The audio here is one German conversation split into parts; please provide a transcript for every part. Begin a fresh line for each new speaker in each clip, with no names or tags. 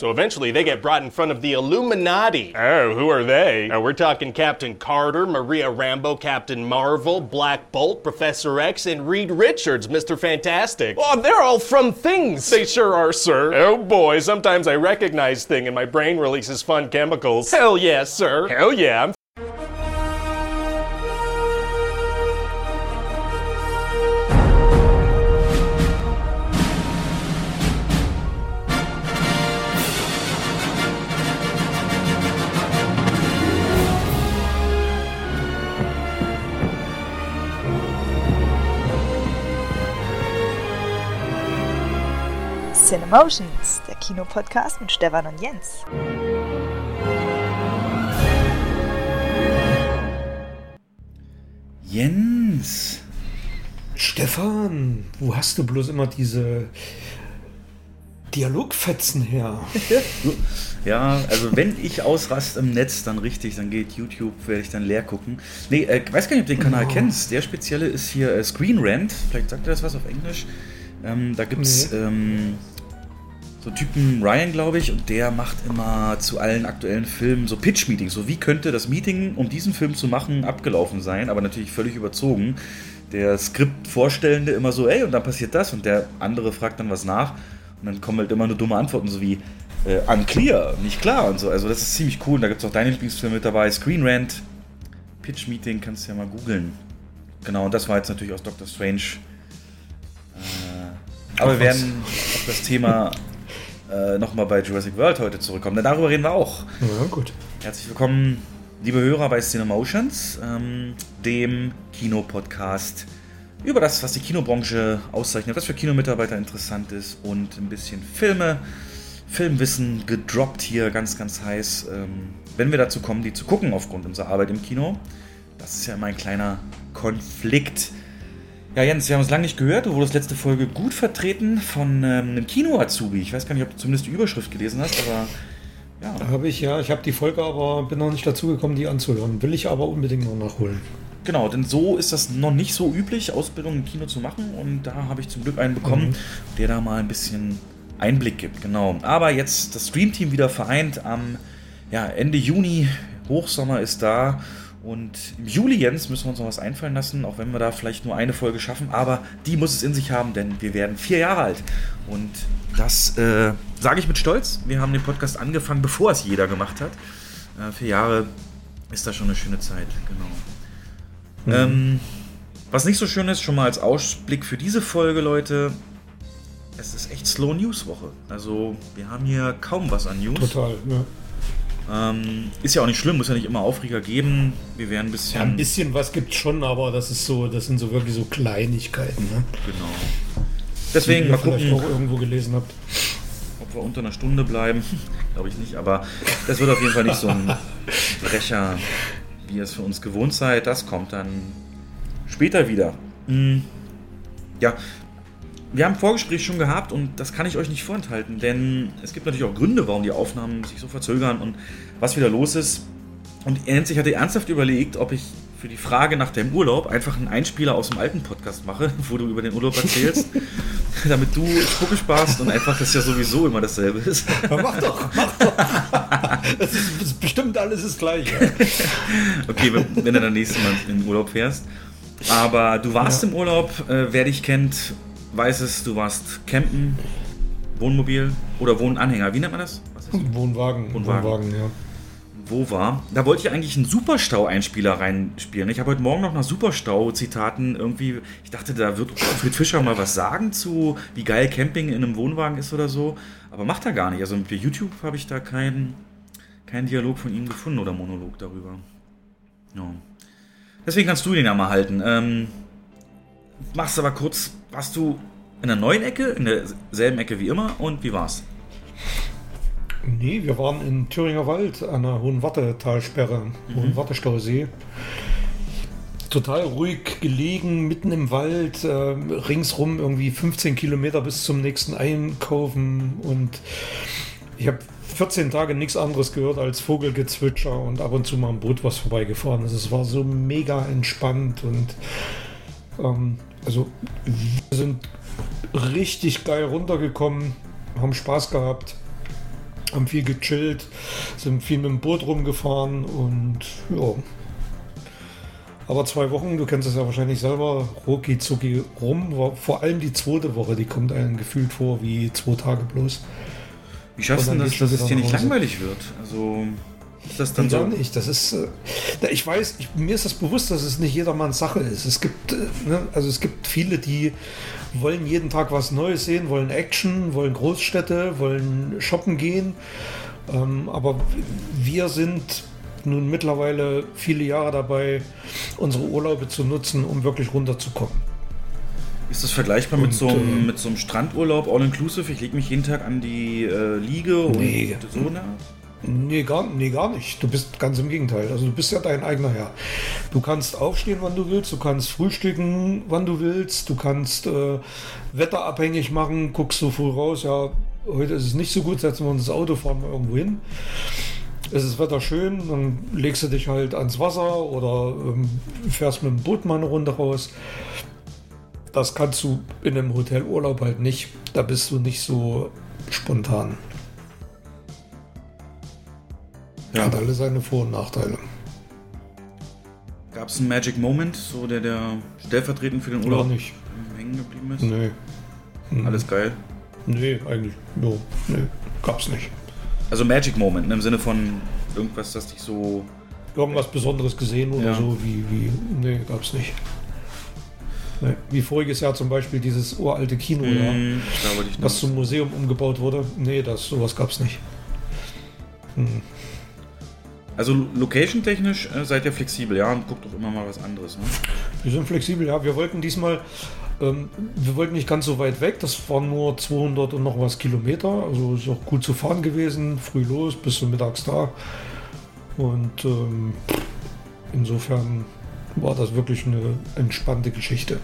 So eventually they get brought in front of the Illuminati. Oh, who are they? Uh, we're talking Captain Carter, Maria Rambo, Captain Marvel, Black Bolt, Professor X, and Reed Richards, Mr. Fantastic. Oh, they're all from things. They sure are, sir. Oh boy, sometimes I recognize thing and my brain releases fun chemicals. Hell yes, sir. Hell yeah, I'm
Cinemotions, der Kinopodcast mit Stefan und Jens.
Jens.
Stefan, wo hast du bloß immer diese Dialogfetzen her?
ja, also wenn ich ausraste im Netz, dann richtig, dann geht YouTube, werde ich dann leer gucken. Nee, äh, weiß gar nicht, ob du den Kanal oh. kennst. Der spezielle ist hier äh, Screen Rant. Vielleicht sagt er das was auf Englisch. Ähm, da gibt es nee. ähm, so Typen Ryan, glaube ich, und der macht immer zu allen aktuellen Filmen so Pitch-Meetings. So wie könnte das Meeting, um diesen Film zu machen, abgelaufen sein, aber natürlich völlig überzogen. Der Skriptvorstellende immer so, ey, und dann passiert das, und der andere fragt dann was nach, und dann kommen halt immer nur dumme Antworten, so wie äh, unclear, nicht klar und so. Also das ist ziemlich cool. Und da gibt es auch deine Lieblingsfilme mit dabei, Screen Rant, Pitch-Meeting, kannst du ja mal googeln. Genau, und das war jetzt natürlich aus Doctor Strange. Äh, aber wir werden auf das Thema äh, nochmal bei Jurassic World heute zurückkommen, denn darüber reden wir auch.
Ja, gut.
Herzlich willkommen, liebe Hörer bei Cinemotions, ähm, dem Kinopodcast über das, was die Kinobranche auszeichnet, was für Kinomitarbeiter interessant ist und ein bisschen Filme, Filmwissen gedroppt hier ganz, ganz heiß. Ähm, wenn wir dazu kommen, die zu gucken aufgrund unserer Arbeit im Kino, das ist ja immer ein kleiner Konflikt. Ja, Jens, wir haben es lange nicht gehört. Du wurdest letzte Folge gut vertreten von ähm, einem Kino-Azubi. Ich weiß gar nicht, ob du zumindest die Überschrift gelesen hast, aber
ja. Habe ich, ja. Ich habe die Folge aber bin noch nicht dazu gekommen, die anzuhören. Will ich aber unbedingt noch nachholen.
Genau, denn so ist das noch nicht so üblich, Ausbildung im Kino zu machen. Und da habe ich zum Glück einen bekommen, mhm. der da mal ein bisschen Einblick gibt. Genau. Aber jetzt das Streamteam wieder vereint am ja, Ende Juni. Hochsommer ist da. Und im Juli, Jens, müssen wir uns noch was einfallen lassen, auch wenn wir da vielleicht nur eine Folge schaffen. Aber die muss es in sich haben, denn wir werden vier Jahre alt. Und das äh, sage ich mit Stolz. Wir haben den Podcast angefangen, bevor es jeder gemacht hat. Äh, vier Jahre ist da schon eine schöne Zeit, genau. Mhm. Ähm, was nicht so schön ist, schon mal als Ausblick für diese Folge, Leute. Es ist echt Slow News Woche. Also, wir haben hier kaum was an News.
Total, ja.
Ähm, ist ja auch nicht schlimm, muss ja nicht immer Aufreger geben. Wir werden ein bisschen. Ja,
ein bisschen was gibt es schon, aber das ist so, das sind so wirklich so Kleinigkeiten. Ne?
Genau. Deswegen mal gucken.
auch irgendwo gelesen habt.
Ob wir unter einer Stunde bleiben, glaube ich nicht, aber das wird auf jeden Fall nicht so ein Brecher, wie ihr es für uns gewohnt seid. Das kommt dann später wieder. Hm. Ja, wir haben Vorgespräch schon gehabt und das kann ich euch nicht vorenthalten, denn es gibt natürlich auch Gründe, warum die Aufnahmen sich so verzögern und was wieder los ist. Und ich hatte ernsthaft überlegt, ob ich für die Frage nach dem Urlaub einfach einen Einspieler aus dem alten Podcast mache, wo du über den Urlaub erzählst, damit du Spucke sparst und einfach das ja sowieso immer dasselbe ist.
Ja, mach doch, mach doch. Das ist, bestimmt alles das Gleiche.
okay, wenn, wenn du dann nächstes Mal in den Urlaub fährst. Aber du warst ja. im Urlaub, äh, wer dich kennt, weiß es, du warst campen, Wohnmobil oder Wohnanhänger. Wie nennt man das?
Wohnwagen.
Wohnwagen. Wohnwagen, ja. Wo war? Da wollte ich eigentlich einen Superstau-Einspieler reinspielen. Ich habe heute Morgen noch nach Superstau-Zitaten irgendwie. Ich dachte, da wird Fritz Fischer mal was sagen zu, wie geil Camping in einem Wohnwagen ist oder so. Aber macht er gar nicht. Also mit YouTube habe ich da keinen kein Dialog von ihm gefunden oder Monolog darüber. Ja. Deswegen kannst du den ja mal halten. Ähm, machst aber kurz, warst du in der neuen Ecke, in derselben Ecke wie immer und wie war's?
Nee, wir waren in Thüringer Wald an der Hohen Wartetalsperre, mhm. Hohen Wartestausee. Total ruhig gelegen, mitten im Wald, äh, ringsrum irgendwie 15 Kilometer bis zum nächsten Einkaufen und ich habe 14 Tage nichts anderes gehört als Vogelgezwitscher und ab und zu mal ein Boot, was vorbeigefahren ist. Es war so mega entspannt und ähm, also wir sind richtig geil runtergekommen, haben Spaß gehabt. haben viel gechillt, sind viel mit dem Boot rumgefahren und ja. Aber zwei Wochen, du kennst es ja wahrscheinlich selber, rucki zucki rum. Vor allem die zweite Woche, die kommt einem gefühlt vor wie zwei Tage bloß.
Wie schaffst du das, dass es dir nicht langweilig wird? Also
ist das dann so? nicht. Das ist, äh, ich weiß, ich, mir ist das bewusst, dass es nicht jedermanns Sache ist. Es gibt, äh, ne, also es gibt viele, die wollen jeden Tag was Neues sehen, wollen Action, wollen Großstädte, wollen shoppen gehen. Ähm, aber wir sind nun mittlerweile viele Jahre dabei, unsere Urlaube zu nutzen, um wirklich runterzukommen.
Ist das vergleichbar und, mit, so einem, äh, mit so einem Strandurlaub, all-inclusive? Ich lege mich jeden Tag an die äh, Liege
nee, und so nach? Nee gar, nee, gar nicht. Du bist ganz im Gegenteil. Also du bist ja dein eigener Herr. Du kannst aufstehen, wann du willst, du kannst frühstücken, wann du willst, du kannst äh, wetterabhängig machen, guckst du früh raus, ja, heute ist es nicht so gut, setzen wir uns das Auto, fahren wir irgendwo hin. Es ist Wetter schön, dann legst du dich halt ans Wasser oder ähm, fährst mit dem Boot mal eine Runde raus. Das kannst du in einem Hotelurlaub halt nicht. Da bist du nicht so spontan. Ja. Hat alle seine Vor- und Nachteile.
Gab es einen Magic Moment, so der, der stellvertretend für den Urlaub Gar
nicht.
hängen geblieben ist?
Nee.
Hm. Alles geil?
Nee, eigentlich. No, nee, gab's nicht.
Also Magic Moment, ne, im Sinne von irgendwas, das dich so.
Irgendwas Besonderes gesehen oder ja. so, wie, wie. Nee, gab's nicht. Nee. Wie voriges Jahr zum Beispiel dieses uralte Kino, ja, da was zum Museum umgebaut wurde. Nee, das, sowas gab's nicht.
Hm. Also location-technisch äh, seid ihr flexibel, ja, und guckt doch immer mal was anderes. Ne?
Wir sind flexibel, ja. Wir wollten diesmal, ähm, wir wollten nicht ganz so weit weg. Das waren nur 200 und noch was Kilometer. Also ist auch gut zu fahren gewesen. Früh los, bis zum mittags da. Und ähm, insofern war das wirklich eine entspannte Geschichte.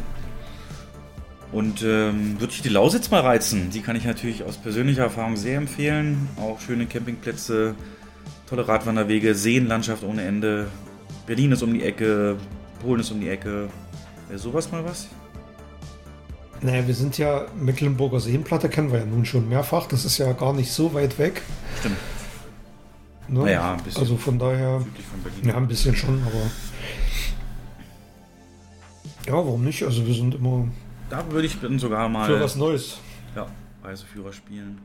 Und ähm, würde ich die Lausitz mal reizen? Die kann ich natürlich aus persönlicher Erfahrung sehr empfehlen. Auch schöne Campingplätze Tolle Radwanderwege, Seenlandschaft ohne Ende. Berlin ist um die Ecke, Polen ist um die Ecke. Wäre sowas mal was?
Naja, wir sind ja Mecklenburger Seenplatte, kennen wir ja nun schon mehrfach. Das ist ja gar nicht so weit weg.
Stimmt.
Ne? Naja, ein bisschen. Also von daher. Von ja, ein bisschen schon, aber. Ja, warum nicht? Also wir sind immer.
Da würde ich dann sogar mal.
Für was Neues.
Ja, Reiseführer spielen.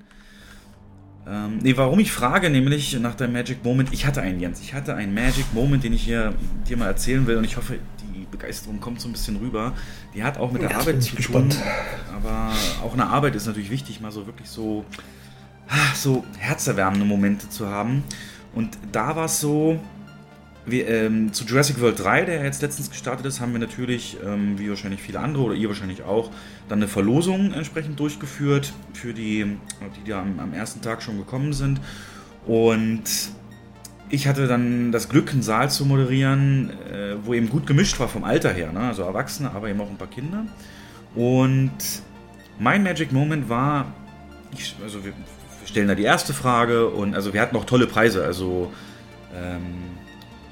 Ähm, nee, warum ich frage, nämlich nach der Magic Moment, ich hatte einen, Jens, ich hatte einen Magic Moment, den ich hier dir mal erzählen will und ich hoffe, die Begeisterung kommt so ein bisschen rüber. Die hat auch mit der Arbeit zu tun, aber auch eine Arbeit ist natürlich wichtig, mal so wirklich so, ah, so herzerwärmende Momente zu haben. Und da war es so, wir, ähm, zu Jurassic World 3, der jetzt letztens gestartet ist, haben wir natürlich, ähm, wie wahrscheinlich viele andere oder ihr wahrscheinlich auch, dann eine Verlosung entsprechend durchgeführt für die, die da am, am ersten Tag schon gekommen sind. Und ich hatte dann das Glück, einen Saal zu moderieren, äh, wo eben gut gemischt war vom Alter her, ne? also Erwachsene, aber eben auch ein paar Kinder. Und mein Magic Moment war, ich, also wir, wir, stellen da die erste Frage und also wir hatten auch tolle Preise, also ähm,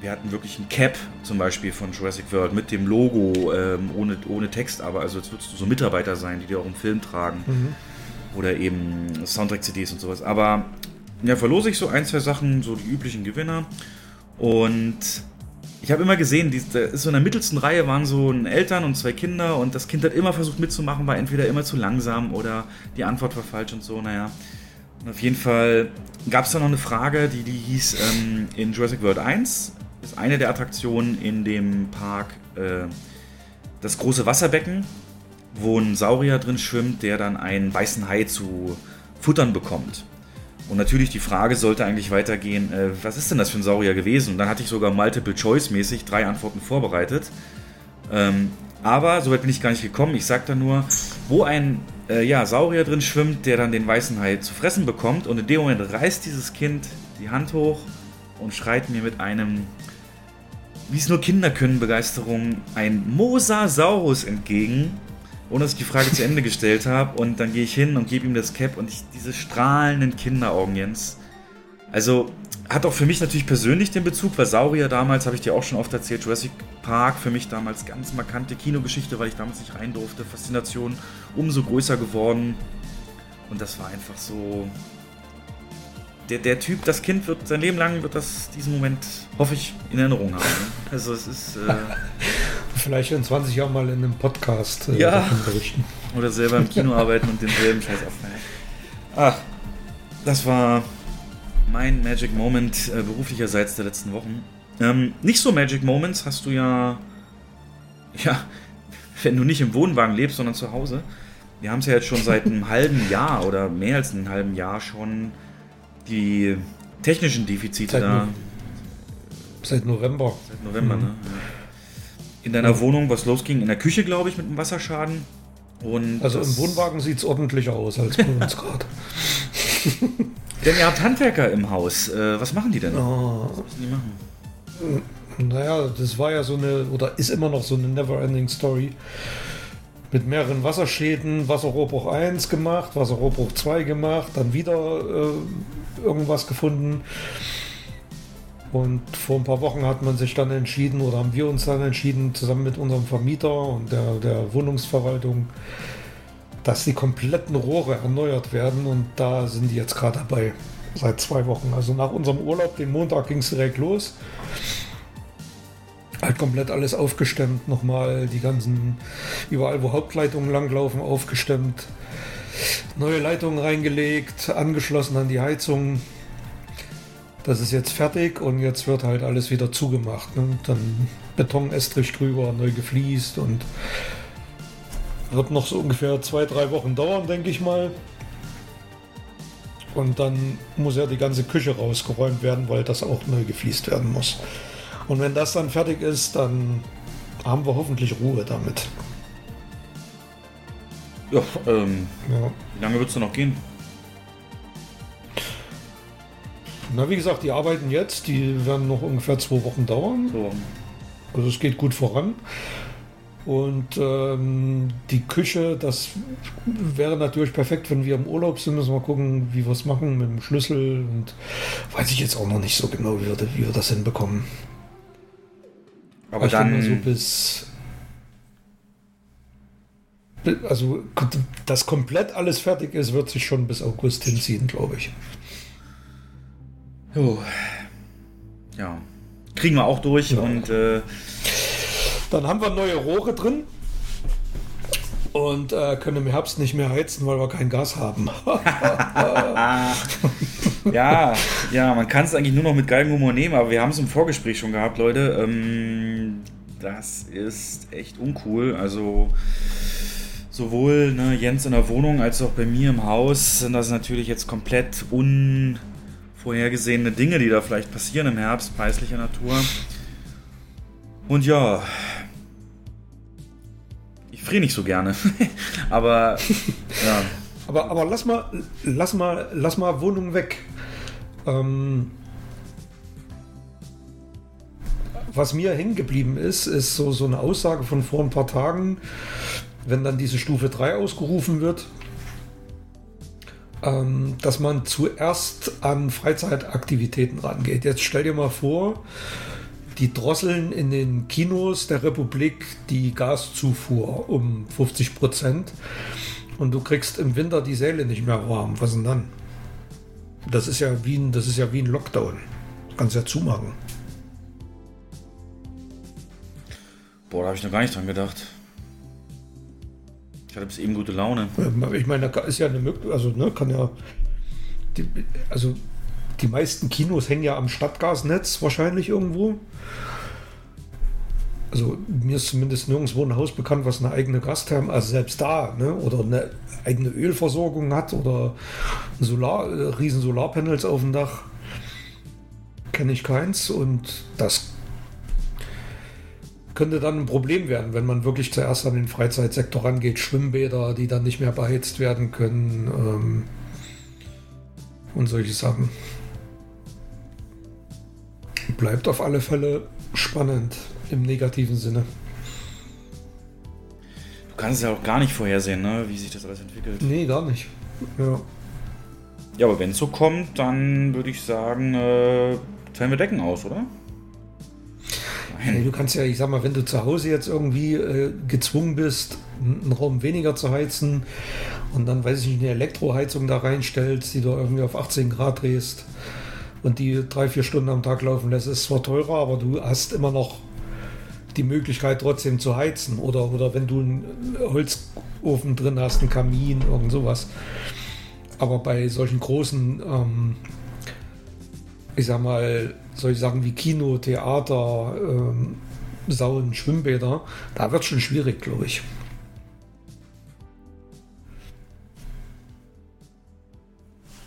wir hatten wirklich ein Cap zum Beispiel von Jurassic World mit dem Logo, ähm, ohne, ohne Text, aber also jetzt würdest du so Mitarbeiter sein, die dir auch im Film tragen. Mhm. Oder eben Soundtrack-CDs und sowas. Aber ja, verlose ich so ein, zwei Sachen, so die üblichen Gewinner. Und ich habe immer gesehen, die, so in der mittelsten Reihe waren so ein Eltern und zwei Kinder und das Kind hat immer versucht mitzumachen, war entweder immer zu langsam oder die Antwort war falsch und so, naja. Und auf jeden Fall gab es da noch eine Frage, die, die hieß ähm, in Jurassic World 1 ist eine der Attraktionen in dem Park äh, das große Wasserbecken, wo ein Saurier drin schwimmt, der dann einen weißen Hai zu futtern bekommt. Und natürlich die Frage sollte eigentlich weitergehen, äh, was ist denn das für ein Saurier gewesen? Und dann hatte ich sogar Multiple-Choice-mäßig drei Antworten vorbereitet. Ähm, aber soweit bin ich gar nicht gekommen. Ich sage da nur, wo ein äh, ja, Saurier drin schwimmt, der dann den weißen Hai zu fressen bekommt. Und in dem Moment reißt dieses Kind die Hand hoch und schreit mir mit einem wie es nur Kinder können, Begeisterung, ein Mosasaurus entgegen, ohne dass ich die Frage zu Ende gestellt habe. Und dann gehe ich hin und gebe ihm das Cap und ich, diese strahlenden Kinderaugen, Jens. Also hat auch für mich natürlich persönlich den Bezug, weil Saurier damals, habe ich dir auch schon oft erzählt, Jurassic Park für mich damals ganz markante Kinogeschichte, weil ich damals nicht rein durfte. Faszination umso größer geworden. Und das war einfach so. Der, der Typ, das Kind wird sein Leben lang wird das diesen Moment, hoffe ich, in Erinnerung haben. Also es ist. Äh,
Vielleicht in 20 Jahren mal in einem Podcast
äh, ja. berichten. Oder selber im Kino arbeiten und denselben Scheiß auffallen. Ach, das war mein Magic Moment äh, beruflicherseits der letzten Wochen. Ähm, nicht so Magic Moments hast du ja. Ja, wenn du nicht im Wohnwagen lebst, sondern zu Hause. Wir haben es ja jetzt schon seit einem halben Jahr oder mehr als einem halben Jahr schon die technischen Defizite
seit
da.
seit November.
Seit November, mhm. ne? Ja. In deiner Wohnung, was losging, in der Küche, glaube ich, mit einem Wasserschaden. Und
also im Wohnwagen sieht es ordentlicher aus als bei uns gerade.
denn ihr habt Handwerker im Haus. Äh, was machen die denn?
Oh. Was müssen die machen? Naja, das war ja so eine, oder ist immer noch so eine Never-Ending Story. Mit mehreren Wasserschäden, Wasserrohrbruch 1 gemacht, Wasserrohrbruch 2 gemacht, dann wieder äh, irgendwas gefunden. Und vor ein paar Wochen hat man sich dann entschieden, oder haben wir uns dann entschieden, zusammen mit unserem Vermieter und der, der Wohnungsverwaltung, dass die kompletten Rohre erneuert werden. Und da sind die jetzt gerade dabei. Seit zwei Wochen. Also nach unserem Urlaub, den Montag ging es direkt los halt komplett alles aufgestemmt, nochmal die ganzen, überall wo Hauptleitungen langlaufen, aufgestemmt, neue Leitungen reingelegt, angeschlossen an die Heizung. Das ist jetzt fertig und jetzt wird halt alles wieder zugemacht. Ne? Dann Betonestrich drüber, neu gefliest und wird noch so ungefähr zwei, drei Wochen dauern, denke ich mal. Und dann muss ja die ganze Küche rausgeräumt werden, weil das auch neu gefliest werden muss. Und wenn das dann fertig ist, dann haben wir hoffentlich Ruhe damit.
Ja, ähm, ja. wie lange wird es noch gehen?
Na, wie gesagt, die arbeiten jetzt, die werden noch ungefähr zwei Wochen dauern. So. Also es geht gut voran. Und ähm, die Küche, das wäre natürlich perfekt, wenn wir im Urlaub sind. Müssen wir gucken, wie wir es machen mit dem Schlüssel. Und weiß ich jetzt auch noch nicht so genau, wie wir, wie wir das hinbekommen. Aber, dann so bis also das komplett alles fertig ist, wird sich schon bis August hinziehen, glaube ich.
Jo. Ja. Kriegen wir auch durch ja. und äh
dann haben wir neue Rohre drin und äh, können im Herbst nicht mehr heizen, weil wir kein Gas haben.
ja, ja, man kann es eigentlich nur noch mit Galgenhumor nehmen, aber wir haben es im Vorgespräch schon gehabt, Leute. Ähm, das ist echt uncool. Also sowohl ne, Jens in der Wohnung als auch bei mir im Haus sind das natürlich jetzt komplett unvorhergesehene Dinge, die da vielleicht passieren im Herbst, preislicher Natur. Und ja, ich friere nicht so gerne. aber ja.
Aber, aber lass mal, lass mal, lass mal Wohnung weg. Ähm, was mir hängen geblieben ist, ist so, so eine Aussage von vor ein paar Tagen, wenn dann diese Stufe 3 ausgerufen wird, ähm, dass man zuerst an Freizeitaktivitäten rangeht. Jetzt stell dir mal vor, die drosseln in den Kinos der Republik die Gaszufuhr um 50 Prozent und du kriegst im Winter die Säle nicht mehr warm. Was denn dann? Das ist ja wie ein, das ist ja wie ein Lockdown. Du kannst ja zumachen.
Boah, da habe ich noch gar nicht dran gedacht. Ich hatte bis eben gute Laune.
Ich meine, da ist ja eine Möglichkeit, also ne, kann ja. Die, also die meisten Kinos hängen ja am Stadtgasnetz wahrscheinlich irgendwo. Also mir ist zumindest nirgendwo ein Haus bekannt, was eine eigene Gastherm, also selbst da, ne, oder eine eigene Ölversorgung hat oder Solar, äh, riesen Solarpanels auf dem Dach. Kenne ich keins und das könnte dann ein Problem werden, wenn man wirklich zuerst an den Freizeitsektor rangeht. Schwimmbäder, die dann nicht mehr beheizt werden können ähm, und solche Sachen. Bleibt auf alle Fälle spannend im negativen Sinne.
Du kannst es ja auch gar nicht vorhersehen, ne? wie sich das alles entwickelt.
Nee, gar nicht. Ja.
Ja, aber wenn es so kommt, dann würde ich sagen, äh, teilen wir Decken aus, oder?
Du kannst ja, ich sag mal, wenn du zu Hause jetzt irgendwie äh, gezwungen bist, einen Raum weniger zu heizen und dann, weiß ich nicht, eine Elektroheizung da reinstellst, die du irgendwie auf 18 Grad drehst und die drei, vier Stunden am Tag laufen lässt, ist zwar teurer, aber du hast immer noch die Möglichkeit trotzdem zu heizen oder, oder wenn du einen Holzofen drin hast, einen Kamin, irgend sowas. Aber bei solchen großen, ähm, ich sag mal, solche Sachen wie Kino, Theater, ähm, Saunen, Schwimmbäder, da wird schon schwierig, glaube ich.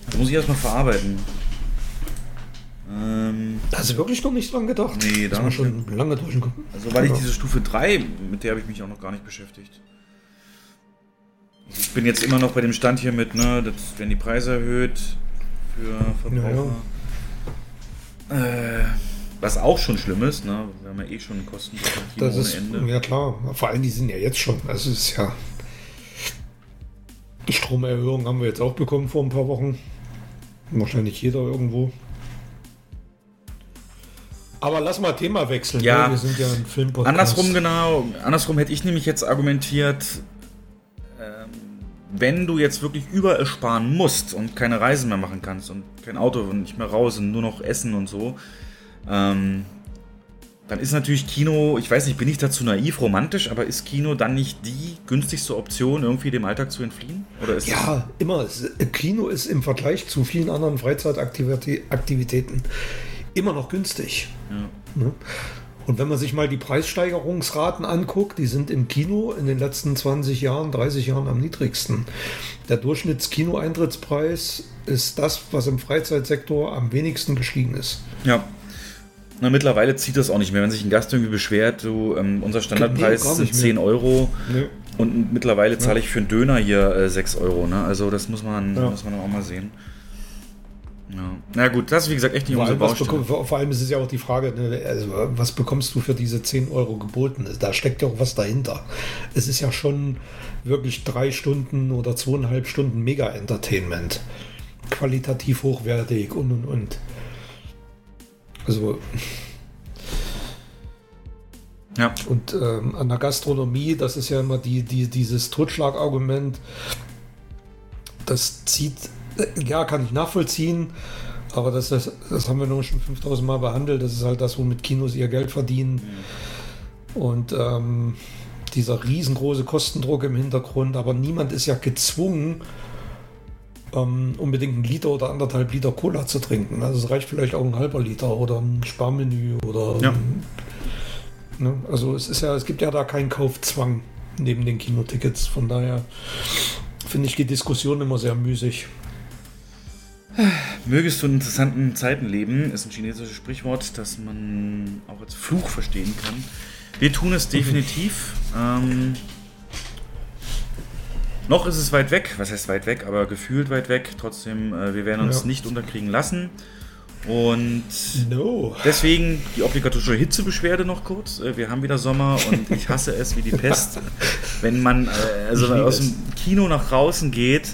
Das muss ich erstmal verarbeiten. Ähm,
Hast du wirklich noch nicht dran gedacht?
Nee, da
da schon lange durchgekommen.
Also weil ich diese Stufe 3, mit der habe ich mich auch noch gar nicht beschäftigt. Ich bin jetzt immer noch bei dem Stand hier mit, ne, das werden die Preise erhöht für Verbraucher. Ja, ja. Äh, was auch schon schlimm ist, ne? Wir haben ja eh schon Kosten
das ist, Ende. Ja klar, vor allem die sind ja jetzt schon. Also es ist ja. Stromerhöhung haben wir jetzt auch bekommen vor ein paar Wochen. Wahrscheinlich jeder irgendwo. Aber lass mal Thema wechseln.
Ja,
ne? wir sind ja ein Filmpodcast.
Andersrum genau. Andersrum hätte ich nämlich jetzt argumentiert, wenn du jetzt wirklich überall sparen musst und keine Reisen mehr machen kannst und kein Auto und nicht mehr raus und nur noch essen und so, ähm, dann ist natürlich Kino, ich weiß nicht, bin ich dazu naiv, romantisch, aber ist Kino dann nicht die günstigste Option, irgendwie dem Alltag zu entfliehen? Oder ist
ja, immer. Kino ist im Vergleich zu vielen anderen Freizeitaktivitäten immer noch günstig. Ja. Und wenn man sich mal die Preissteigerungsraten anguckt, die sind im Kino in den letzten 20 Jahren, 30 Jahren am niedrigsten. Der Durchschnittskino-Eintrittspreis ist das, was im Freizeitsektor am wenigsten gestiegen ist.
Ja. Na, mittlerweile zieht das auch nicht mehr. Wenn sich ein Gast irgendwie beschwert, du, ähm, unser Standardpreis nee, sind 10 Euro nee. und mittlerweile zahle ich für einen Döner hier äh, 6 Euro. Ne? Also das muss man, ja. muss man auch mal sehen. Ja. Na gut, das ist wie gesagt echt nicht unsere
Baustelle. Vor allem ist es ja auch die Frage, ne, also, was bekommst du für diese 10 Euro geboten? Da steckt ja auch was dahinter. Es ist ja schon wirklich drei Stunden oder zweieinhalb Stunden Mega-Entertainment. Qualitativ hochwertig und und und. Also. Ja. Und ähm, an der Gastronomie, das ist ja immer die, die, dieses Totschlagargument, das zieht ja, kann ich nachvollziehen. Aber das, das, das haben wir nun schon 5000 Mal behandelt. Das ist halt das, womit Kinos ihr Geld verdienen. Und ähm, dieser riesengroße Kostendruck im Hintergrund. Aber niemand ist ja gezwungen, ähm, unbedingt einen Liter oder anderthalb Liter Cola zu trinken. Also es reicht vielleicht auch ein halber Liter oder ein Sparmenü oder. Ja. ne? Also es ist ja, es gibt ja da keinen Kaufzwang neben den Kinotickets. Von daher finde ich die Diskussion immer sehr müßig.
Mögest du in interessanten Zeiten leben, ist ein chinesisches Sprichwort, das man auch als Fluch verstehen kann. Wir tun es definitiv. Ähm, noch ist es weit weg, was heißt weit weg, aber gefühlt weit weg. Trotzdem, äh, wir werden uns ja. nicht unterkriegen lassen. Und no. deswegen die obligatorische Hitzebeschwerde noch kurz. Äh, wir haben wieder Sommer und ich hasse es wie die Pest, wenn man äh, also aus dem Kino nach draußen geht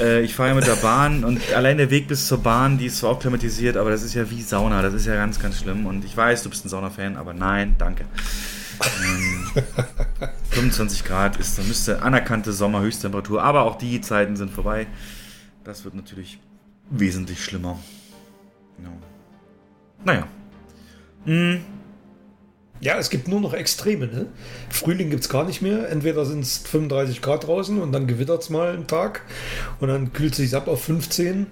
äh, ich fahre ja mit der Bahn und allein der Weg bis zur Bahn, die ist zwar auch klimatisiert, aber das ist ja wie Sauna. Das ist ja ganz, ganz schlimm. Und ich weiß, du bist ein Sauna-Fan, aber nein, danke. Ähm, 25 Grad ist, da müsste anerkannte Sommerhöchsttemperatur, aber auch die Zeiten sind vorbei. Das wird natürlich wesentlich schlimmer. Genau. Naja.
Mhm. Ja, es gibt nur noch Extreme. Ne? Frühling gibt es gar nicht mehr. Entweder sind es 35 Grad draußen und dann gewittert es mal einen Tag und dann kühlt es sich ab auf 15.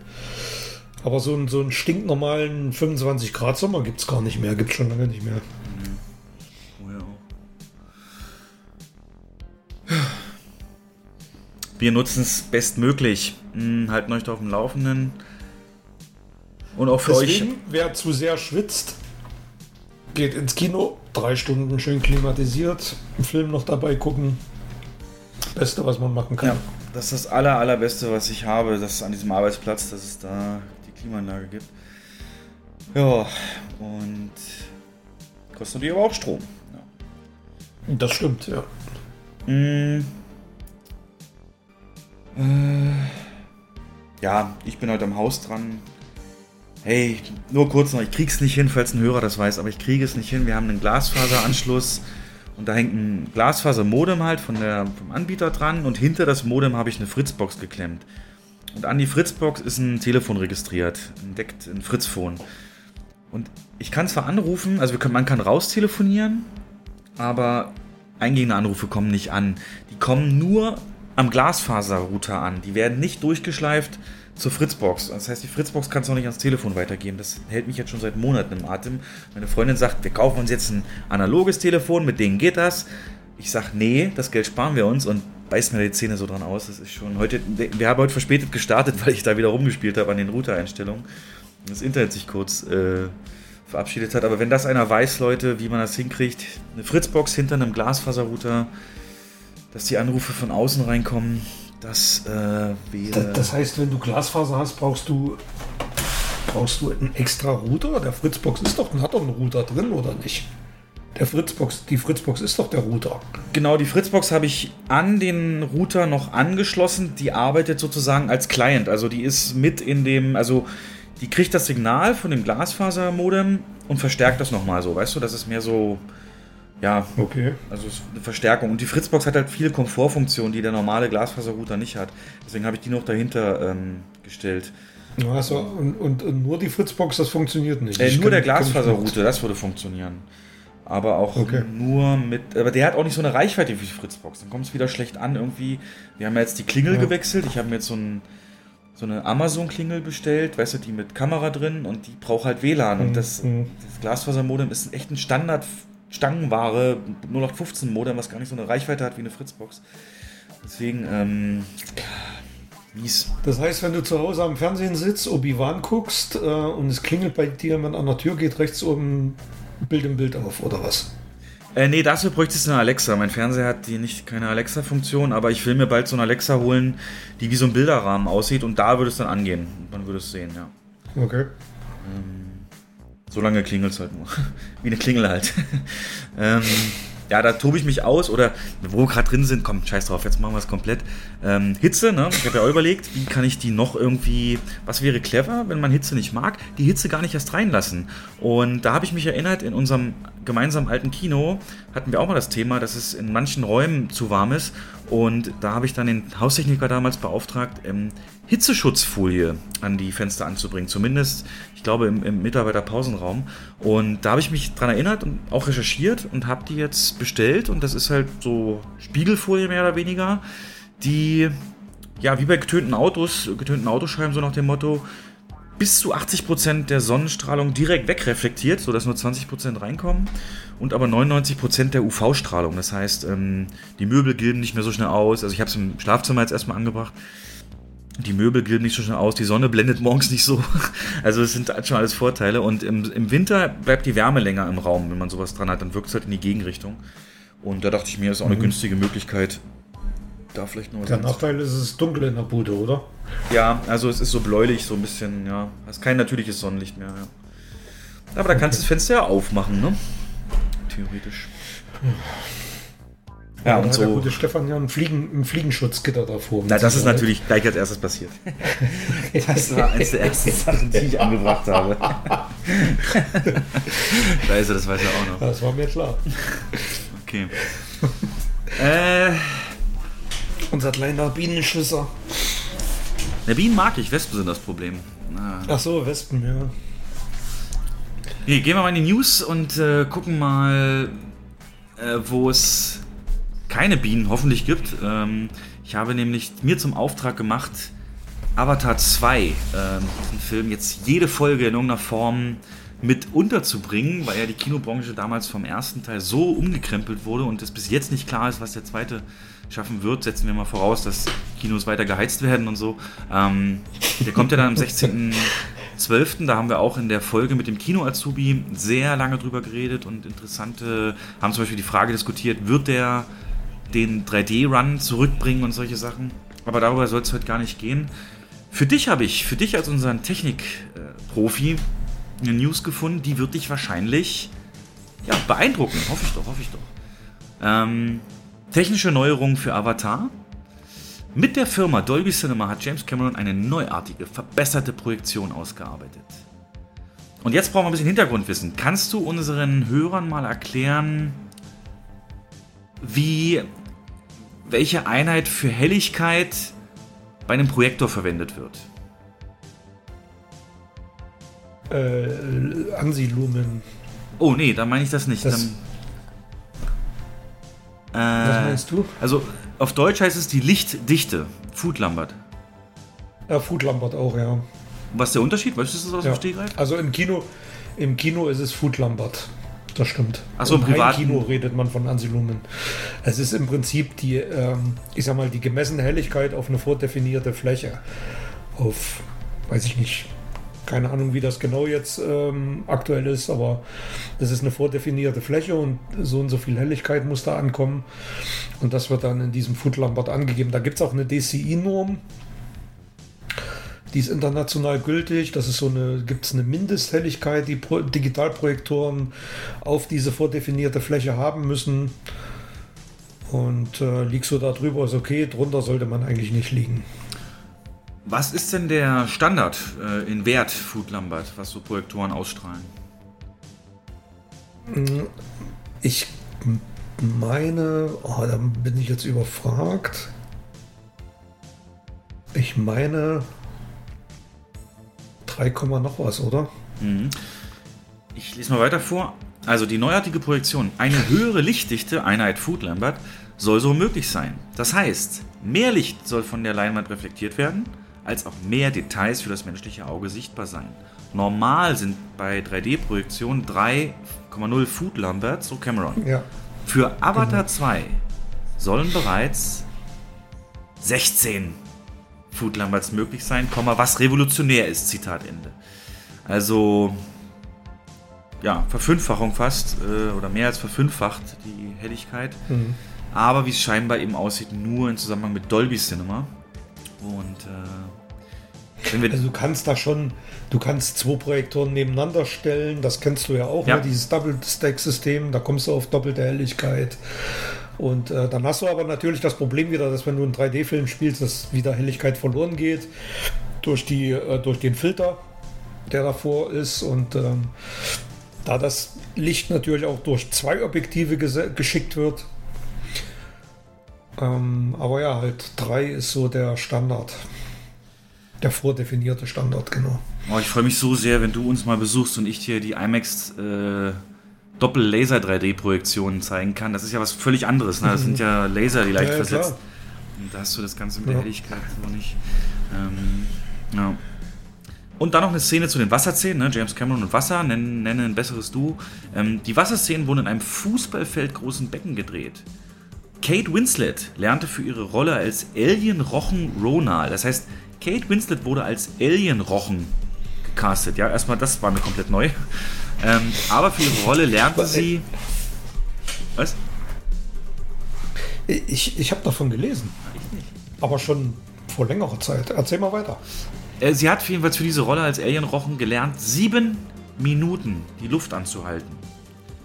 Aber so, einen, so einen stinknormalen 25 Grad Sommer gibt es gar nicht mehr. Gibt es schon lange nicht mehr.
Wir nutzen es bestmöglich. Hm, halten euch da auf dem Laufenden. Und auch für Deswegen, euch.
Wer zu sehr schwitzt, geht ins Kino, drei Stunden schön klimatisiert, einen Film noch dabei gucken. Beste, was man machen kann. Ja,
das ist das aller, allerbeste, was ich habe, das an diesem Arbeitsplatz, dass es da die Klimaanlage gibt. Ja, und kostet natürlich aber auch Strom.
Ja. Das stimmt, ja.
Mm. Äh, ja, ich bin heute am Haus dran hey, nur kurz noch, ich krieg's nicht hin, falls ein Hörer das weiß, aber ich kriege es nicht hin. Wir haben einen Glasfaseranschluss Und da hängt ein Glasfaser-Modem halt von der, vom Anbieter dran und hinter das Modem habe ich eine Fritzbox geklemmt. Und an die Fritzbox ist ein Telefon registriert, entdeckt ein Fritzphone. Und ich kann zwar anrufen, also können, man kann raus telefonieren, aber eingehende Anrufe kommen nicht an. Die kommen nur am Glasfaserrouter an. Die werden nicht durchgeschleift zur Fritzbox. Das heißt, die Fritzbox kannst du auch nicht ans Telefon weitergeben. Das hält mich jetzt schon seit Monaten im Atem. Meine Freundin sagt, wir kaufen uns jetzt ein analoges Telefon, mit denen geht das. Ich sage, nee, das Geld sparen wir uns und beißt mir die Zähne so dran aus. Das ist schon heute. Wir haben heute verspätet gestartet, weil ich da wieder rumgespielt habe an den Router-Einstellungen. Das Internet sich kurz äh, verabschiedet hat. Aber wenn das einer weiß, Leute, wie man das hinkriegt, eine Fritzbox hinter einem Glasfaserrouter, dass die Anrufe von außen reinkommen, das äh, wäre.
Das, das, heißt, wenn du Glasfaser hast, brauchst du brauchst du einen extra Router? Der Fritzbox ist doch, hat doch einen Router drin, oder nicht? Der Fritzbox, die Fritzbox ist doch der Router.
Genau, die Fritzbox habe ich an den Router noch angeschlossen. Die arbeitet sozusagen als Client. Also die ist mit in dem, also die kriegt das Signal von dem Glasfasermodem und verstärkt das nochmal so, weißt du? Das ist mehr so, ja,
okay.
also eine Verstärkung. Und die Fritzbox hat halt viele Komfortfunktionen, die der normale Glasfaserrouter nicht hat. Deswegen habe ich die noch dahinter ähm, gestellt.
Also, und, und, und, nur die Fritzbox, das funktioniert nicht.
Äh, nur kann, der Glasfaserrouter, das würde funktionieren. Aber auch okay. nur mit. Aber der hat auch nicht so eine Reichweite wie die Fritzbox. Dann kommt es wieder schlecht an irgendwie. Wir haben ja jetzt die Klingel ja. gewechselt. Ich habe mir jetzt so ein so eine Amazon-Klingel bestellt, weißt du, die mit Kamera drin und die braucht halt WLAN. Und das, mhm. das Glasfaser-Modem ist echt ein Standard Stangenware 0815 Modem, was gar nicht so eine Reichweite hat wie eine Fritzbox. Deswegen, ähm,
mies. Das heißt, wenn du zu Hause am Fernsehen sitzt, Obi-Wan guckst äh, und es klingelt bei dir, wenn an der Tür geht, rechts oben Bild im Bild auf, oder was?
Äh, nee, dafür bräuchte es eine Alexa. Mein Fernseher hat die nicht keine Alexa-Funktion, aber ich will mir bald so eine Alexa holen, die wie so ein Bilderrahmen aussieht und da würde es dann angehen. Man würde es sehen, ja.
Okay.
Ähm, so lange klingelt es halt nur. wie eine Klingel halt. ähm, ja, da tobe ich mich aus oder wo wir gerade drin sind, komm, scheiß drauf, jetzt machen wir es komplett. Ähm, Hitze, ne? Ich habe ja auch überlegt, wie kann ich die noch irgendwie, was wäre clever, wenn man Hitze nicht mag, die Hitze gar nicht erst reinlassen. Und da habe ich mich erinnert, in unserem gemeinsamen alten Kino hatten wir auch mal das Thema, dass es in manchen Räumen zu warm ist. Und da habe ich dann den Haustechniker damals beauftragt, ähm, Hitzeschutzfolie an die Fenster anzubringen. Zumindest, ich glaube, im, im Mitarbeiterpausenraum. Und da habe ich mich dran erinnert und auch recherchiert und habe die jetzt bestellt. Und das ist halt so Spiegelfolie mehr oder weniger, die, ja, wie bei getönten Autos, getönten Autoscheiben, so nach dem Motto, bis zu 80% der Sonnenstrahlung direkt wegreflektiert, sodass nur 20% reinkommen und aber 99% der UV-Strahlung. Das heißt, ähm, die Möbel gilben nicht mehr so schnell aus. Also ich habe es im Schlafzimmer jetzt erstmal angebracht. Die Möbel gilben nicht so schnell aus, die Sonne blendet morgens nicht so. Also es sind schon alles Vorteile. Und im, im Winter bleibt die Wärme länger im Raum, wenn man sowas dran hat. Dann wirkt es halt in die Gegenrichtung. Und da dachte ich mir, ist auch eine mhm. günstige Möglichkeit, da vielleicht noch
was Der Nachteil ist, es ist dunkel in der Bude, oder?
Ja, also es ist so bläulich, so ein bisschen, ja. Es ist kein natürliches Sonnenlicht mehr, ja. Aber da kannst du das Fenster ja aufmachen, ne? Theoretisch.
Ja, ja und so. Der gute Stefan ja ein, Fliegen, ein Floggenschutzgitter davor.
Na, das ist natürlich gleich als erstes passiert. das war eines der ersten Sachen, die ich angebracht habe. Scheiße, das weiß er auch noch.
Das war mir klar.
Okay. äh.
Unser kleiner Bienenschisser.
Na, Bienen mag ich, Wespen sind das Problem.
Ah. Ach so, Wespen, ja.
Okay, gehen wir mal in die News und äh, gucken mal, äh, wo es keine Bienen hoffentlich gibt. Ähm, ich habe nämlich mir zum Auftrag gemacht, Avatar 2, ähm, Film, jetzt jede Folge in irgendeiner Form mit unterzubringen, weil ja die Kinobranche damals vom ersten Teil so umgekrempelt wurde und es bis jetzt nicht klar ist, was der zweite schaffen wird. Setzen wir mal voraus, dass Kinos weiter geheizt werden und so. Ähm, der kommt ja dann am 16.12. Da haben wir auch in der Folge mit dem Kino-Azubi sehr lange drüber geredet und interessante, haben zum Beispiel die Frage diskutiert, wird der den 3D-Run zurückbringen und solche Sachen. Aber darüber soll es heute gar nicht gehen. Für dich habe ich, für dich als unseren Technik-Profi, eine News gefunden, die wird dich wahrscheinlich ja, beeindrucken. Hoffe ich doch, hoffe ich doch. Ähm, technische Neuerungen für Avatar. Mit der Firma Dolby Cinema hat James Cameron eine neuartige, verbesserte Projektion ausgearbeitet. Und jetzt brauchen wir ein bisschen Hintergrundwissen. Kannst du unseren Hörern mal erklären, wie welche Einheit für Helligkeit bei einem Projektor verwendet wird.
Äh, Ansilumen.
Oh nee, dann meine ich das nicht.
Das-
dann, äh,
Was meinst du?
Also auf Deutsch heißt es die Lichtdichte. Food Lambert.
Ja, Food Lambert auch, ja.
Was ist der Unterschied? Weißt du das aus
ja.
dem Stegreif?
Also im Kino, im Kino ist es Food Lambert. Das stimmt.
Ach so, im privaten-
Kino redet man von Ansilumen. Es ist im Prinzip die, ähm, ich sag mal, die gemessene Helligkeit auf eine vordefinierte Fläche. Auf, weiß ich nicht, keine Ahnung, wie das genau jetzt ähm, aktuell ist, aber das ist eine vordefinierte Fläche und so und so viel Helligkeit muss da ankommen. Und das wird dann in diesem Food Lambert angegeben. Da gibt es auch eine DCI-Norm. Die ist international gültig. Das ist so eine, gibt es eine Mindesthelligkeit, die Pro Digitalprojektoren auf diese vordefinierte Fläche haben müssen. Und äh, liegst du da drüber, ist okay. Drunter sollte man eigentlich nicht liegen.
Was ist denn der Standard äh, in Wert Food Lambert, was so Projektoren ausstrahlen?
Ich meine, oh, da bin ich jetzt überfragt. Ich meine 3, Komma noch was, oder?
Ich lese mal weiter vor. Also die neuartige Projektion, eine höhere Lichtdichte, Einheit Food Lambert, soll so möglich sein. Das heißt, mehr Licht soll von der Leinwand reflektiert werden, als auch mehr Details für das menschliche Auge sichtbar sein. Normal sind bei 3D-Projektionen 3,0 Food Lambert, so Cameron.
Ja.
Für Avatar 2 sollen bereits 16 Food Lamberts möglich sein, was revolutionär ist, Zitat Ende. Also, ja, Verfünffachung fast, äh, oder mehr als verfünffacht die Helligkeit. Aber wie es scheinbar eben aussieht, nur in Zusammenhang mit Dolby Cinema. Und äh, wenn wir.
Also du kannst da schon, du kannst zwei Projektoren nebeneinander stellen, das kennst du ja auch,
Ja.
Ne? dieses Double-Stack-System, da kommst du auf doppelte Helligkeit. Und äh, dann hast du aber natürlich das Problem wieder, dass wenn du einen 3D-Film spielst, dass wieder Helligkeit verloren geht durch, die, äh, durch den Filter, der davor ist. Und ähm, da das Licht natürlich auch durch zwei Objektive geschickt wird. Ähm, aber ja, halt 3 ist so der Standard. Der vordefinierte Standard, genau.
Oh, ich freue mich so sehr, wenn du uns mal besuchst und ich dir die IMAX äh, Doppel-Laser-3D-Projektionen zeigen kann. Das ist ja was völlig anderes. Ne? Das sind ja Laser, die leicht
Ja,
versetzt. Und da hast du das Ganze mit der
Ja.
Helligkeit so nicht. Ähm, ja. Und dann noch eine Szene zu den Wasserszenen. Ne? James Cameron und Wasser nennen, nennen ein besseres Duo. Ähm, die Wasserszenen wurden in einem Fußballfeld großen Becken gedreht. Kate Winslet lernte für ihre Rolle als Alien-Rochen Ronal. Das heißt, Kate Winslet wurde als Alien-Rochen gecastet. Ja, erstmal, das war mir komplett neu. Ähm, aber für ihre Rolle lernte sie. Was?
Ich, ich habe davon gelesen. Aber schon vor längerer Zeit. Erzähl mal weiter.
Äh, Sie hat jedenfalls für diese Rolle als Alien-Rochen gelernt, sieben Minuten die Luft anzuhalten.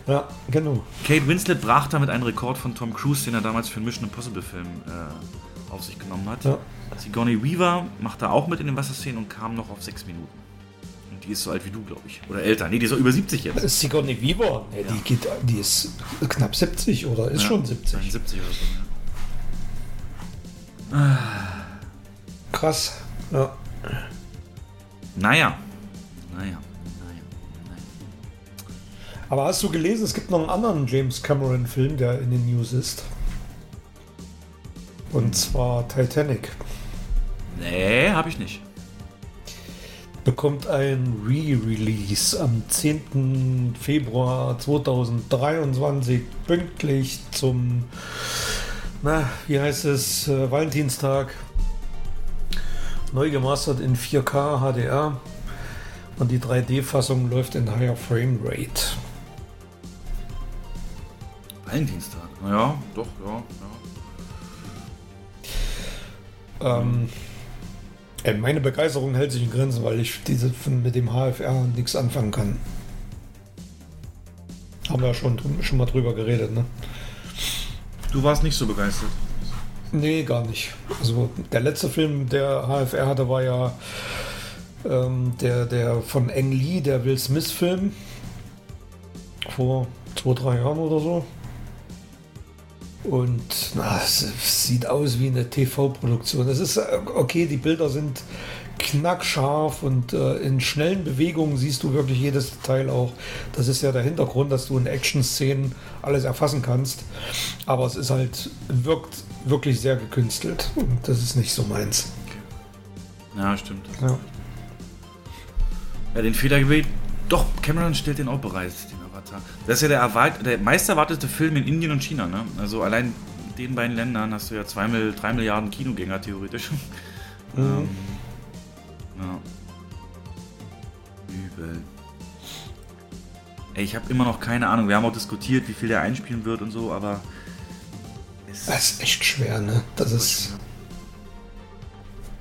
Ja, genau.
Kate Winslet brach damit einen Rekord von Tom Cruise, den er damals für einen Mission Impossible-Film äh, auf sich genommen hat.
Ja.
Sigourney Weaver machte auch mit in den Wasserszenen und kam noch auf sechs Minuten. Die ist so alt wie du, glaube ich. Oder älter. Nee, die ist so über 70 jetzt.
Sigourney Weaver, nee, die, geht, die ist knapp 70 oder ist
Ja,
schon 70.
70 oder so.
Krass. Ja.
Ja. Naja. Naja. Naja. Naja.
Aber hast du gelesen, es gibt noch einen anderen James Cameron-Film, der in den News ist? Und zwar Titanic.
Nee, habe ich nicht.
Bekommt ein Re-Release am 10. Februar 2023 pünktlich zum, na, wie heißt es, äh, Valentinstag. Neu gemastert in 4K HDR und die 3D-Fassung läuft in higher Frame Rate.
Valentinstag. Ja, doch, ja. ja.
Ähm, äh, meine Begeisterung hält sich in Grenzen, weil ich diese mit dem HFR nichts anfangen kann. Haben wir ja schon, schon mal drüber geredet, ne?
Du warst nicht so begeistert.
Nee, gar nicht. Also der letzte Film, der HFR hatte, war ja ähm, der, der von Eng Lee, der Will Smith-Film. Vor zwei, drei Jahren oder so. Und na, es sieht aus wie eine TV-Produktion. Es ist äh, okay, die Bilder sind knackscharf und äh, in schnellen Bewegungen siehst du wirklich jedes Detail auch. Das ist ja der Hintergrund, dass du in Action-Szenen alles erfassen kannst. Aber es ist halt, wirkt wirklich sehr gekünstelt. Und das ist nicht so meins.
Ja, stimmt.
Ja.
Ja, den Fehler gewählt. Doch, Cameron stellt den auch bereit, den Avatar. Das ist ja der, erwart der meist erwartete Film in Indien und China, ne? Also allein in den beiden Ländern hast du ja 2 Milliarden Kinogänger theoretisch.
Mhm.
Ähm, ja. Übel. Ey, ich habe immer noch keine Ahnung. Wir haben auch diskutiert, wie viel der einspielen wird und so, aber. Es
Das ist echt schwer, ne? Das ist.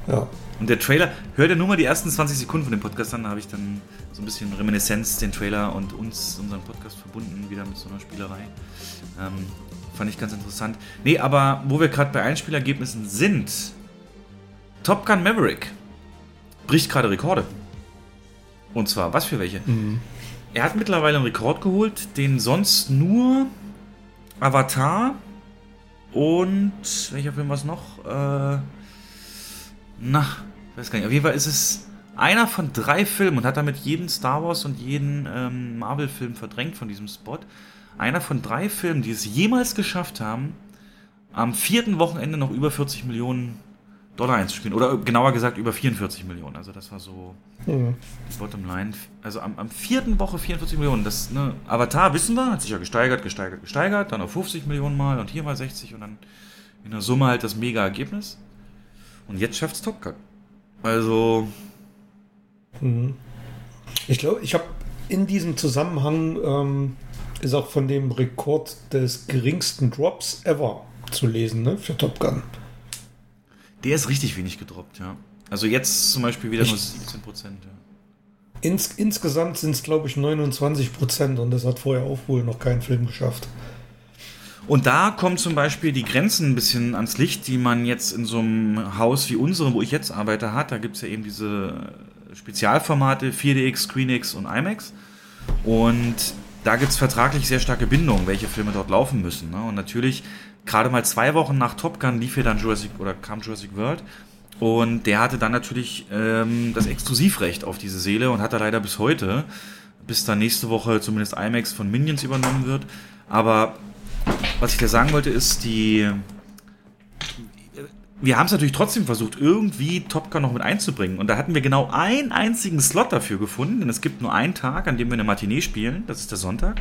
Ja.
Und der Trailer, hört ihr nur mal die ersten 20 Sekunden von dem Podcast an, da habe ich dann ein bisschen Reminiszenz, den Trailer und uns, unseren Podcast verbunden, wieder mit so einer Spielerei. Ähm, fand ich ganz interessant. Nee, aber wo wir gerade bei Einspielergebnissen sind, Top Gun Maverick bricht gerade Rekorde. Und zwar, was für welche? Er hat mittlerweile einen Rekord geholt, den sonst nur Avatar und welcher Film war es noch? Äh, na, ich weiß gar nicht. Auf jeden Fall ist es einer von drei Filmen und hat damit jeden Star Wars und jeden ähm, Marvel-Film verdrängt von diesem Spot. Einer von drei Filmen, die es jemals geschafft haben, am vierten Wochenende noch über 40 Millionen Dollar einzuspielen. Oder genauer gesagt über 44 Millionen. Also das war so
Mhm.
die Bottomline. Also am, am vierten Woche 44 Millionen. Das, ne, Avatar, wissen wir, hat sich ja gesteigert, gesteigert, gesteigert. Dann auf 50 Millionen mal und hier mal 60 und dann in der Summe halt das mega Ergebnis. Und jetzt schafft's Top Gun. Also,
Ich glaube, ich habe in diesem Zusammenhang ähm, ist auch von dem Rekord des geringsten Drops ever zu lesen, ne? Für Top Gun.
der ist richtig wenig gedroppt, ja. Also jetzt zum Beispiel wieder nur
Ich-
17 Prozent, ja.
Ins, insgesamt sind es, glaube ich, 29 Prozent und das hat vorher auch wohl noch kein Film geschafft.
Und da kommen zum Beispiel die Grenzen ein bisschen ans Licht, die man jetzt in so einem Haus wie unserem, wo ich jetzt arbeite, hat. Da gibt es ja eben diese Spezialformate 4DX, ScreenX und IMAX. Und da gibt es vertraglich sehr starke Bindungen, welche Filme dort laufen müssen. Ne? Und natürlich, gerade mal zwei Wochen nach Top Gun lief ja dann Jurassic oder kam Jurassic World. Und der hatte dann natürlich ähm, das Exklusivrecht auf diese Seele und hat er leider bis heute, bis dann nächste Woche zumindest IMAX von Minions übernommen wird. Aber was ich da sagen wollte, ist, die. Wir haben es natürlich trotzdem versucht, irgendwie Top Gun noch mit einzubringen. Und da hatten wir genau einen einzigen Slot dafür gefunden, denn es gibt nur einen Tag, an dem wir eine Matinee spielen. Das ist der Sonntag.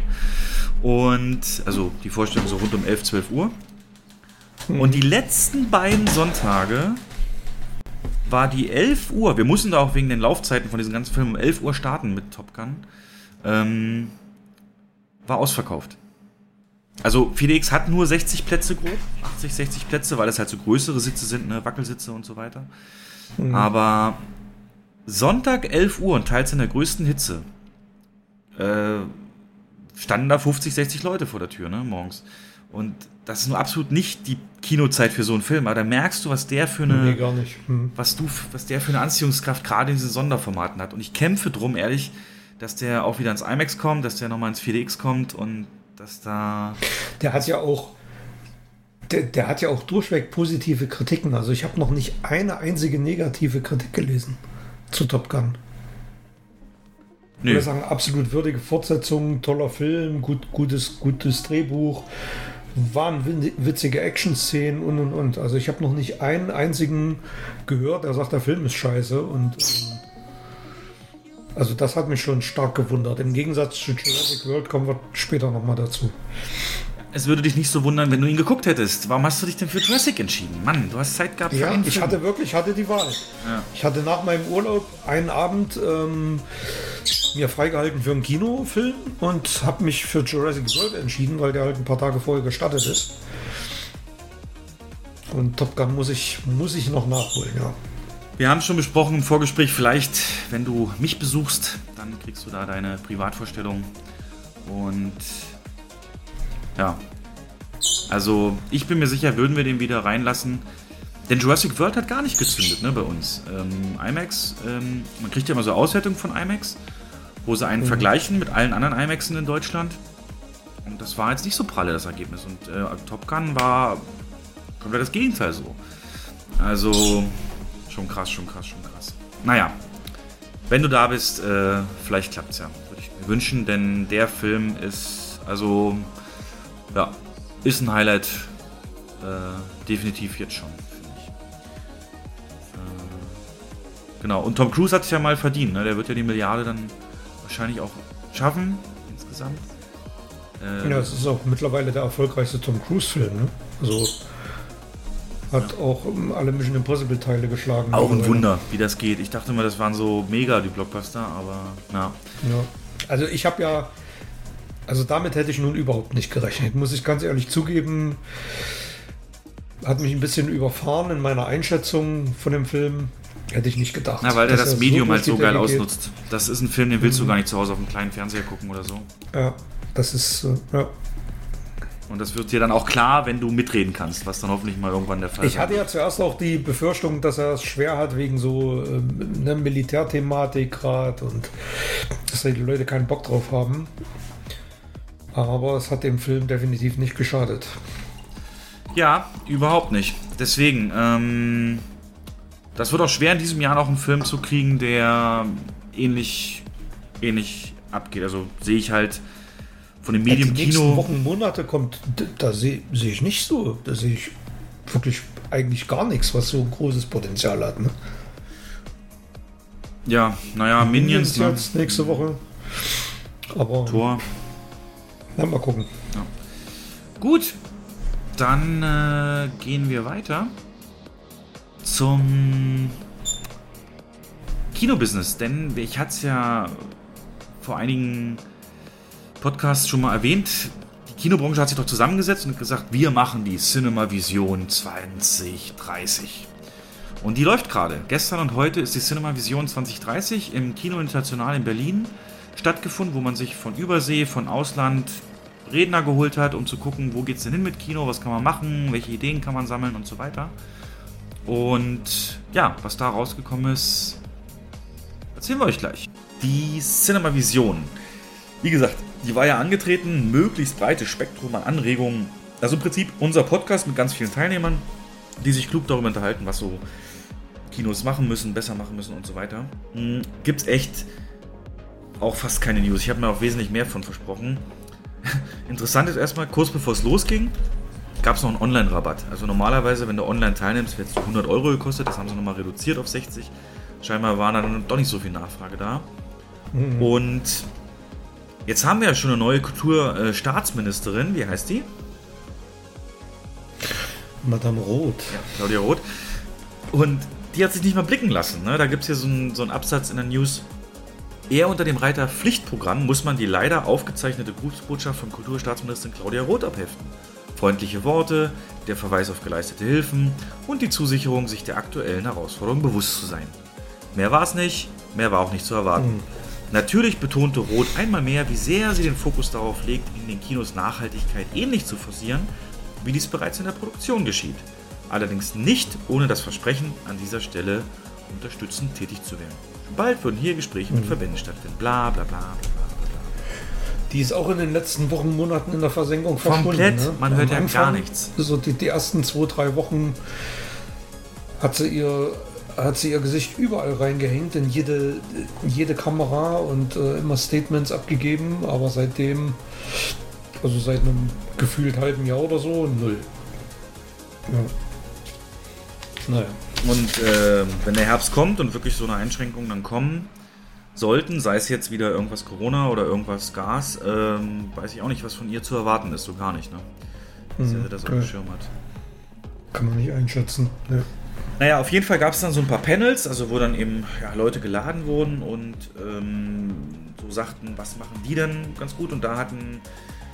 Und, also die Vorstellung so rund um 11, 12 Uhr. Und die letzten beiden Sonntage war die 11 Uhr. Wir mussten da auch wegen den Laufzeiten von diesen ganzen Filmen um 11 Uhr starten mit Top Gun. Ähm, war ausverkauft. Also 4DX hat nur 60 Plätze grob, 80, 60 Plätze, weil es halt so größere Sitze sind, ne, Wackelsitze und so weiter. Aber Sonntag 11 Uhr und teils in der größten Hitze äh, standen da 50, 60 Leute vor der Tür, ne, morgens. Und das ist nur absolut nicht die Kinozeit für so einen Film, aber da merkst du, was der für eine
Nee, gar nicht. Hm.
was du, was der für eine Anziehungskraft gerade in diesen Sonderformaten hat. Und ich kämpfe drum, ehrlich, dass der auch wieder ins IMAX kommt, dass der nochmal ins 4DX kommt und dass da.
Der hat ja auch. Der, der hat ja auch durchweg positive Kritiken. Also ich habe noch nicht eine einzige negative Kritik gelesen zu Top Gun. Ich
Nö.
würde sagen, absolut würdige Fortsetzung, toller Film, gut, gutes, gutes Drehbuch, waren witzige Action-Szenen und und und. Also ich habe noch nicht einen einzigen gehört, der sagt, der Film ist scheiße. Und ähm, also das hat mich schon stark gewundert. Im Gegensatz zu Jurassic World kommen wir später nochmal dazu.
Es würde dich nicht so wundern, wenn du ihn geguckt hättest. Warum hast du dich denn für Jurassic entschieden? Mann, du hast Zeit gehabt für
Ja, ich
Film.
hatte wirklich hatte die Wahl.
Ja.
Ich hatte nach meinem Urlaub einen Abend ähm, mir freigehalten für einen Kinofilm und habe mich für Jurassic World entschieden, weil der halt ein paar Tage vorher gestartet ist. Und Top Gun muss ich, muss ich noch nachholen, ja.
Wir haben schon besprochen im Vorgespräch, vielleicht, wenn du mich besuchst, dann kriegst du da deine Privatvorstellung. Und ja, also ich bin mir sicher, würden wir den wieder reinlassen. Denn Jurassic World hat gar nicht gezündet ne, bei uns. Ähm, IMAX, ähm, man kriegt ja immer so Auswertungen von IMAX, wo sie einen vergleichen mit allen anderen IMAXen in Deutschland. Und das war jetzt nicht so pralle, das Ergebnis. Und äh, Top Gun war komplett das Gegenteil so. Also schon krass, schon krass, schon krass. Naja, wenn du da bist, äh, vielleicht klappt es ja. Würde ich mir wünschen, denn der Film ist, also, ja, ist ein Highlight. Äh, definitiv jetzt schon, finde ich. Äh, genau, und Tom Cruise hat es ja mal verdient. Ne? Der wird ja die Milliarde dann wahrscheinlich auch schaffen, insgesamt.
Äh, ja, es ist auch mittlerweile der erfolgreichste Tom Cruise-Film. Ne? Also hat ja. auch ähm, alle Mission Impossible Teile geschlagen.
Auch ein Wunder, wie das geht. Ich dachte immer, das waren so mega die Blockbuster, aber na.
Ja. Also ich habe ja, also damit hätte ich nun überhaupt nicht gerechnet, muss ich ganz ehrlich zugeben. Hat mich ein bisschen überfahren in meiner Einschätzung von dem Film. Hätte ich nicht gedacht.
Na, weil der das Medium so halt so geil ausnutzt. Das ist ein Film, den willst mhm. du gar nicht zu Hause auf einem kleinen Fernseher gucken oder so.
Ja, das ist, äh, ja.
Und das wird dir dann auch klar, wenn du mitreden kannst, was dann hoffentlich mal irgendwann der Fall
ist. Ich hatte ja zuerst auch die Befürchtung, dass er es schwer hat wegen so ähm, ne, Militärthematik gerade und dass die Leute keinen Bock drauf haben. Aber es hat dem Film definitiv nicht geschadet.
Ja, überhaupt nicht. Deswegen, ähm, das wird auch schwer in diesem Jahr noch einen Film zu kriegen, der ähnlich, ähnlich abgeht. Also sehe ich halt von dem Medium Kino. Die nächsten
Wochen, Monate kommt, da sehe seh ich nicht so. Da sehe ich wirklich eigentlich gar nichts, was so ein großes Potenzial hat. Ne?
Ja, naja, Minions.
Minions jetzt ne? nächste Woche. Aber.
Tor.
Na, mal gucken.
Ja. Gut, dann äh, gehen wir weiter zum Kinobusiness. Denn ich hatte es ja vor einigen Podcast schon mal erwähnt. Die Kinobranche hat sich doch zusammengesetzt und gesagt, wir machen die Cinema Vision 2030. Und die läuft gerade. Gestern und heute ist die Cinema Vision 2030 im Kino International in Berlin stattgefunden, wo man sich von Übersee, von Ausland Redner geholt hat, um zu gucken, wo geht es denn hin mit Kino, was kann man machen, welche Ideen kann man sammeln und so weiter. Und ja, was da rausgekommen ist, erzählen wir euch gleich. Die Cinema Vision. Wie gesagt, die war ja angetreten, möglichst breites Spektrum an Anregungen. Also im Prinzip unser Podcast mit ganz vielen Teilnehmern, die sich klug darüber unterhalten, was so Kinos machen müssen, besser machen müssen und so weiter. Hm, Gibt es echt auch fast keine News. Ich habe mir auch wesentlich mehr von versprochen. Interessant ist erstmal, kurz bevor es losging, gab es noch einen Online-Rabatt. Also normalerweise, wenn du online teilnimmst, wird es 100 Euro gekostet. Das haben sie nochmal reduziert auf 60. Scheinbar war dann doch nicht so viel Nachfrage da. Mhm. Und Jetzt haben wir ja schon eine neue Kulturstaatsministerin. Wie heißt die?
Madame Roth.
Ja, Claudia Roth. Und die hat sich nicht mal blicken lassen. Ne? Da gibt es hier so einen, so Absatz in der News. Eher unter dem Reiter Pflichtprogramm muss man die leider aufgezeichnete Grußbotschaft von Kulturstaatsministerin Claudia Roth abheften. Freundliche Worte, der Verweis auf geleistete Hilfen und die Zusicherung, sich der aktuellen Herausforderung bewusst zu sein. Mehr war es nicht, mehr war auch nicht zu erwarten. Mhm. Natürlich betonte Roth einmal mehr, wie sehr sie den Fokus darauf legt, in den Kinos Nachhaltigkeit ähnlich zu forcieren, wie dies bereits in der Produktion geschieht. Allerdings nicht ohne das Versprechen, an dieser Stelle unterstützend tätig zu werden. Bald würden hier Gespräche mit mhm. Verbänden stattfinden. Bla bla bla bla bla.
Die ist auch in den letzten Wochen, Monaten in der Versenkung
Komplett, ne? man hört ja Anfang, gar nichts.
So die, die ersten zwei, drei Wochen hat sie ihr hat sie ihr Gesicht überall reingehängt, in jede, jede Kamera und äh, immer Statements abgegeben, aber seitdem, also seit einem gefühlt halben Jahr oder so, null.
Ja. Naja. Und äh, wenn der Herbst kommt und wirklich so eine Einschränkung dann kommen sollten, sei es jetzt wieder irgendwas Corona oder irgendwas Gas, ähm, weiß ich auch nicht, was von ihr zu erwarten ist, so gar nicht, ne? Dass mhm, sie das auf dem Schirm hat.
Kann man nicht einschätzen. Ja.
Naja, auf jeden Fall gab es dann so ein paar Panels, also wo dann eben ja, Leute geladen wurden und ähm, so sagten, was machen die denn ganz gut. Und da hat ein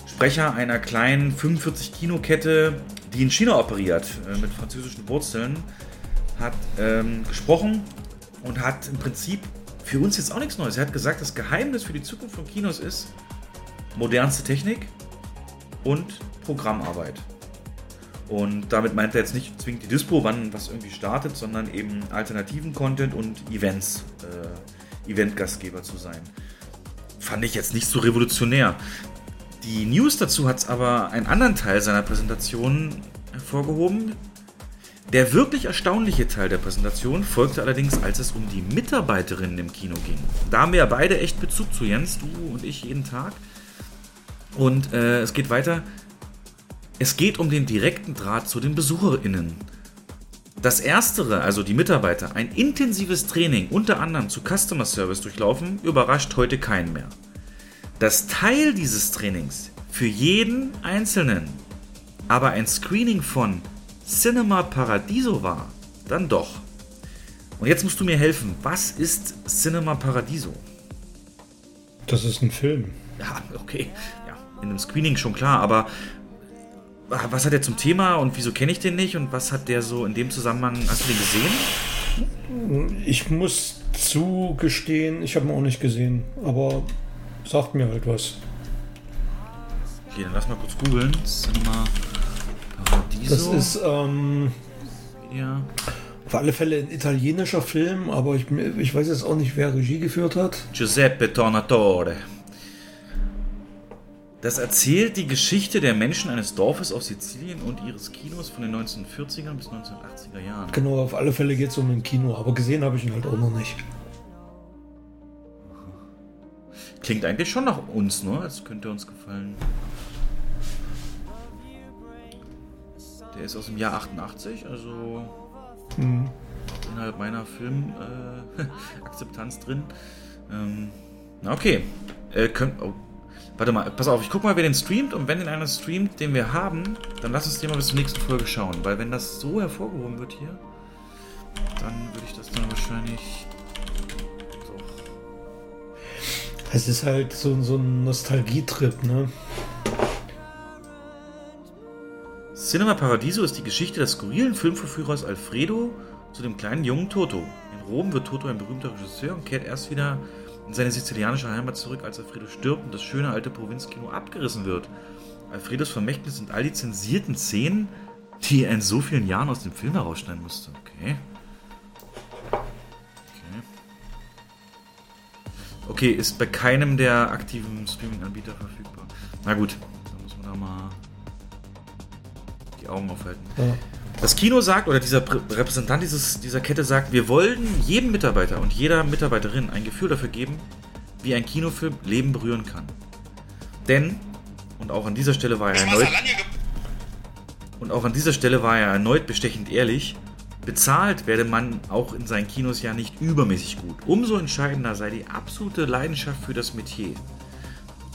Sprecher einer kleinen 45-Kino-Kette, die in China operiert, äh, mit französischen Wurzeln, hat ähm, gesprochen und hat im Prinzip für uns jetzt auch nichts Neues. Er hat gesagt, das Geheimnis für die Zukunft von Kinos ist modernste Technik und Programmarbeit. Und damit meint er jetzt nicht zwingend die Dispo, wann was irgendwie startet, sondern eben alternativen Content und Events, äh, Eventgastgeber zu sein. Fand ich jetzt nicht so revolutionär. Die News dazu hat aber einen anderen Teil seiner Präsentation hervorgehoben. Der wirklich erstaunliche Teil der Präsentation folgte allerdings, als es um die Mitarbeiterinnen im Kino ging. Da haben wir ja beide echt Bezug zu Jens, du und ich jeden Tag. Und äh, es geht weiter. Es geht um den direkten Draht zu den BesucherInnen. Das Erstere, also die Mitarbeiter, ein intensives Training unter anderem zu Customer Service durchlaufen, überrascht heute keinen mehr. Das Teil dieses Trainings für jeden Einzelnen aber ein Screening von Cinema Paradiso war, dann doch. Und jetzt musst du mir helfen. Was ist Cinema Paradiso?
Das ist ein Film.
Ja, okay. Ja, in einem Screening schon klar, aber was hat er zum Thema und wieso kenne ich den nicht und was hat der so in dem Zusammenhang, hast du den
gesehen? Ich muss zugestehen, ich habe ihn auch nicht gesehen, aber sagt mir halt was.
Okay, dann lass mal kurz googeln. Cinema
Paradiso. Das ist, ähm, ja. Auf alle Fälle ein italienischer Film, aber ich, ich weiß jetzt auch nicht, wer Regie geführt hat.
Giuseppe Tornatore. Das erzählt die Geschichte der Menschen eines Dorfes auf Sizilien und ihres Kinos von den 1940er bis 1980er Jahren.
Genau, auf alle Fälle geht es um ein Kino, aber gesehen habe ich ihn halt auch noch nicht.
Klingt eigentlich schon nach uns, ne? Als könnte uns gefallen. Der ist aus dem Jahr 88, also hm. innerhalb meiner Filmakzeptanz äh, drin. Ähm, na okay. Äh, könnt, oh, Warte mal, pass auf, ich guck mal, wer den streamt und wenn den einer streamt, den wir haben, dann lass uns den mal bis zur nächsten Folge schauen. Weil wenn das so hervorgehoben wird hier, dann würde ich das dann wahrscheinlich doch.
Es ist halt so, so ein Nostalgietrip, ne?
Cinema Paradiso ist die Geschichte des skurrilen Filmverführers Alfredo zu dem kleinen jungen Toto. In Rom wird Toto ein berühmter Regisseur und kehrt erst wieder in seine sizilianische Heimat zurück, als Alfredo stirbt und das schöne alte Provinzkino abgerissen wird. Alfredos Vermächtnis sind all die zensierten Szenen, die er in so vielen Jahren aus dem Film herausschneiden musste. Okay. Okay. Okay, ist bei keinem der aktiven Streaming-Anbieter verfügbar. Na gut, dann muss man da mal die Augen aufhalten. Ja. Das Kino sagt, oder dieser Repräsentant dieses, dieser Kette sagt, wir wollen jedem Mitarbeiter und jeder Mitarbeiterin ein Gefühl dafür geben, wie ein Kinofilm Leben berühren kann. Denn, und auch an dieser Stelle war er erneut. Und auch an dieser Stelle war er erneut bestechend ehrlich, bezahlt werde man auch in seinen Kinos ja nicht übermäßig gut. Umso entscheidender sei die absolute Leidenschaft für das Metier.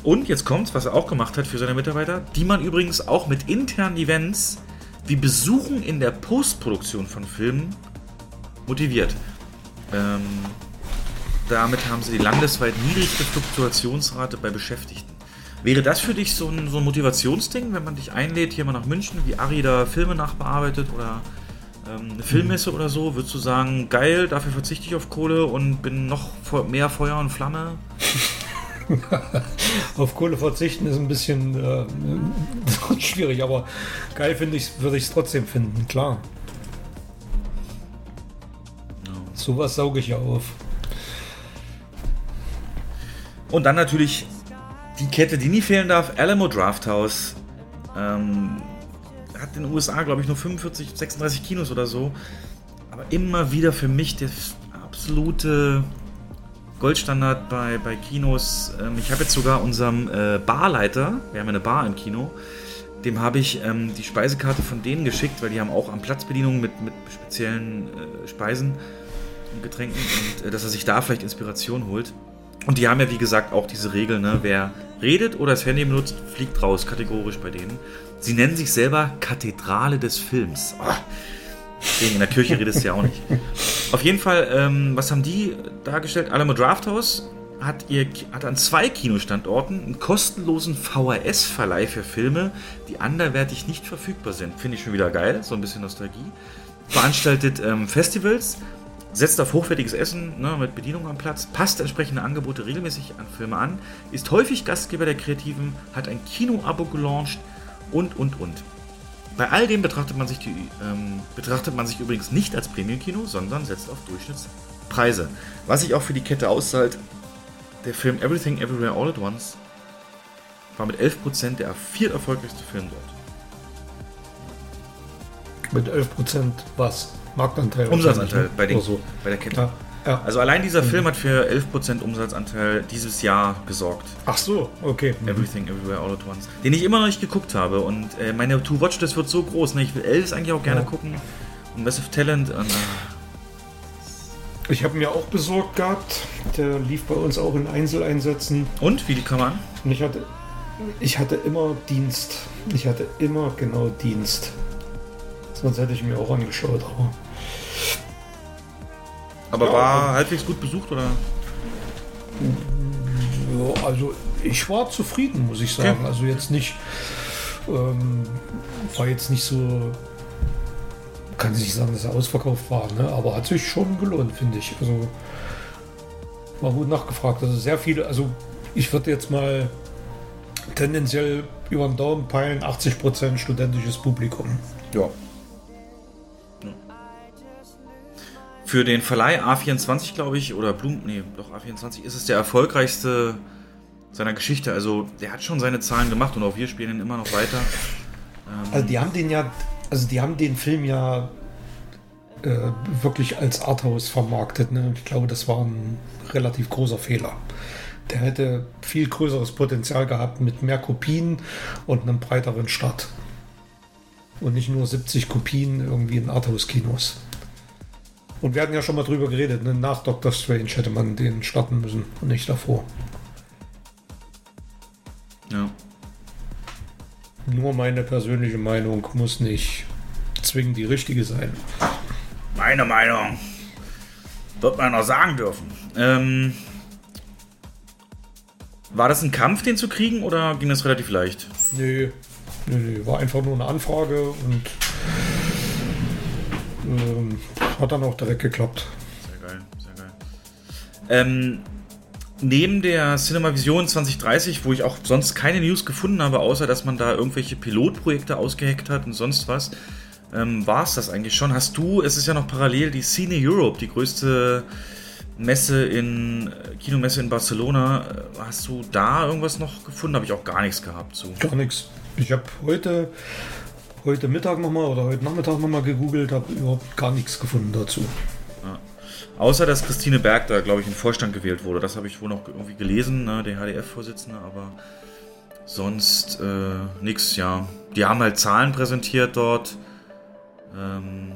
Und jetzt kommt's, was er auch gemacht hat für seine Mitarbeiter, die man übrigens auch mit internen Events wie Besuchen in der Postproduktion von Filmen motiviert. Ähm, damit haben sie die landesweit niedrigste Fluktuationsrate bei Beschäftigten. Wäre das für dich so ein, so ein Motivationsding, wenn man dich einlädt, hier mal nach München, wie Ari da Filme nachbearbeitet oder ähm, eine Filmmesse mhm. oder so? Würdest du sagen, geil, dafür verzichte ich auf Kohle und bin noch mehr Feuer und Flamme?
Auf Kohle verzichten ist ein bisschen äh, schwierig, aber geil finde ich, würde ich es trotzdem finden, klar. No. Sowas sauge ich ja auf.
Und dann natürlich die Kette, die nie fehlen darf, Alamo Drafthouse. Ähm, hat in den USA, glaube ich, nur 45, 36 Kinos oder so. Aber immer wieder für mich das absolute Goldstandard bei, bei Kinos. Ähm, ich habe jetzt sogar unserem äh, Barleiter, wir haben eine Bar im Kino, dem habe ich ähm, die Speisekarte von denen geschickt, weil die haben auch am Platzbedienungen mit, mit speziellen äh, Speisen und Getränken und äh, dass er sich da vielleicht Inspiration holt. Und die haben ja, wie gesagt, auch diese Regel, ne? wer redet oder das Handy benutzt, fliegt raus, kategorisch bei denen. Sie nennen sich selber Kathedrale des Films. Oh, Deswegen in der Kirche redest du ja auch nicht. Auf jeden Fall, ähm, was haben die dargestellt? Alamo Drafthouse hat, ihr, hat an zwei Kinostandorten einen kostenlosen VHS-Verleih für Filme, die anderwertig nicht verfügbar sind. Finde ich schon wieder geil, so ein bisschen Nostalgie. Veranstaltet ähm, Festivals, setzt auf hochwertiges Essen ne, mit Bedienung am Platz, passt entsprechende Angebote regelmäßig an Filme an, ist häufig Gastgeber der Kreativen, hat ein Kino-Abo gelauncht und, und, und. Bei all dem betrachtet man sich, die, ähm, betrachtet man sich übrigens nicht als Premium-Kino, sondern setzt auf Durchschnittspreise. Was sich auch für die Kette auszahlt, der Film Everything Everywhere All at Once war mit 11% der viert erfolgreichste Film dort.
Mit 11% was? Marktanteil?
Umsatzanteil
ne?
bei, den,
so.
bei der Kette.
Ja, ja.
Also allein dieser Film hat für 11% Umsatzanteil dieses Jahr gesorgt.
Ach so, okay. Mhm.
Everything Everywhere All at Once. Den ich immer noch nicht geguckt habe. Und äh, meine To-Watch-List wird so groß. Ne? Ich will Elvis eigentlich auch gerne
Ja.
gucken. Und Massive Talent. Und, äh,
Ich habe mir auch besorgt gehabt. Der lief bei uns auch in Einzeleinsätzen.
und wie die kann man?
Und ich hatte, ich hatte immer Dienst. Ich hatte immer genau Dienst. Sonst hätte ich mir auch angeschaut. Aber
Aber
Ja,
war halbwegs gut besucht oder?
ja, also ich war zufrieden, muss ich sagen.
Okay.
Also jetzt nicht, ähm, war jetzt nicht so, kann ich nicht sagen, dass er ausverkauft war, ne? aber hat sich schon gelohnt, finde ich. Also war gut nachgefragt. Also sehr viele, also ich würde jetzt mal tendenziell über den Daumen peilen, 80% studentisches Publikum.
Ja. Für den Verleih A24, glaube ich, oder Blum, nee, doch A24, ist es der erfolgreichste seiner Geschichte. Also, der hat schon seine Zahlen gemacht und auch wir spielen ihn immer noch weiter.
Also die haben den ja, also die haben den Film ja äh, wirklich als Arthouse vermarktet. Ne? Ich glaube, das war ein relativ großer Fehler. Der hätte viel größeres Potenzial gehabt mit mehr Kopien und einem breiteren Start. Und nicht nur 70 Kopien irgendwie in Arthouse-Kinos. Und wir hatten ja schon mal drüber geredet, ne? nach Doctor Strange hätte man den starten müssen und nicht davor.
Ja.
Nur meine persönliche Meinung muss nicht zwingend die richtige sein.
Meine Meinung. Wird man noch sagen dürfen. Ähm, war das ein Kampf, den zu kriegen, oder ging das relativ leicht?
Nee, nee, nee, war einfach nur eine Anfrage und ähm, hat dann auch direkt geklappt.
Sehr geil, sehr geil. Ähm, neben der Cinema Vision 2030, wo ich auch sonst keine News gefunden habe, außer dass man da irgendwelche Pilotprojekte ausgeheckt hat und sonst was, ähm, war es das eigentlich schon. Hast du, es ist ja noch parallel die Cine Europe, die größte Messe in, äh, Kinomesse in Barcelona. Äh, Hast du da irgendwas noch gefunden? Habe ich auch gar nichts gehabt zu.
Gar nichts. Ich habe heute, heute Mittag nochmal oder heute Nachmittag nochmal gegoogelt, habe überhaupt gar nichts gefunden dazu.
Außer, dass Christine Berg da, glaube ich, in Vorstand gewählt wurde. Das habe ich wohl noch irgendwie gelesen, ne, der HDF-Vorsitzende, aber sonst äh, nix, ja. Die haben halt Zahlen präsentiert dort. Ähm,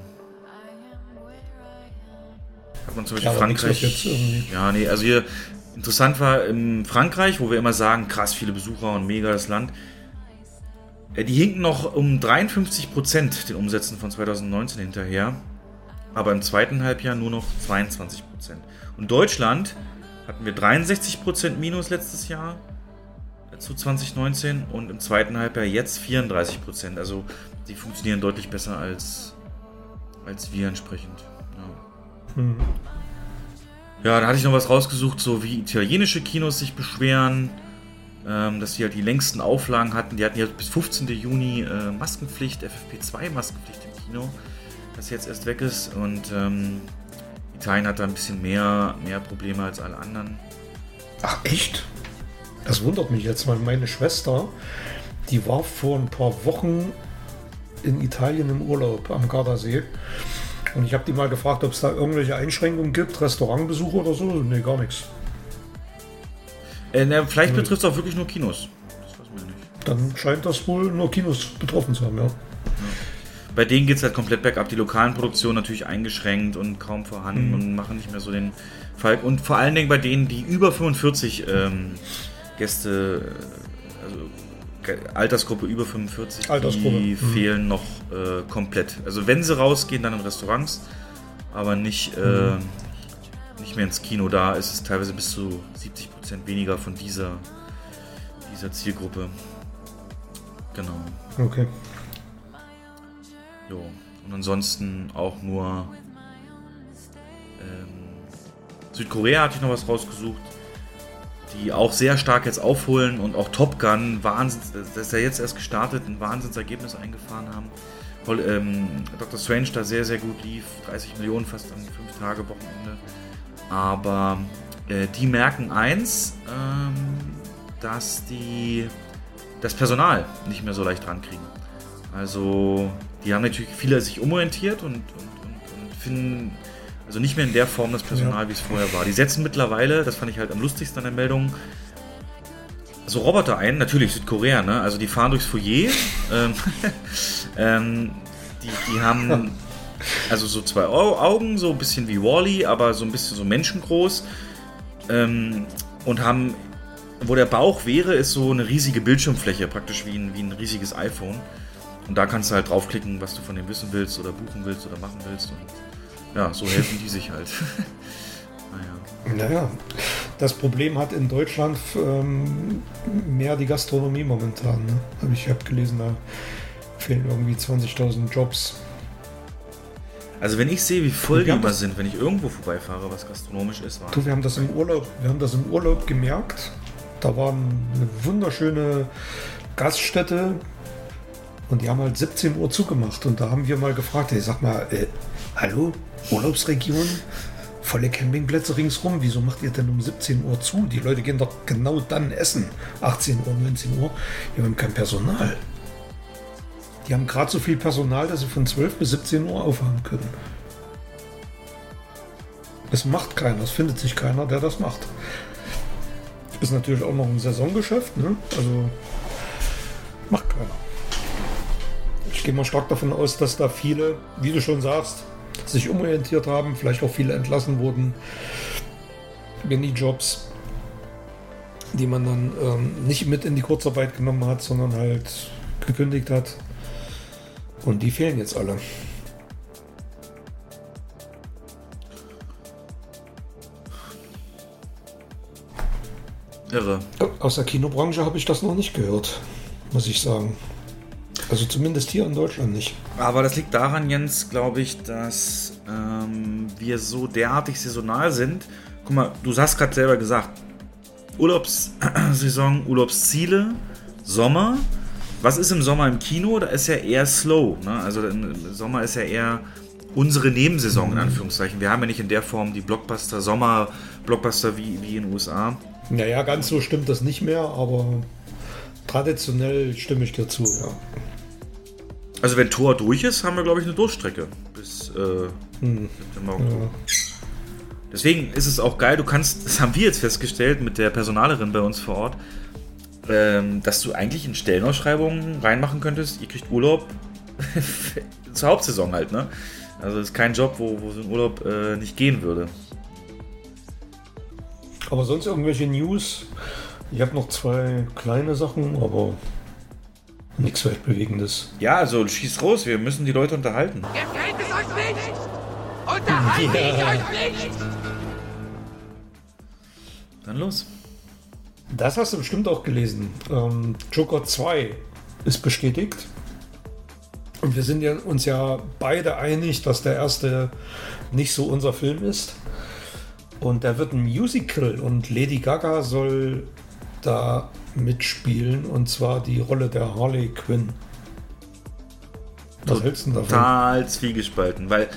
hat man zum Beispiel
Ja, nichts,
Frankreich. Ja, nee, also hier interessant war in Frankreich, wo wir immer sagen, krass viele Besucher und mega das Land. Äh, Die hinken noch um 53 Prozent den Umsätzen von 2019 hinterher, aber im zweiten Halbjahr nur noch 22 Prozent. Und Deutschland hatten wir 63 Prozent Minus letztes Jahr äh, zu 2019 und im zweiten Halbjahr jetzt 34 Prozent. Also die funktionieren deutlich besser als, als wir entsprechend. Ja.
Hm.
Ja, da hatte ich noch was rausgesucht, so wie italienische Kinos sich beschweren, dass sie halt die längsten Auflagen hatten. Die hatten ja bis 15. Juni äh, Maskenpflicht, FFP2 Maskenpflicht im Kino, das jetzt erst weg ist. Und ähm, Italien hat da ein bisschen mehr, mehr Probleme als alle anderen.
Ach echt? Das wundert mich jetzt, weil meine Schwester, die war vor ein paar Wochen in Italien im Urlaub am Gardasee. Und ich habe die mal gefragt, ob es da irgendwelche Einschränkungen gibt, Restaurantbesuche oder so. Nee, gar nichts.
Äh, na, vielleicht betrifft es auch wirklich nur Kinos. Das weiß man nicht.
Dann scheint das wohl nur Kinos betroffen zu haben, ja.
Bei denen geht es halt komplett bergab. Die lokalen Produktionen natürlich eingeschränkt und kaum vorhanden und machen nicht mehr so den Fall. Und vor allen Dingen bei denen, die über 45 ähm, Gäste, äh, also Altersgruppe über 45,
Altersgruppe,
die
mhm.
fehlen noch äh, komplett. Also wenn sie rausgehen, dann in Restaurants, aber nicht, äh, nicht mehr ins Kino. Da ist es teilweise bis zu 70% weniger von dieser, dieser Zielgruppe. Genau.
Okay.
Jo. Und ansonsten auch nur ähm, Südkorea hatte ich noch was rausgesucht, die auch sehr stark jetzt aufholen und auch Top Gun, Wahnsinns, das ist ja jetzt erst gestartet, ein Wahnsinnsergebnis eingefahren haben. Voll, ähm, Dr. Strange da sehr, sehr gut lief, 30 Millionen fast am 5-Tage-Wochenende. Aber äh, die merken eins, ähm, dass die das Personal nicht mehr so leicht rankriegen. Also, die haben natürlich viele sich umorientiert und, und, und, und finden also nicht mehr in der Form das Personal, ja. wie es vorher war. Die setzen mittlerweile, das fand ich halt am lustigsten an der Meldung, so Roboter ein, natürlich Südkorea, ne? Also die fahren durchs Foyer. ähm, ähm, die, die haben also so zwei Augen, so ein bisschen wie Wally, -E, aber so ein bisschen so menschengroß. Ähm, und haben, wo der Bauch wäre, ist so eine riesige Bildschirmfläche, praktisch wie ein, wie ein riesiges iPhone. Und da kannst du halt draufklicken, was du von dem wissen willst oder buchen willst oder machen willst. Und ja, so helfen die sich halt.
naja. naja, das Problem hat in Deutschland ähm, mehr die Gastronomie momentan. Ne? Habe ich hab gelesen, da fehlen irgendwie 20.000 Jobs.
Also wenn ich sehe, wie voll die immer sind, wenn ich irgendwo vorbeifahre, was gastronomisch ist,
war. Du, wir haben das im Urlaub, wir haben das im Urlaub gemerkt. Da war eine wunderschöne Gaststätte und die haben halt 17 Uhr zugemacht. Und da haben wir mal gefragt, hey, sag mal, äh, hallo, Urlaubsregion? Volle Campingplätze ringsrum, wieso macht ihr denn um 17 Uhr zu? Die Leute gehen doch genau dann essen. 18 Uhr, 19 Uhr. Wir haben kein Personal. Die haben gerade so viel Personal, dass sie von 12 bis 17 Uhr aufhaben können. Es macht keiner, es findet sich keiner, der das macht. Ist natürlich auch noch ein Saisongeschäft, ne? Also macht keiner. Ich gehe mal stark davon aus, dass da viele, wie du schon sagst, sich umorientiert haben, vielleicht auch viele entlassen wurden. Minijobs, die man dann ähm, nicht mit in die Kurzarbeit genommen hat, sondern halt gekündigt hat. Und die fehlen jetzt alle.
Irre.
Aus der Kinobranche habe ich das noch nicht gehört, muss ich sagen. Also zumindest hier in Deutschland nicht.
Aber das liegt daran, Jens, glaube ich, dass ähm, wir so derartig saisonal sind. Guck mal, du hast gerade selber gesagt, Urlaubssaison, Urlaubsziele, Sommer was ist im Sommer im Kino? Da ist ja eher slow. Ne? Also im Sommer ist ja eher unsere Nebensaison, in. Anführungszeichen. Wir haben ja nicht in der Form die Blockbuster, Sommer-Blockbuster wie, wie in den USA.
Naja, ganz so stimmt das nicht mehr, aber traditionell stimme ich dir zu, ja.
Also wenn Tor durch ist, haben wir, glaube ich, eine Durchstrecke bis äh, hm. September, Ja. Deswegen ist es auch geil, du kannst, das haben wir jetzt festgestellt mit der Personalerin bei uns vor Ort, ähm, dass du eigentlich in Stellenausschreibungen reinmachen könntest, ihr kriegt Urlaub zur Hauptsaison halt, ne? Also ist kein Job, wo, wo so ein Urlaub äh, nicht gehen würde.
Aber sonst irgendwelche News? Ich habe noch zwei kleine Sachen, aber nichts Weltbewegendes.
Ja, also schieß raus, wir müssen die Leute unterhalten. Gefällt es euch nicht? Unterhalte ja. ich euch nicht! Dann los.
Das hast du bestimmt auch gelesen. Ähm, Joker 2 ist bestätigt. Und wir sind ja, uns ja beide einig, dass der erste nicht so unser Film ist. Und der wird ein Musical und Lady Gaga soll da mitspielen und zwar die Rolle der Harley Quinn.
Was hältst du davon? Total zwiegespalten, weil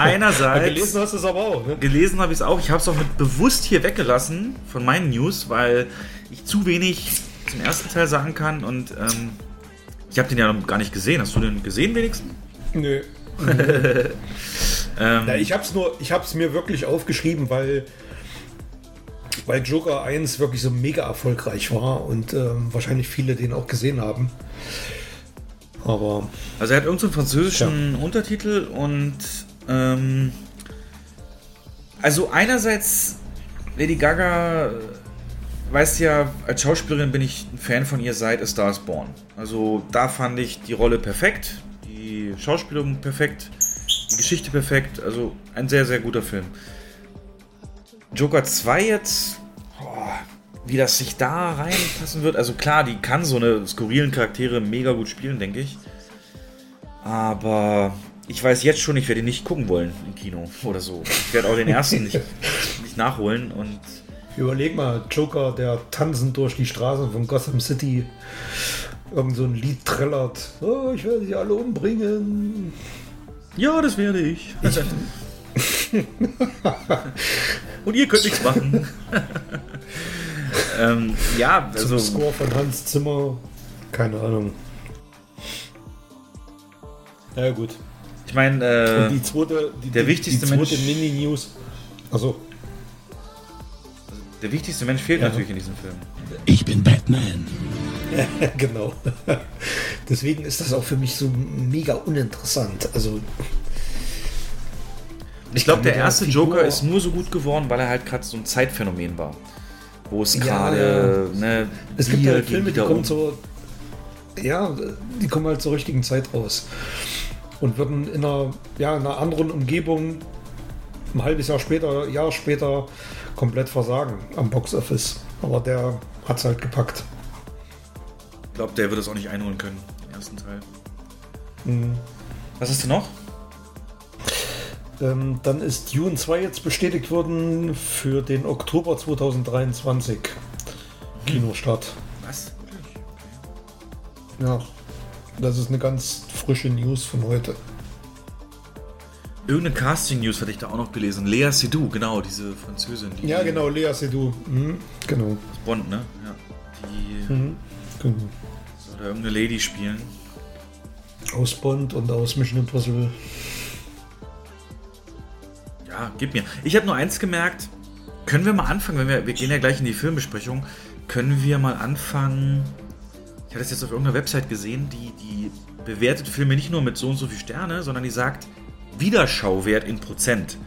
Einerseits.
gelesen hast du es aber auch, ne?
Gelesen habe ich es auch. Ich habe es auch mit bewusst hier weggelassen von meinen News, weil ich zu wenig zum ersten Teil sagen kann und ähm, ich habe den ja noch gar nicht gesehen. Hast du den gesehen wenigstens?
Nö. ähm, ja, ich habe es nur, ich habe es mir wirklich aufgeschrieben, weil weil Joker 1 wirklich so mega erfolgreich war und ähm, wahrscheinlich viele den auch gesehen haben. Aber.
Also er hat irgendeinen so französischen ja. Untertitel und ähm, also einerseits Lady Gaga, weißt ja, als Schauspielerin bin ich ein Fan von ihr seit A Star is Born. Also da fand ich die Rolle perfekt, die Schauspielung perfekt, die Geschichte perfekt. Also ein sehr, sehr guter Film. Joker 2 jetzt, oh, wie das sich da reinpassen wird. Also klar, die kann so eine skurrilen Charaktere mega gut spielen, denke ich. Aber ich weiß jetzt schon, ich werde ihn nicht gucken wollen im Kino oder so. Ich werde auch den ersten nicht, nicht nachholen und.
Überleg mal, Joker, der tanzend durch die Straßen von Gotham City irgend so ein Lied trällert. Oh, ich werde sie alle umbringen.
Ja, das werde ich. ich und ihr könnt nichts machen. ähm, ja,
Zum
also
Score von Hans Zimmer, keine Ahnung. Ja gut.
Ich meine, äh,
die zweite, die,
der
die,
wichtigste
die zweite
Mensch-
Mini-News. Also,
der wichtigste Mensch fehlt
Ja.
natürlich in diesem Film.
Ich bin Batman.
genau. Deswegen ist das auch für mich so mega uninteressant. Also,
Ich glaube, der erste
Figur-
Joker ist nur so gut geworden, weil er halt gerade so ein Zeitphänomen war. Wo es
Ja,
gerade, ne,
es gibt halt Filme, die kommen
um.
zur. Ja, die kommen halt zur richtigen Zeit raus. Und würden in einer, ja, in einer anderen Umgebung ein halbes Jahr später, Jahr später komplett versagen am Boxoffice. Aber der hat es halt gepackt.
Ich glaube, der wird es auch nicht einholen können, den ersten Teil.
Mhm.
Was hast du noch?
Ähm, dann ist Dune 2 jetzt bestätigt worden für den Oktober 2023. Kinostart.
Was?
Ja, das ist eine ganz frische News von heute.
Irgendeine Casting-News hatte ich da auch noch gelesen. Lea Seydoux, genau, diese Französin. Die
Ja, genau, Lea Seydoux. Mhm, genau.
Bond, ne? Ja. Die
Mhm, genau.
soll da irgendeine Lady spielen.
Aus Bond und aus Mission Impossible.
Ja, gib mir. Ich habe nur eins gemerkt. Können wir mal anfangen, wenn wir, wir gehen ja gleich in die Filmbesprechung, können wir mal anfangen. Ich hatte es jetzt auf irgendeiner Website gesehen, die, die bewertet Filme nicht nur mit so und so viel Sterne, sondern die sagt Wiederschauwert in Prozent.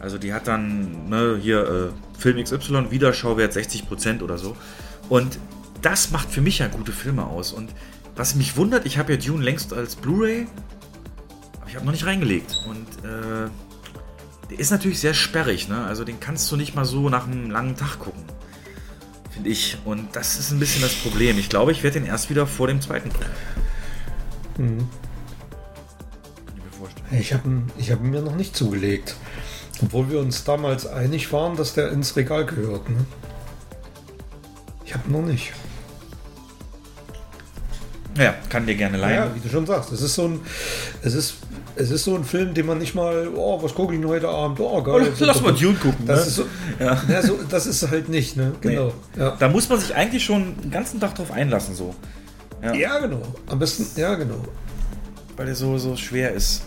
Also die hat dann ne, hier äh, Film XY, Wiederschauwert 60 Prozent oder so. Und das macht für mich ja gute Filme aus. Und was mich wundert, ich habe ja Dune längst als Blu-ray, aber ich habe noch nicht reingelegt. Und äh, der ist natürlich sehr sperrig, ne? Also den kannst du nicht mal so nach einem langen Tag gucken. Finde ich. Und das ist ein bisschen das Problem. Ich glaube, ich werde den erst wieder vor dem zweiten gucken.
Mhm.
Ich
habe ich hab mir noch nicht zugelegt. Obwohl wir uns damals einig waren, dass der ins Regal gehört. Ne? Ich habe noch nicht.
Ja, kann dir gerne leihen.
Ja, wie du schon sagst, es ist so ein, es ist, es ist so ein Film, den man nicht mal, oh, was gucke ich denn heute Abend? Oh, geil.
Lass mal Dune gucken.
Das
ne?
ist so,
Ja.
ja. so, das ist halt nicht, ne? Genau. Ja.
Da muss man sich eigentlich schon den ganzen Tag drauf einlassen, so.
Ja, genau. Am besten, ja, genau.
Weil der so, so schwer ist.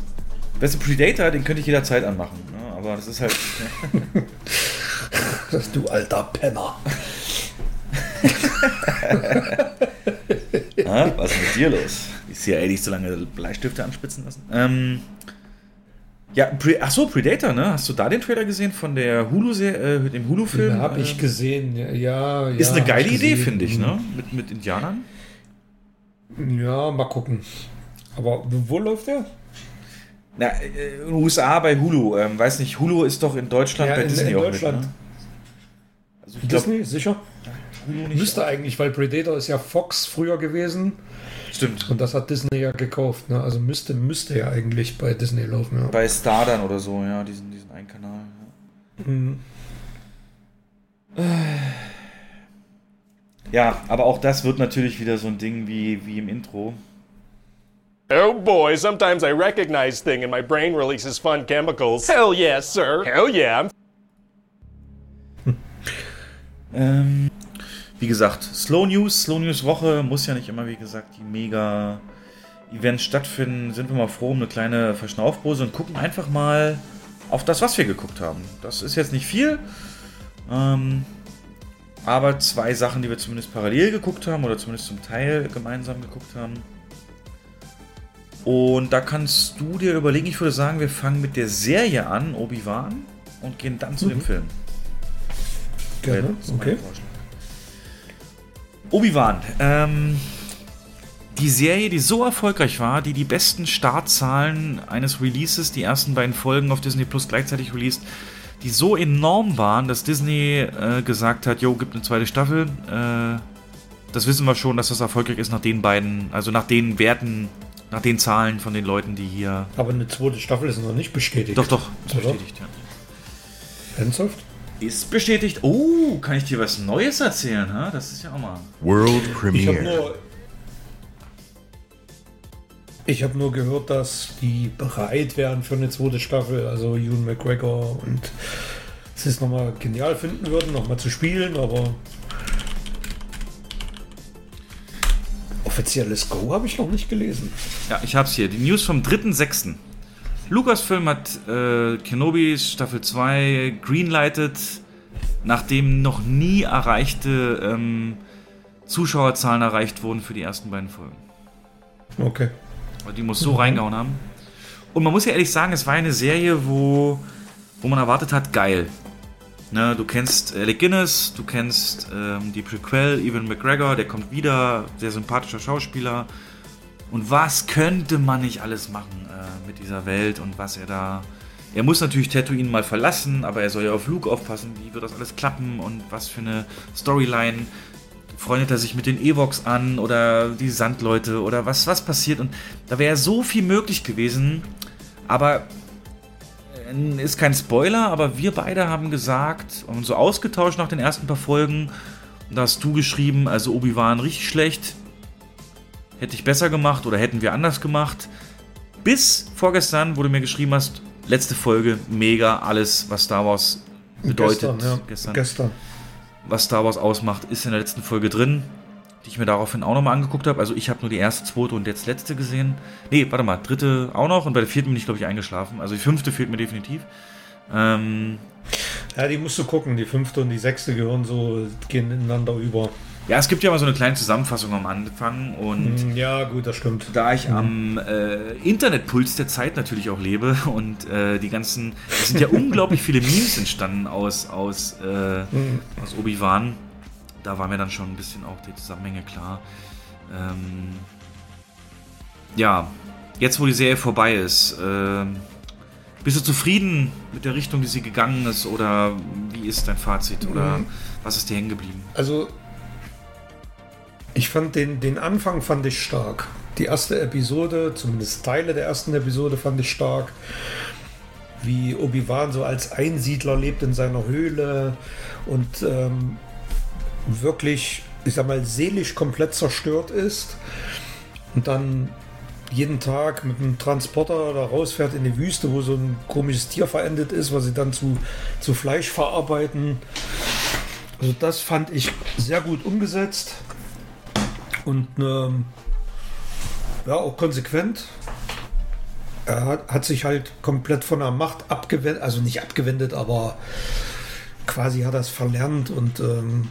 Beste Predator, den könnte ich jederzeit anmachen. Ne? Aber das ist halt.
Du alter Penner.
Ah, was ist mit dir los? Die CIA nicht so lange Bleistifte anspitzen lassen. Ähm, ja, Pre ach so, Predator, ne? Hast du da den Trailer gesehen von der Hulu, äh, dem Hulu-Film?
Ja, habe ich
Äh,
gesehen. Ja, ja,
Ist
ja,
eine
hab
geile Idee, finde ich, ne? Mit, mit Indianern.
Ja, mal gucken. Aber wo läuft der?
Na, äh, in den USA bei Hulu. Ähm, weiß nicht, Hulu ist doch in Deutschland
Ja,
bei
in-
Disney
in
auch
Deutschland.
mit, ne? Also ich
Disney, sicher?
Hulu nicht.
Müsste eigentlich, weil Predator ist ja Fox früher gewesen
Stimmt.
und das hat Disney ja gekauft. Ne? Also müsste, müsste ja eigentlich bei Disney laufen. Ja.
Bei Star dann oder so, ja, diesen, diesen einen Kanal. Ja.
Mhm.
Ja, aber auch das wird natürlich wieder so ein Ding wie, wie im Intro.
Oh boy, sometimes I recognize things and my brain releases fun chemicals. Hell yes, sir. Hell yeah.
Ähm, wie gesagt, Slow News, Slow News Woche muss ja nicht immer, wie gesagt, die mega Events stattfinden. Sind wir mal froh um eine kleine Verschnaufpose und gucken einfach mal auf das, was wir geguckt haben. Das ist jetzt nicht viel, ähm, aber zwei Sachen, die wir zumindest parallel geguckt haben oder zumindest zum Teil gemeinsam geguckt haben. Und da kannst du dir überlegen, ich würde sagen, wir fangen mit der Serie an, Obi-Wan, und gehen dann zu dem Film.
Gerne. Okay.
Obi-Wan. Ähm, die Serie, die so erfolgreich war, die die besten Startzahlen eines Releases, die ersten beiden Folgen auf Disney Plus gleichzeitig released, die so enorm waren, dass Disney äh, gesagt hat, jo, gibt eine zweite Staffel. Äh, das wissen wir schon, dass das erfolgreich ist nach den beiden, also nach den Werten, nach den Zahlen von den Leuten, die hier.
Aber eine zweite Staffel ist noch nicht bestätigt.
Doch, doch, ist bestätigt, ja.
Ernsthaft?
Ist bestätigt. Oh, kann ich dir was Neues erzählen? Ha? Das ist ja auch mal.
World
Ich habe
Premiere.
nur. Ich habe nur gehört, dass die bereit wären für eine zweite Staffel. Also Ewan McGregor und es ist nochmal genial finden würden, nochmal zu spielen, aber offizielles Go habe ich noch nicht gelesen.
Ja, ich habe es hier. Die News vom 3.6. Lucasfilm hat äh, Kenobi Staffel 2 greenlighted, nachdem noch nie erreichte ähm, Zuschauerzahlen erreicht wurden für die ersten beiden Folgen.
Okay.
Die muss so reingehauen haben. Und man muss ja ehrlich sagen, es war eine Serie, wo, wo man erwartet hat, geil. Ne, du kennst Alec Guinness, du kennst ähm, die Prequel, Evan McGregor, der kommt wieder, sehr sympathischer Schauspieler. Und was könnte man nicht alles machen äh, mit dieser Welt und was er da. Er muss natürlich Tatooine mal verlassen, aber er soll ja auf Luke aufpassen, wie wird das alles klappen und was für eine Storyline. Freundet er sich mit den Evox an oder die Sandleute oder was, was passiert? Und da wäre so viel möglich gewesen, aber äh, ist kein Spoiler, aber wir beide haben gesagt und so ausgetauscht nach den ersten paar Folgen. Da hast du geschrieben, also Obi-Wan richtig schlecht, hätte ich besser gemacht oder hätten wir anders gemacht. Bis vorgestern, wo du mir geschrieben hast, letzte Folge, mega, alles, was Star Wars bedeutet.
Gestern, ja.
gestern,
Gestern.
Was Star Wars ausmacht, ist in der letzten Folge drin, die ich mir daraufhin auch nochmal angeguckt habe. Also ich habe nur die erste, zweite und jetzt letzte gesehen. Nee, warte mal, dritte auch noch und bei der vierten bin ich, glaube ich, eingeschlafen. Also die fünfte fehlt mir definitiv. Ähm,
Ja, die musst du gucken. Die fünfte und die sechste gehören so, gehen ineinander über.
Ja, es gibt ja mal so eine kleine Zusammenfassung am Anfang und
Hm, Ja, gut, das stimmt.
da ich am äh, Internetpuls der Zeit natürlich auch lebe und äh, die ganzen, es sind ja unglaublich viele Memes entstanden aus, aus, äh, aus Obi-Wan. Da war mir dann schon ein bisschen auch die Zusammenhänge klar. Ähm, ja, jetzt wo die Serie vorbei ist, ähm, bist du zufrieden mit der Richtung, die sie gegangen ist oder wie ist dein Fazit oder was ist dir hängen geblieben?
Also, ich fand den, den Anfang fand ich stark. Die erste Episode, zumindest Teile der ersten Episode fand ich stark. Wie Obi-Wan so als Einsiedler lebt in seiner Höhle und ähm, wirklich, ich sag mal, seelisch komplett zerstört ist. Und dann jeden Tag mit einem Transporter da rausfährt in die Wüste, wo so ein komisches Tier verendet ist, was sie dann zu, zu Fleisch verarbeiten. Also das fand ich sehr gut umgesetzt und ähm, ja auch konsequent. Er hat, hat sich halt komplett von der Macht abgewendet, also nicht abgewendet, aber quasi hat er es verlernt und ähm,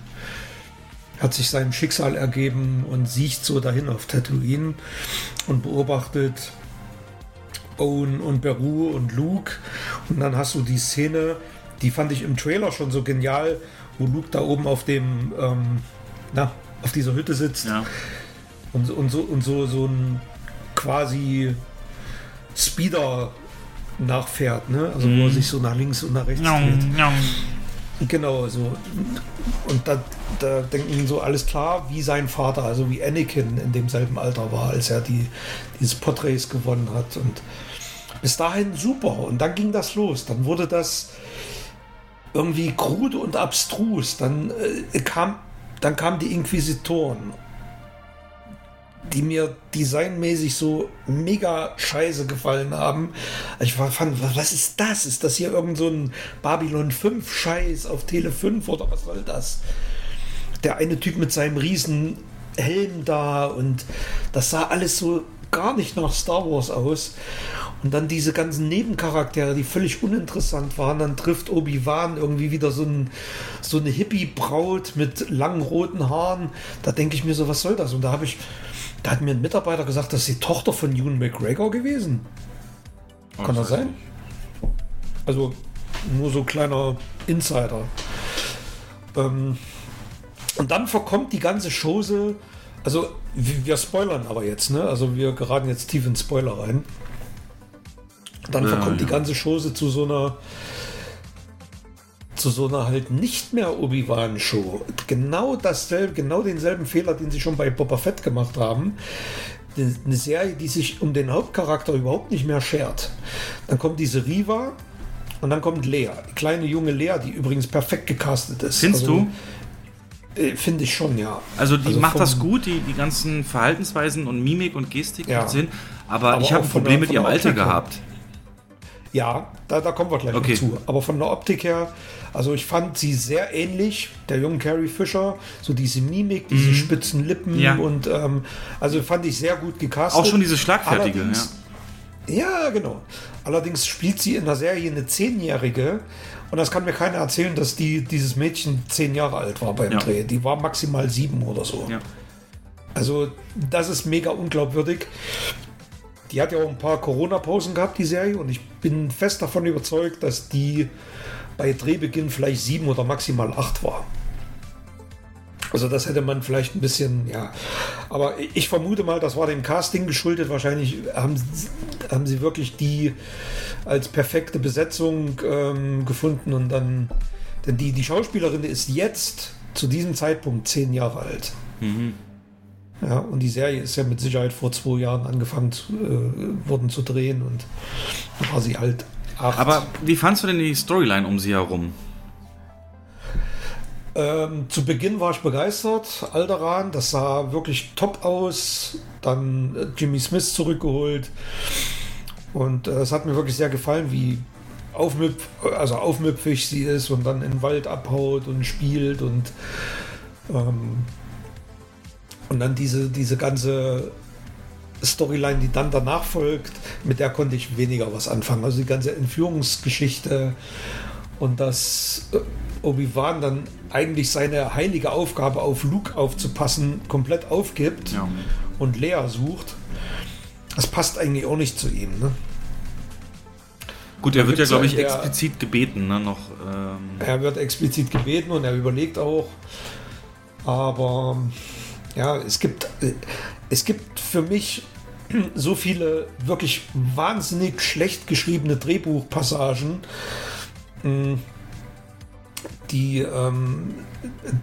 hat sich seinem Schicksal ergeben und siecht so dahin auf Tatooine und beobachtet Owen und Beru und Luke. Und dann hast du die Szene, die fand ich im Trailer schon so genial, wo Luke da oben auf dem, ähm, na, auf dieser Hütte sitzt
Ja.
und, so- und so und so so ein quasi Speeder nachfährt, ne? Also wo er sich so nach links und nach rechts dreht. Genau, so. Und da, da denken so alles klar, wie sein Vater, also wie Anakin in demselben Alter war, als er die, dieses Porträts gewonnen hat. Und bis dahin super. Und dann ging das los. Dann wurde das irgendwie krude und abstrus. Dann äh, kam, dann kamen die Inquisitoren, die mir designmäßig so mega scheiße gefallen haben. Ich war, fand, was ist das? Ist das hier irgend so ein Babylon 5 Scheiß auf Tele 5 oder was soll das? Der eine Typ mit seinem riesen Helm da und das sah alles so gar nicht nach Star Wars aus. Und dann diese ganzen Nebencharaktere, die völlig uninteressant waren. Dann trifft Obi-Wan irgendwie wieder so, ein, so eine Hippie-Braut mit langen roten Haaren. Da denke ich mir so, was soll das? Und da habe ich, da hat mir ein Mitarbeiter gesagt, das ist die Tochter von Ewan McGregor gewesen. Kann das sein? Also nur so kleiner Insider. Ähm, und dann verkommt die ganze Chose. Also wir wir spoilern aber jetzt, ne? Also wir geraten jetzt tief in Spoiler rein. Dann
Ja,
verkommt die
ja.
ganze Chose zu so einer zu so einer halt nicht mehr Obi-Wan-Show. Genau dasselbe, genau denselben Fehler, den sie schon bei Boba Fett gemacht haben. Eine Serie, die sich um den Hauptcharakter überhaupt nicht mehr schert. Dann kommt diese Riva und dann kommt Lea, die kleine junge Lea, die übrigens perfekt gecastet ist.
Findest
Also,
du?
äh, Finde ich schon, ja.
Also die
Also
macht das gut, die, die ganzen Verhaltensweisen und Mimik und Gestik
Ja.
Sinn. Aber,
Aber
ich habe ein Problem
der-
mit ihrem Alter gehabt.
Ja, da, da kommen wir gleich
Okay.
zu. Aber von der Optik her, also ich fand sie sehr ähnlich, der jungen Carrie Fisher, so diese Mimik, diese spitzen Lippen
Mhm. Ja.
und ähm, also fand ich sehr gut gecastet.
Auch schon diese Schlagfertige,
Allerdings- Ja, genau. Allerdings spielt sie in der Serie eine Zehnjährige und das kann mir keiner erzählen, dass die, dieses Mädchen zehn Jahre alt war beim
Ja.
Dreh. Die war maximal sieben oder so.
Ja.
Also das ist mega unglaubwürdig. Die hat ja auch ein paar Corona-Pausen gehabt, die Serie, und ich bin fest davon überzeugt, dass die bei Drehbeginn vielleicht sieben oder maximal acht war. Also das hätte man vielleicht ein bisschen, ja. Aber ich vermute mal, das war dem Casting geschuldet. Wahrscheinlich haben, sie- haben sie wirklich die als perfekte Besetzung ähm, gefunden und dann, denn die, die Schauspielerin ist jetzt zu diesem Zeitpunkt zehn Jahre alt. Ja, und die Serie ist ja mit Sicherheit vor zwei Jahren angefangen zu, äh, worden zu drehen und da war sie halt acht.
Aber wie fandst du denn die Storyline um sie herum?
Ähm, zu Beginn war ich begeistert. Alderan, das sah wirklich top aus. Dann äh, Jimmy Smith zurückgeholt. Und äh, es hat mir wirklich sehr gefallen, wie aufmüpf, also aufmüpfig sie ist und dann in den Wald abhaut und spielt und ähm, und dann diese, diese ganze Storyline, die dann danach folgt, mit der konnte ich weniger was anfangen. Also die ganze Entführungsgeschichte und dass äh, Obi-Wan dann eigentlich seine heilige Aufgabe auf Luke aufzupassen komplett aufgibt
Ja.
und Lea sucht. Das passt eigentlich auch nicht zu ihm. Ne?
Gut, er wird ja, glaube ich, explizit gebeten, ne, noch. Ähm,
Er wird explizit gebeten und er überlegt auch. Aber ja, es gibt, äh, es gibt für mich so viele wirklich wahnsinnig schlecht geschriebene Drehbuchpassagen, mh, die, ähm,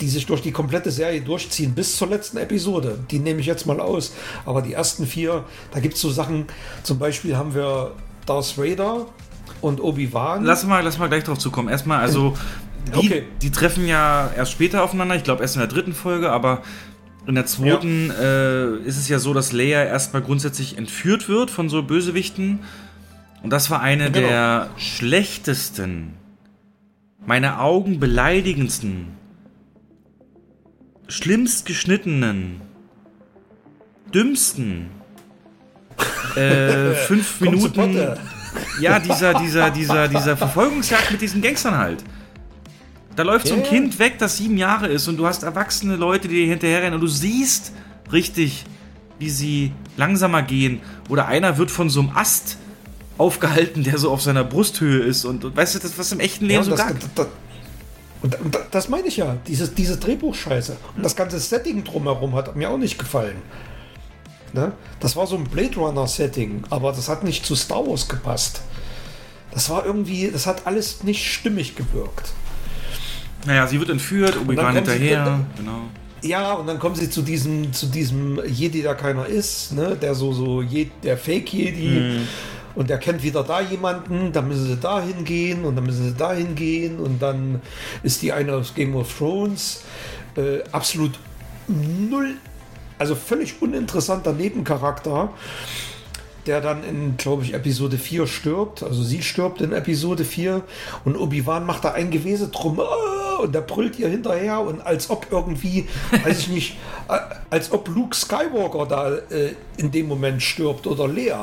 die sich durch die komplette Serie durchziehen bis zur letzten Episode. Die nehme ich jetzt mal aus. Aber die ersten vier, da gibt es so Sachen, zum Beispiel haben wir Darth Vader und Obi-Wan.
lass, mal, lass mal gleich drauf zukommen. Erstmal, also, die,
Okay.
die treffen ja erst später aufeinander, ich glaube erst in der dritten Folge, aber in der zweiten äh, ist es ja so, dass Leia erstmal grundsätzlich entführt wird von so Bösewichten. Und das war eine
Genau.
der schlechtesten, meine Augen beleidigendsten, schlimmst geschnittenen, dümmsten äh, fünf Minuten. Ja, dieser, dieser, dieser, dieser Verfolgungsjagd mit diesen Gangstern halt. Da läuft so ein. Kind weg, das sieben Jahre ist und du hast erwachsene Leute, die dir hinterherrennen und du siehst richtig, wie sie langsamer gehen. Oder einer wird von so einem Ast aufgehalten, der so auf seiner Brusthöhe ist und, und weißt du, das was im echten Leben
Ja,
so
das,
gar
das, und da- das meine ich ja, dieses, diese Drehbuchscheiße. Und das ganze Setting drumherum hat mir auch nicht gefallen. Ne? Das war so ein Blade Runner-Setting, aber das hat nicht zu Star Wars gepasst. Das war irgendwie, das hat alles nicht stimmig gewirkt.
Naja, sie wird entführt, Obi-Wan hinterher.
dann-
Genau.
Ja, und dann kommen sie zu diesem, zu diesem Jedi, der keiner ist, ne? der so, so Je der Fake-Jedi. Und der kennt wieder da jemanden, dann müssen sie da hingehen und dann müssen sie da hingehen und dann ist die eine aus Game of Thrones äh, absolut null, also völlig uninteressanter Nebencharakter, der dann in, glaube ich, Episode 4 stirbt. Also sie stirbt in Episode 4 und Obi-Wan macht da ein Gewese drum "Ah!" und der brüllt ihr hinterher und als ob irgendwie, weiß ich nicht, äh, als ob Luke Skywalker da äh, in dem Moment stirbt oder Lea.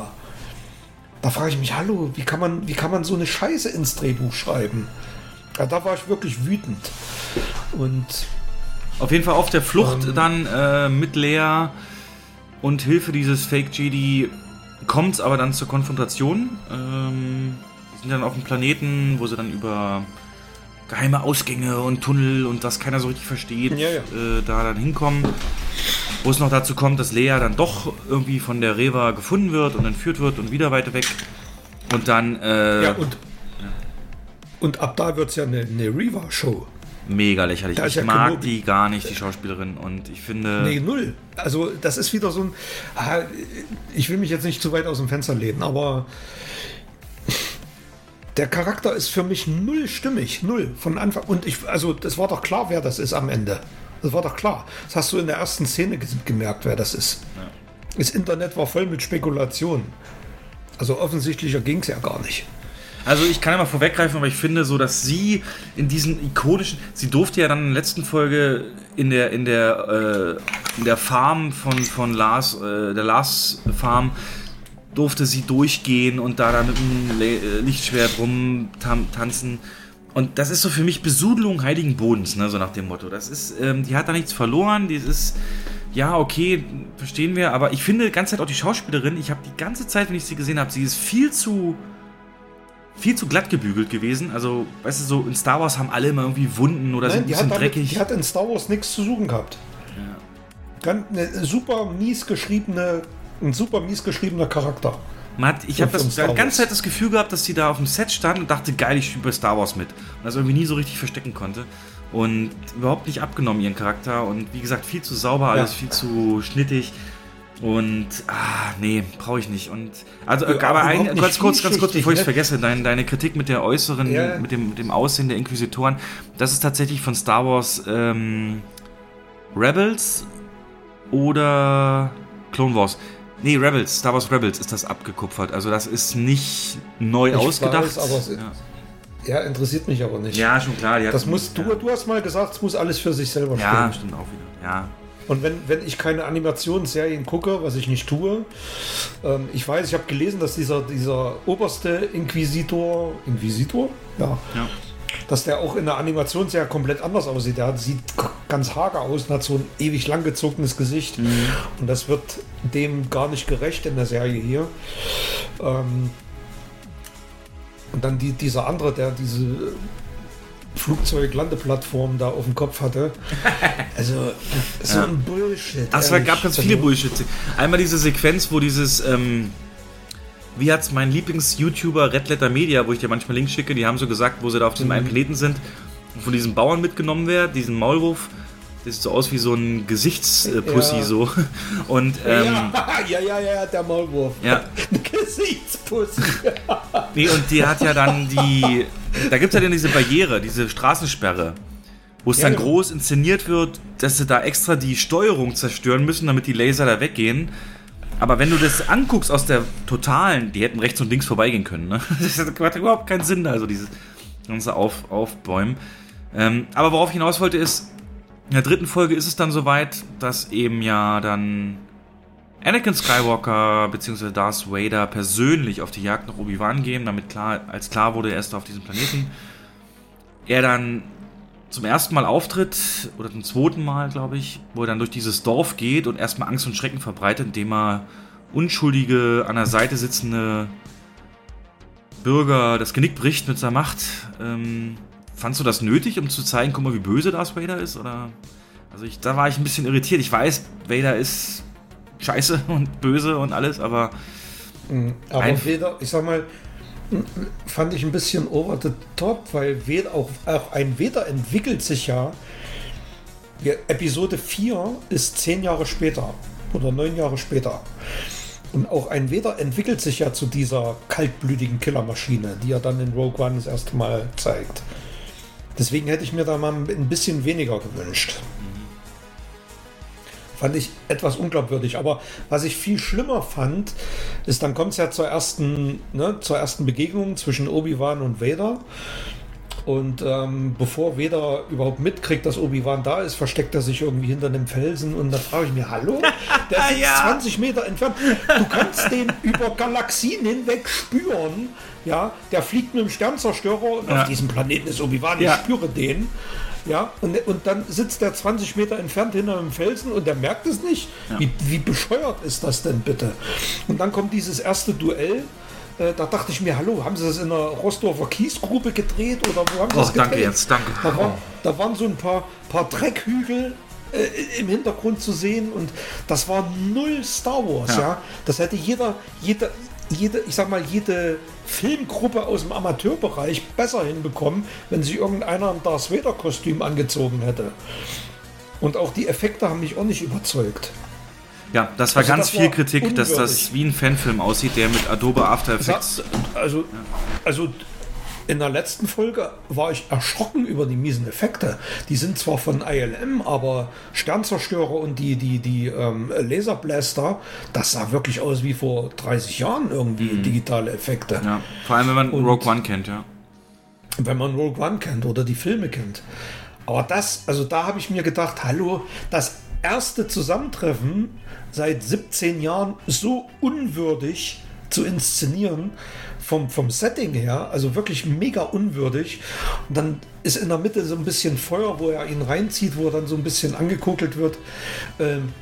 Da frage ich mich, hallo, wie kann man, wie kann man so eine Scheiße ins Drehbuch schreiben? Ja, da war ich wirklich wütend. Und
Auf jeden Fall auf der Flucht
Ähm.
dann äh, mit Lea und Hilfe dieses Fake Jedi kommt es aber dann zur Konfrontation. Ähm, die sind dann auf dem Planeten, wo sie dann über geheime Ausgänge und Tunnel und was keiner so richtig versteht,
Ja, ja.
Äh, da dann hinkommen. Wo es noch dazu kommt, dass Lea dann doch irgendwie von der Reva gefunden wird und entführt wird und wieder weiter weg. Und dann äh,
ja, und, und ab da wird es ja eine, eine Reva-Show.
Mega lächerlich. Ich
ja
mag
Kenobi.
die gar nicht, die Schauspielerin. Und ich finde.
Nee, null. Also das ist wieder so ein. ah, Ich will mich jetzt nicht zu weit aus dem Fenster lehnen, aber der Charakter ist für mich null stimmig, null von Anfang. Und ich, also das war doch klar, wer das ist am Ende. Das war doch klar. Das hast du in der ersten Szene ge- gemerkt, wer das ist. Das Internet war voll mit Spekulationen. Also offensichtlicher ging es ja gar nicht.
Also ich kann mal vorweggreifen, aber ich finde so, dass sie in diesen ikonischen, sie durfte ja dann in der letzten Folge in der in der äh, in der Farm von von Lars, äh, der Lars Farm durfte sie durchgehen und da dann mit dem äh, Lichtschwert rumtanzen. Und das ist so für mich Besudelung heiligen Bodens, ne, so nach dem Motto. Das ist, ähm, die hat da nichts verloren, die ist, ja, okay, verstehen wir, aber ich finde die ganze Zeit auch die Schauspielerin, ich habe die ganze Zeit, wenn ich sie gesehen habe, sie ist viel zu, viel zu glatt gebügelt gewesen. Also, weißt du, so in Star Wars haben alle immer irgendwie Wunden oder
Nein,
sind ein
die,
bisschen
hat damit,
dreckig.
die hat in Star Wars nichts zu suchen gehabt. Ganz, eine super mies geschriebene, ein super mies geschriebener Charakter.
Man hat, ich habe das die ganze. Zeit das Gefühl gehabt, dass sie da auf dem Set stand und dachte, geil, ich spiele bei Star Wars mit. Und das irgendwie nie so richtig verstecken konnte. Und überhaupt nicht abgenommen, ihren Charakter. Und wie gesagt, viel zu sauber, alles
Ja.
viel zu schnittig. Und, ah, nee, brauche ich nicht. Und, also,
Ja,
aber ein, ganz kurz, ganz kurz, bevor ich es
ne?
vergesse, dein, deine Kritik mit der äußeren,
Ja.
mit, dem, mit dem Aussehen der Inquisitoren, das ist tatsächlich von Star Wars ähm, Rebels oder Clone Wars. Nee, Rebels, Star Wars Rebels ist das abgekupfert. Also das ist nicht neu
Ich
ausgedacht.
weiß, aber es-
ja.
Ja, interessiert mich aber nicht.
ja, schon klar. die
Das muss, du,
ja.
du hast mal gesagt, es muss alles für sich selber
Ja,
stehen.
stimmt auch wieder. Ja.
Und wenn, wenn ich keine Animationsserien gucke, was ich nicht tue, ähm, ich weiß, ich habe gelesen, dass dieser, dieser oberste Inquisitor, Inquisitor? Ja.
Ja.
Dass der auch in der Animationsserie komplett anders aussieht. Der hat, sieht ganz hager aus und hat so ein ewig langgezogenes Gesicht. Und das wird dem gar nicht gerecht in der Serie hier. Ähm, und dann die, dieser andere, der diese Flugzeuglandeplattform da auf dem Kopf hatte. Also, so
Ja.
ein Bullshit.
Ach, es gab ganz
Also,
viele Bullshit. Einmal diese Sequenz, wo dieses, ähm, wie hat's mein Lieblings-YouTuber Red Letter Media, wo ich dir manchmal Links schicke, die haben so gesagt, wo sie da auf diesem
Mhm.
einen Planeten sind von diesem Bauern mitgenommen wird, diesen Maulwurf. Sieht so aus wie so ein Gesichtspussy
Ja.
so. Und ähm,
ja, ja, ja, ja, der Maulwurf.
Ja.
Gesichtspussy.
Nee, und die hat ja dann die. Da gibt es ja dann diese Barriere, diese Straßensperre, wo es
Ja,
dann
genau.
groß inszeniert wird, dass sie da extra die Steuerung zerstören müssen, damit die Laser da weggehen. Aber wenn du das anguckst aus der totalen, die hätten rechts und links vorbeigehen können, ne? Das hat überhaupt keinen Sinn, also dieses ganze Auf, Aufbäumen. Ähm, aber worauf ich hinaus wollte ist, in der dritten Folge ist es dann soweit, dass eben ja dann Anakin Skywalker bzw. Darth Vader persönlich auf die Jagd nach Obi-Wan gehen, damit klar, als klar wurde, er ist da auf diesem Planeten. Er dann zum ersten Mal auftritt, oder zum zweiten Mal, glaube ich, wo er dann durch dieses Dorf geht und erstmal Angst und Schrecken verbreitet, indem er unschuldige, an der Seite sitzende Bürger das Genick bricht mit seiner Macht. Ähm, fandst du das nötig, um zu zeigen, guck mal, wie böse Darth Vader ist? Oder? Also ich, da war ich ein bisschen irritiert. Ich weiß, Vader ist scheiße und böse und alles, aber
Aber
Ein-
weder, ich sag mal, fand ich ein bisschen over the top, weil weder, auch, auch ein Vader entwickelt sich ja. ja. Episode 4 ist zehn Jahre später oder neun Jahre später. Und auch ein Vader entwickelt sich ja zu dieser kaltblütigen Killermaschine, die er dann in Rogue One das erste Mal zeigt. Deswegen hätte ich mir da mal ein bisschen weniger gewünscht. Fand ich etwas unglaubwürdig. Aber was ich viel schlimmer fand, ist, dann kommt es ja zur ersten, ne, zur ersten Begegnung zwischen Obi-Wan und Vader. Und ähm, bevor Vader überhaupt mitkriegt, dass Obi-Wan da ist, versteckt er sich irgendwie hinter einem Felsen. Und da frage ich mich, hallo? Der sitzt
Ja.
20 Meter entfernt. Du kannst den über Galaxien hinweg spüren. Ja, der fliegt mit dem Sternzerstörer und
Ja.
auf diesem Planeten ist Obi-Wan. Ich
Ja.
spüre den. Ja, und, und dann sitzt der 20 Meter entfernt hinter einem Felsen und der merkt es nicht. Wie, wie bescheuert ist das denn bitte? Und dann kommt dieses erste Duell. Äh, da dachte ich mir, hallo, haben sie das in einer Rostorfer Kiesgrube gedreht oder wo haben sie
Oh,
das gedreht?
danke jetzt, danke.
Da, war, da waren so ein paar, paar Dreckhügel äh, im Hintergrund zu sehen und das war null Star Wars,
Ja.
ja. Das hätte jeder, jeder, jede, ich sag mal, jede Filmgruppe aus dem Amateurbereich besser hinbekommen, wenn sich irgendeiner ein Darth Vader Kostüm angezogen hätte. Und auch die Effekte haben mich auch nicht überzeugt.
ja, das war
Also
ganz
das
viel
war
Kritik, dass das
unwürdig.
wie ein Fanfilm aussieht, der mit Adobe After Effects.
Also, also in der letzten Folge war ich erschrocken über die miesen Effekte. Die sind zwar von ILM, aber Sternzerstörer und die, die, die ähm, Laserblaster, das sah wirklich aus wie vor 30 Jahren irgendwie digitale Effekte.
Ja, vor allem, wenn man
Und-
Rogue One kennt, ja.
wenn man Rogue One kennt oder die Filme kennt. Aber das, also da habe ich mir gedacht, hallo, das erste Zusammentreffen seit 17 Jahren so unwürdig zu inszenieren, vom, vom Setting her, also wirklich mega unwürdig. Und dann ist in der Mitte so ein bisschen Feuer, wo er ihn reinzieht, wo er dann so ein bisschen angekokelt wird. Ähm,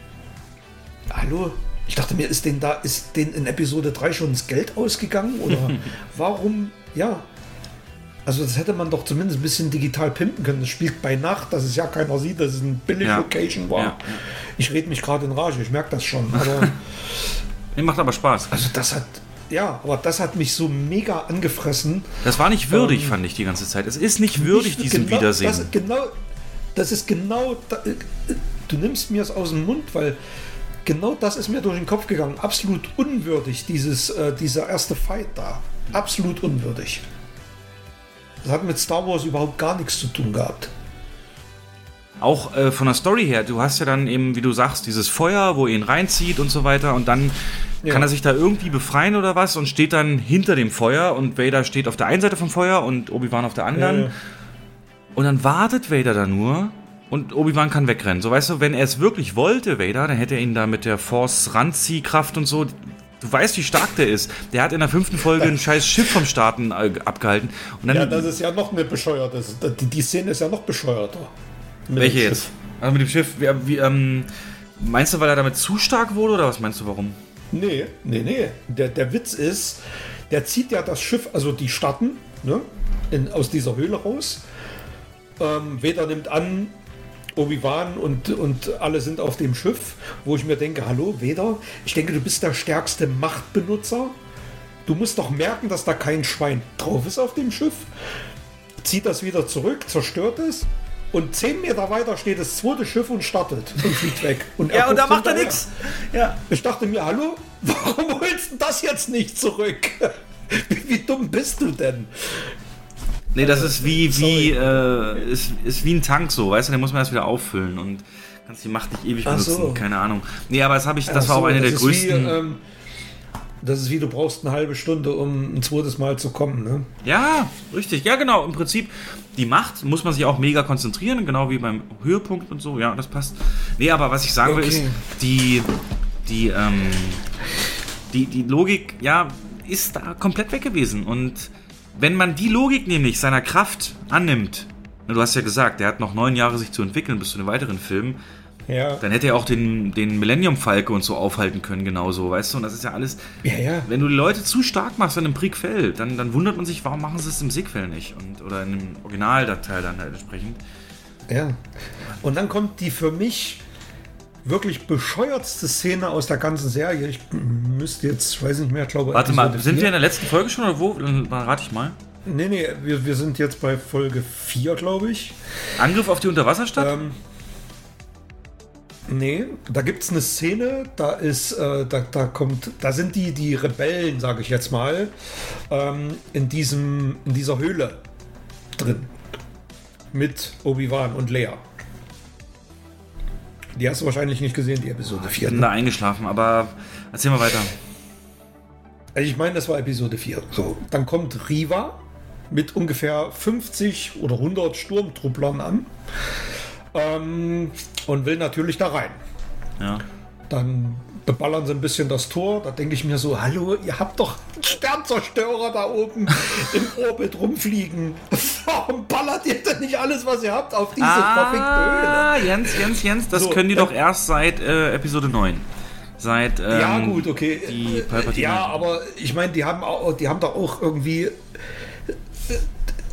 hallo? Ich dachte mir, ist den da, ist den in Episode 3 schon das Geld ausgegangen? Oder warum, ja, also das hätte man doch zumindest ein bisschen digital pimpen können. Das spielt bei Nacht, dass es ja keiner sieht, dass es ein Billig-Location war.
Ja, ja.
Ich rede mich gerade in Rage, ich merke das schon. Aber
macht aber Spaß.
also das hat, ja, aber das hat mich so mega angefressen.
Das war nicht würdig, fand ich die ganze Zeit. Es ist nicht würdig,
Nicht
diesem
genau,
Wiedersehen.
Das, genau, das ist genau, da, du nimmst mir es aus dem Mund, weil genau das ist mir durch den Kopf gegangen. Absolut unwürdig, dieses, äh, dieser erste Fight da. Absolut unwürdig. Das hat mit Star Wars überhaupt gar nichts zu tun gehabt.
Auch äh, von der Story her, du hast ja dann eben, wie du sagst, dieses Feuer, wo er ihn reinzieht und so weiter und dann
Ja.
kann er sich da irgendwie befreien oder was und steht dann hinter dem Feuer und Vader steht auf der einen Seite vom Feuer und Obi-Wan auf der anderen
Äh,
und dann wartet Vader da nur und Obi-Wan kann wegrennen. So weißt du, wenn er es wirklich wollte, Vader, dann hätte er ihn da mit der Force Ranziehkraft und so Du weißt, wie stark der ist. Der hat in der fünften Folge ein scheiß Schiff vom Starten äh, abgehalten. Und dann,
ja, das ist ja noch eine bescheuerte. Die Szene ist ja noch bescheuerter. Mit
welche jetzt?
Schiff.
Also mit dem Schiff. Wie, wie, ähm, meinst du, weil er damit zu stark wurde oder was meinst du, warum?
Nee, nee, nee. Der, der Witz ist, der zieht ja das Schiff, also die starten, ne, in, aus dieser Höhle raus. Ähm, Vader nimmt an, Obi-Wan und, und alle sind auf dem Schiff, wo ich mir denke, hallo, Vader, ich denke, du bist der stärkste Machtbenutzer. Du musst doch merken, dass da kein Schwein drauf ist auf dem Schiff. Zieht das wieder zurück, zerstört es. Und zehn Meter weiter steht das zweite Schiff und startet und fliegt weg. Und er guckt hinterher.
Ja.
Ich dachte mir, hallo, warum holst du das jetzt nicht zurück? Wie, wie dumm bist du denn?
Nee, das ist wie, wie, äh, ist, ist wie ein Tank so, weißt du, den muss man erst wieder auffüllen und kannst die Macht nicht ewig benutzen,
so.
keine Ahnung. Nee, aber das habe ich, das
Ach
war auch
so,
eine der größten.
Wie, ähm, das ist wie, du brauchst eine halbe Stunde, um ein zweites Mal zu kommen. Ne?
Ja, richtig. Ja, genau. Im Prinzip, die Macht muss man sich auch mega konzentrieren, genau wie beim Höhepunkt und so. Ja, das passt. Nee, aber was ich sagen will,
Okay.
ist, die, die, ähm, die, die Logik, ja, ist da komplett weg gewesen. Und wenn man die Logik nämlich seiner Kraft annimmt, na, du hast ja gesagt, der hat noch neun Jahre sich zu entwickeln bis zu den weiteren Filmen,
Ja.
dann hätte er auch den, den Millennium Falke und so aufhalten können, genauso, weißt du? Und das ist ja alles.
Ja, ja.
Wenn du die Leute zu stark machst in einem Prequel, dann, dann wundert man sich, warum machen sie es im Sequel nicht? Und, oder in einem Originaldatei dann halt entsprechend.
ja. Und dann kommt die für mich wirklich bescheuertste Szene aus der ganzen Serie. Ich müsste jetzt, ich weiß nicht mehr, ich glaube.
Warte mal, sind
vier.
wir in der letzten Folge schon oder wo? Dann rate ich mal.
Nee, nee, wir, wir sind jetzt bei Folge 4, glaube ich.
Angriff auf die Unterwasserstadt?
Ähm, nee, da gibt es eine Szene, da ist, äh, da, da kommt, da sind die, die Rebellen, sage ich jetzt mal, ähm, in diesem, in dieser Höhle drin. Mit Obi-Wan und Leia. Die hast du wahrscheinlich nicht gesehen, die Episode
ich
4.
bin da eingeschlafen, aber erzähl mal weiter.
Also ich meine, das war Episode 4. So, dann kommt Riva mit ungefähr 50 oder 100 Sturmtrupplern an ähm, und will natürlich da rein.
Ja.
Dann beballern sie ein bisschen das Tor. Da denke ich mir so, hallo, ihr habt doch einen Sternzerstörer da oben im Orbit rumfliegen. Warum ballert ihr denn nicht alles, was ihr habt, auf diese verfickte Höhle?
Ah, Jens, Jens, Jens, das
So,
können die
äh,
doch erst seit äh, Episode 9. Seit. Ähm,
ja, gut, okay.
Die
Äh,
Palpatine.
ja, aber ich meine, die haben auch, die haben da auch irgendwie. Äh,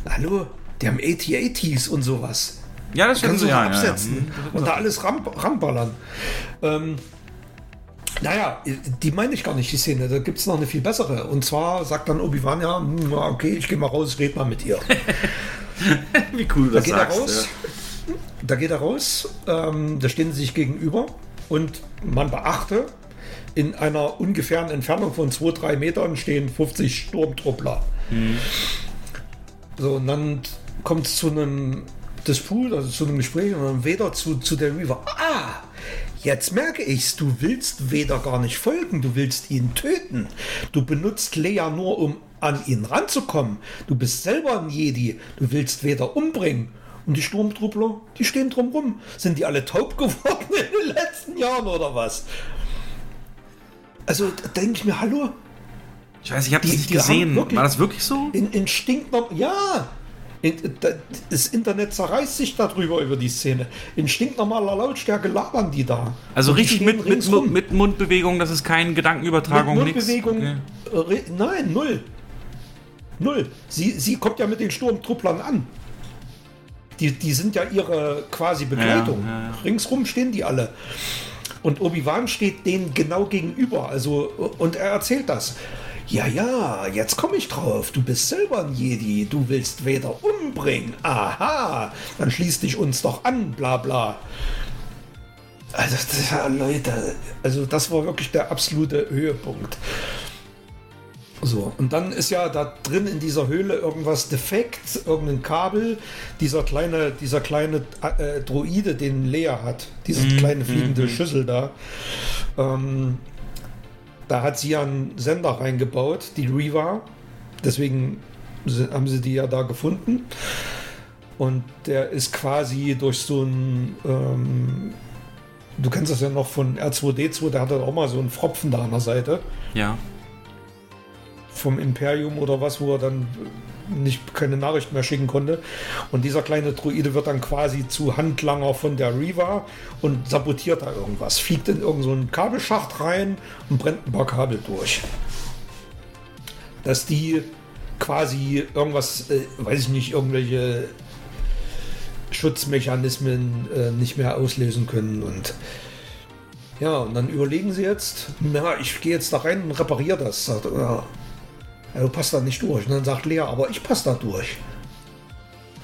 hallo, die haben AT-ATs und sowas.
Ja, das
Kannst du
ja,
ja,
ja, ja.
absetzen und da alles ram, ramballern. Ähm, naja, die meine ich gar nicht, die Szene. Da gibt es noch eine viel bessere. Und zwar sagt dann Obi-Wan ja, hm, ja, okay, ich gehe mal raus, red mal mit ihr.
Wie cool du
Da
das
geht er
sagst.
raus. Da geht er raus. Ähm, da stehen sie sich gegenüber. Und man beachte, in einer ungefähren Entfernung von 2-3 Metern stehen 50 Sturmtruppler. So, und dann kommt es zu einem Disput, also zu einem Gespräch und dann Vader zu, zu der Reaver. Ah, jetzt merke ich's, du willst Vader gar nicht folgen, du willst ihn töten. Du benutzt Leia nur, um an ihn ranzukommen. Du bist selber ein Jedi, du willst Vader umbringen. Und die Sturmtruppler, die stehen drumrum. Sind die alle taub geworden in den letzten Jahren oder was? Also da denke ich mir, hallo,
Ich weiß, ich habe das nicht gesehen.
wirklich-
War das wirklich so?
in, in stinknorm ja. Das Internet zerreißt sich darüber über die Szene. In stinknormaler Lautstärke labern die da.
Also
Und
richtig mit, mit, mit Mundbewegung, das ist keine Gedankenübertragung,
Mit. Mundbewegung.
Okay.
äh, Nein, null. Null. Sie, sie kommt ja mit den Sturmtrupplern an. Die, die sind ja ihre quasi Begleitung.
Ja, ja, ja.
Ringsrum stehen die alle. Und Obi-Wan steht denen genau gegenüber. Also, und er erzählt das. Ja, ja, jetzt komme ich drauf. Du bist selber ein Jedi. Du willst Vader umbringen. Aha, dann schließ dich uns doch an, bla bla. Also, das, ja, Leute, also das war wirklich der absolute Höhepunkt. So, und dann ist ja da drin in dieser Höhle irgendwas defekt, irgendein Kabel, dieser kleine, dieser kleine äh, Droide, den Lea hat, diese kleine fliegende Schüssel da. Ähm, da hat sie ja einen Sender reingebaut, die Riva. Deswegen haben sie die ja da gefunden. Und der ist quasi durch so ein, ähm, du kennst das ja noch von R2D2, der hatte auch mal so einen Pfropfen da an der Seite
Ja.
vom Imperium oder was, wo er dann nicht keine Nachricht mehr schicken konnte. Und dieser kleine Druide wird dann quasi zu Handlanger von der Riva und sabotiert da irgendwas. Fliegt in irgendeinen so Kabelschacht rein und brennt ein paar Kabel durch. Dass die quasi irgendwas, äh, weiß ich nicht, irgendwelche Schutzmechanismen äh, nicht mehr auslösen können und ja, und dann überlegen sie jetzt, na, ich gehe jetzt da rein und repariere das. Sagt, ja, ja, du passt da nicht durch. Und dann sagt Lea, aber ich passe da durch.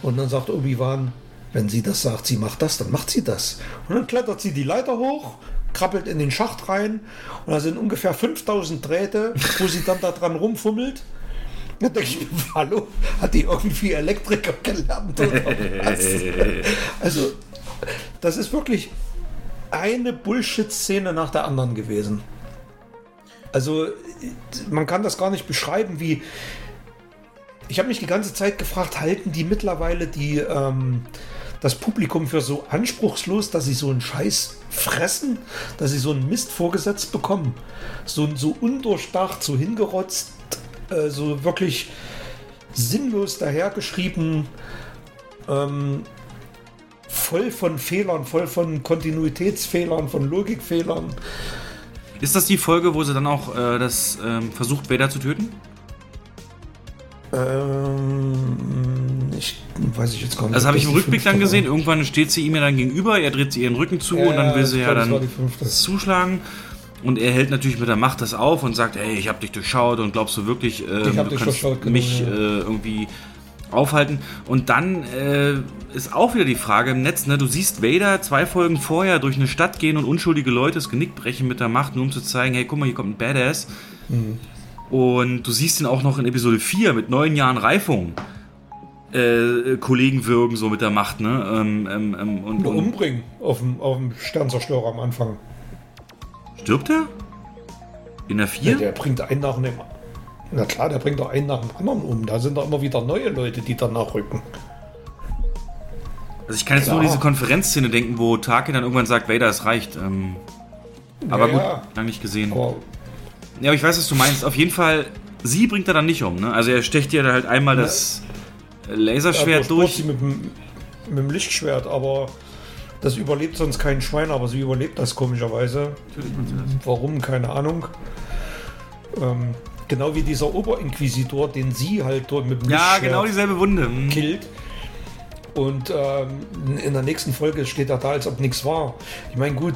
Und dann sagt Obi-Wan, wenn sie das sagt, sie macht das, dann macht sie das. Und dann klettert sie die Leiter hoch, krabbelt in den Schacht rein und da sind ungefähr 5000 Drähte, wo sie dann da dran rumfummelt. Da denke ich mir, hallo, hat die irgendwie Elektriker gelernt oder was? Also, das ist wirklich eine Bullshit-Szene nach der anderen gewesen. Also, man kann das gar nicht beschreiben, wie. Ich habe mich die ganze Zeit gefragt, halten die mittlerweile die, ähm, das Publikum für so anspruchslos, dass sie so einen Scheiß fressen, dass sie so einen Mist vorgesetzt bekommen? So, so undurchdacht, so hingerotzt, äh, so wirklich sinnlos dahergeschrieben, ähm, voll von Fehlern, voll von Kontinuitätsfehlern, von Logikfehlern.
Ist das die Folge, wo sie dann auch äh, das ähm, versucht, Vader zu töten?
Ähm, ich weiß ich jetzt gar nicht.
Das
ob
habe ich im Rückblick dann gesehen.
war.
Irgendwann steht sie ihm ja dann gegenüber, er dreht sie ihren Rücken zu
Ja,
und dann will sie ja dann zuschlagen. Und er hält natürlich mit der Macht das auf und sagt, hey, ich habe dich durchschaut und glaubst du wirklich, äh, du kannst
genau,
mich
ja.
äh, irgendwie aufhalten. Und dann äh, ist auch wieder die Frage im Netz, ne? du siehst Vader zwei Folgen vorher durch eine Stadt gehen und unschuldige Leute das Genick brechen mit der Macht, nur um zu zeigen, hey, guck mal, hier kommt ein Badass.
Mhm.
Und du siehst ihn auch noch in Episode 4 mit neun Jahren Reifung. Äh, Kollegen würgen so mit der Macht, ne? Ähm, ähm, ähm, und, und
umbringen auf dem, auf dem Sternzerstörer am Anfang.
stirbt er? In der
Ja,
4?
der bringt einen nach dem. Na klar, der bringt doch einen nach dem anderen um. Da sind doch immer wieder neue Leute, die danach rücken.
Also ich kann jetzt
Klar.
nur diese Konferenzszene denken, wo Tarkin dann irgendwann sagt, Vader, es reicht. Ähm, aber
Ja,
gut,
ja.
lange nicht gesehen.
Aber
Ja, aber ich weiß, was du meinst. Auf jeden Fall, sie bringt er dann nicht um, ne? Also er stecht ihr da halt einmal das
er
Laserschwert
durchbohrt
durch.
sie mit dem, mit dem Lichtschwert, aber das überlebt sonst kein Schwein, aber sie überlebt das komischerweise. Warum, keine Ahnung. Ähm, genau wie dieser Oberinquisitor, den sie halt dort mit dem
Ja, genau dieselbe Wunde. Hm.
killt. Und ähm, in der nächsten Folge steht er da, als ob nichts war. Ich meine, gut,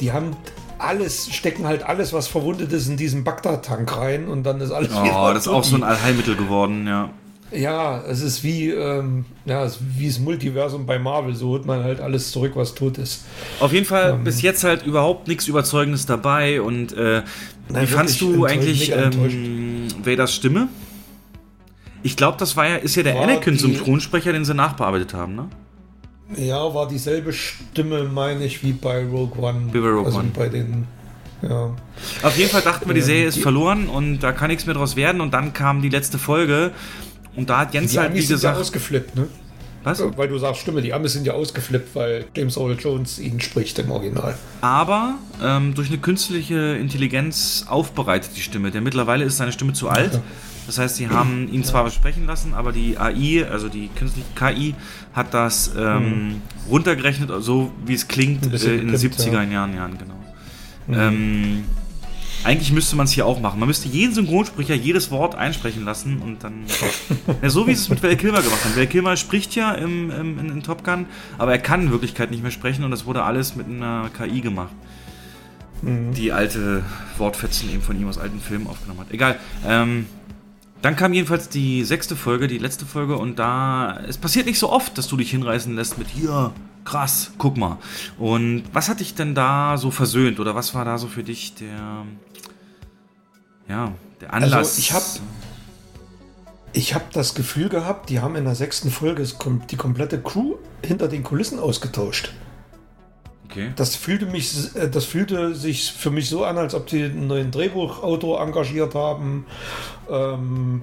die haben alles, stecken halt alles, was verwundet ist, in diesen Bagdad-Tank rein und dann ist alles
Oh, das ist auch so ein. Allheilmittel geworden, ja.
Ja, es ist wie, ähm, ja, es ist wie das Multiversum bei Marvel. So holt man halt alles zurück, was tot ist.
Auf jeden Fall
Ähm.
bis jetzt halt überhaupt nichts Überzeugendes dabei. Und äh, wie
Nein,
fandst
wirklich
du eigentlich ähm, Vaders Stimme? Ich glaube, das war ja, ist ja der
War
Anakin
die-
Synchronsprecher, den sie nachbearbeitet haben, ne?
Ja, war dieselbe Stimme, meine ich, wie bei Rogue One.
Wie bei Rogue
also
One.
bei den. Ja.
Auf jeden Fall dachten wir, die Serie ist verloren und da kann nichts mehr draus werden. Und dann kam die letzte Folge und da hat Jens
Die
halt, wie
Amis sind ja
gesagt.
ausgeflippt, ne?
Was?
Weil du sagst, Stimme, die Amis sind ja ausgeflippt, weil James Earl Jones ihn spricht im Original.
Aber ähm, durch eine künstliche Intelligenz aufbereitet die Stimme. Denn mittlerweile ist seine Stimme zu alt. Das heißt, sie haben ihn zwar sprechen lassen, aber die AI, also die künstliche KI, hat das ähm, runtergerechnet, so wie es klingt äh, in den
gekippt,
70er Jahren, Jahren, genau. Ähm, eigentlich müsste man es hier auch machen. Man müsste jeden Synchronsprecher jedes Wort einsprechen lassen und dann. ja, so wie es mit Val Kilmer gemacht haben. Val Kilmer spricht ja im, im, in, in Top Gun, aber er kann in Wirklichkeit nicht mehr sprechen und das wurde alles mit einer KI gemacht. Die alte Wortfetzen eben von ihm aus alten Filmen aufgenommen hat. Egal. Ähm, dann kam jedenfalls die sechste Folge, die letzte Folge, und da. Es passiert nicht so oft, dass du dich hinreißen lässt mit hier, krass, guck mal. Und was hat dich denn da so versöhnt? Oder was war da so für dich der. Ja, der Anlass?
Also, ich hab- Ich habe das Gefühl gehabt, die haben in der sechsten Folge die komplette Crew hinter den Kulissen ausgetauscht.
Okay.
Das fühlte, mich, äh, das fühlte sich für mich so an, als ob die einen neuen Drehbuchautor engagiert haben. Ähm,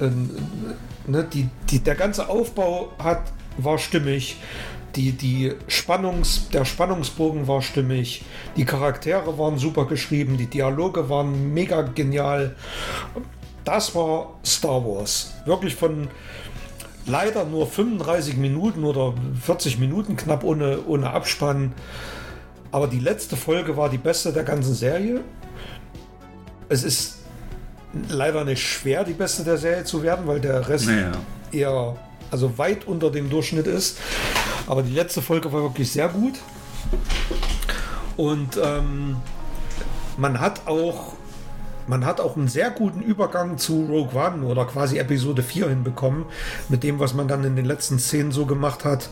äh, ne, die, die, der ganze Aufbau hat, war stimmig. Die, die Spannungs, der Spannungsbogen war stimmig. Die Charaktere waren super geschrieben. Die Dialoge waren mega genial. Das war Star Wars. Wirklich von leider nur 35 Minuten oder 40 Minuten knapp ohne, ohne Abspann. Aber die letzte Folge war die beste der ganzen Serie. Es ist leider nicht schwer, die beste der Serie zu werden, weil der Rest
Naja.
eher, also weit unter dem Durchschnitt ist. Aber die letzte Folge war wirklich sehr gut. Und ähm, man hat auch man hat auch einen sehr guten Übergang zu Rogue One oder quasi Episode 4 hinbekommen, mit dem, was man dann in den letzten Szenen so gemacht hat.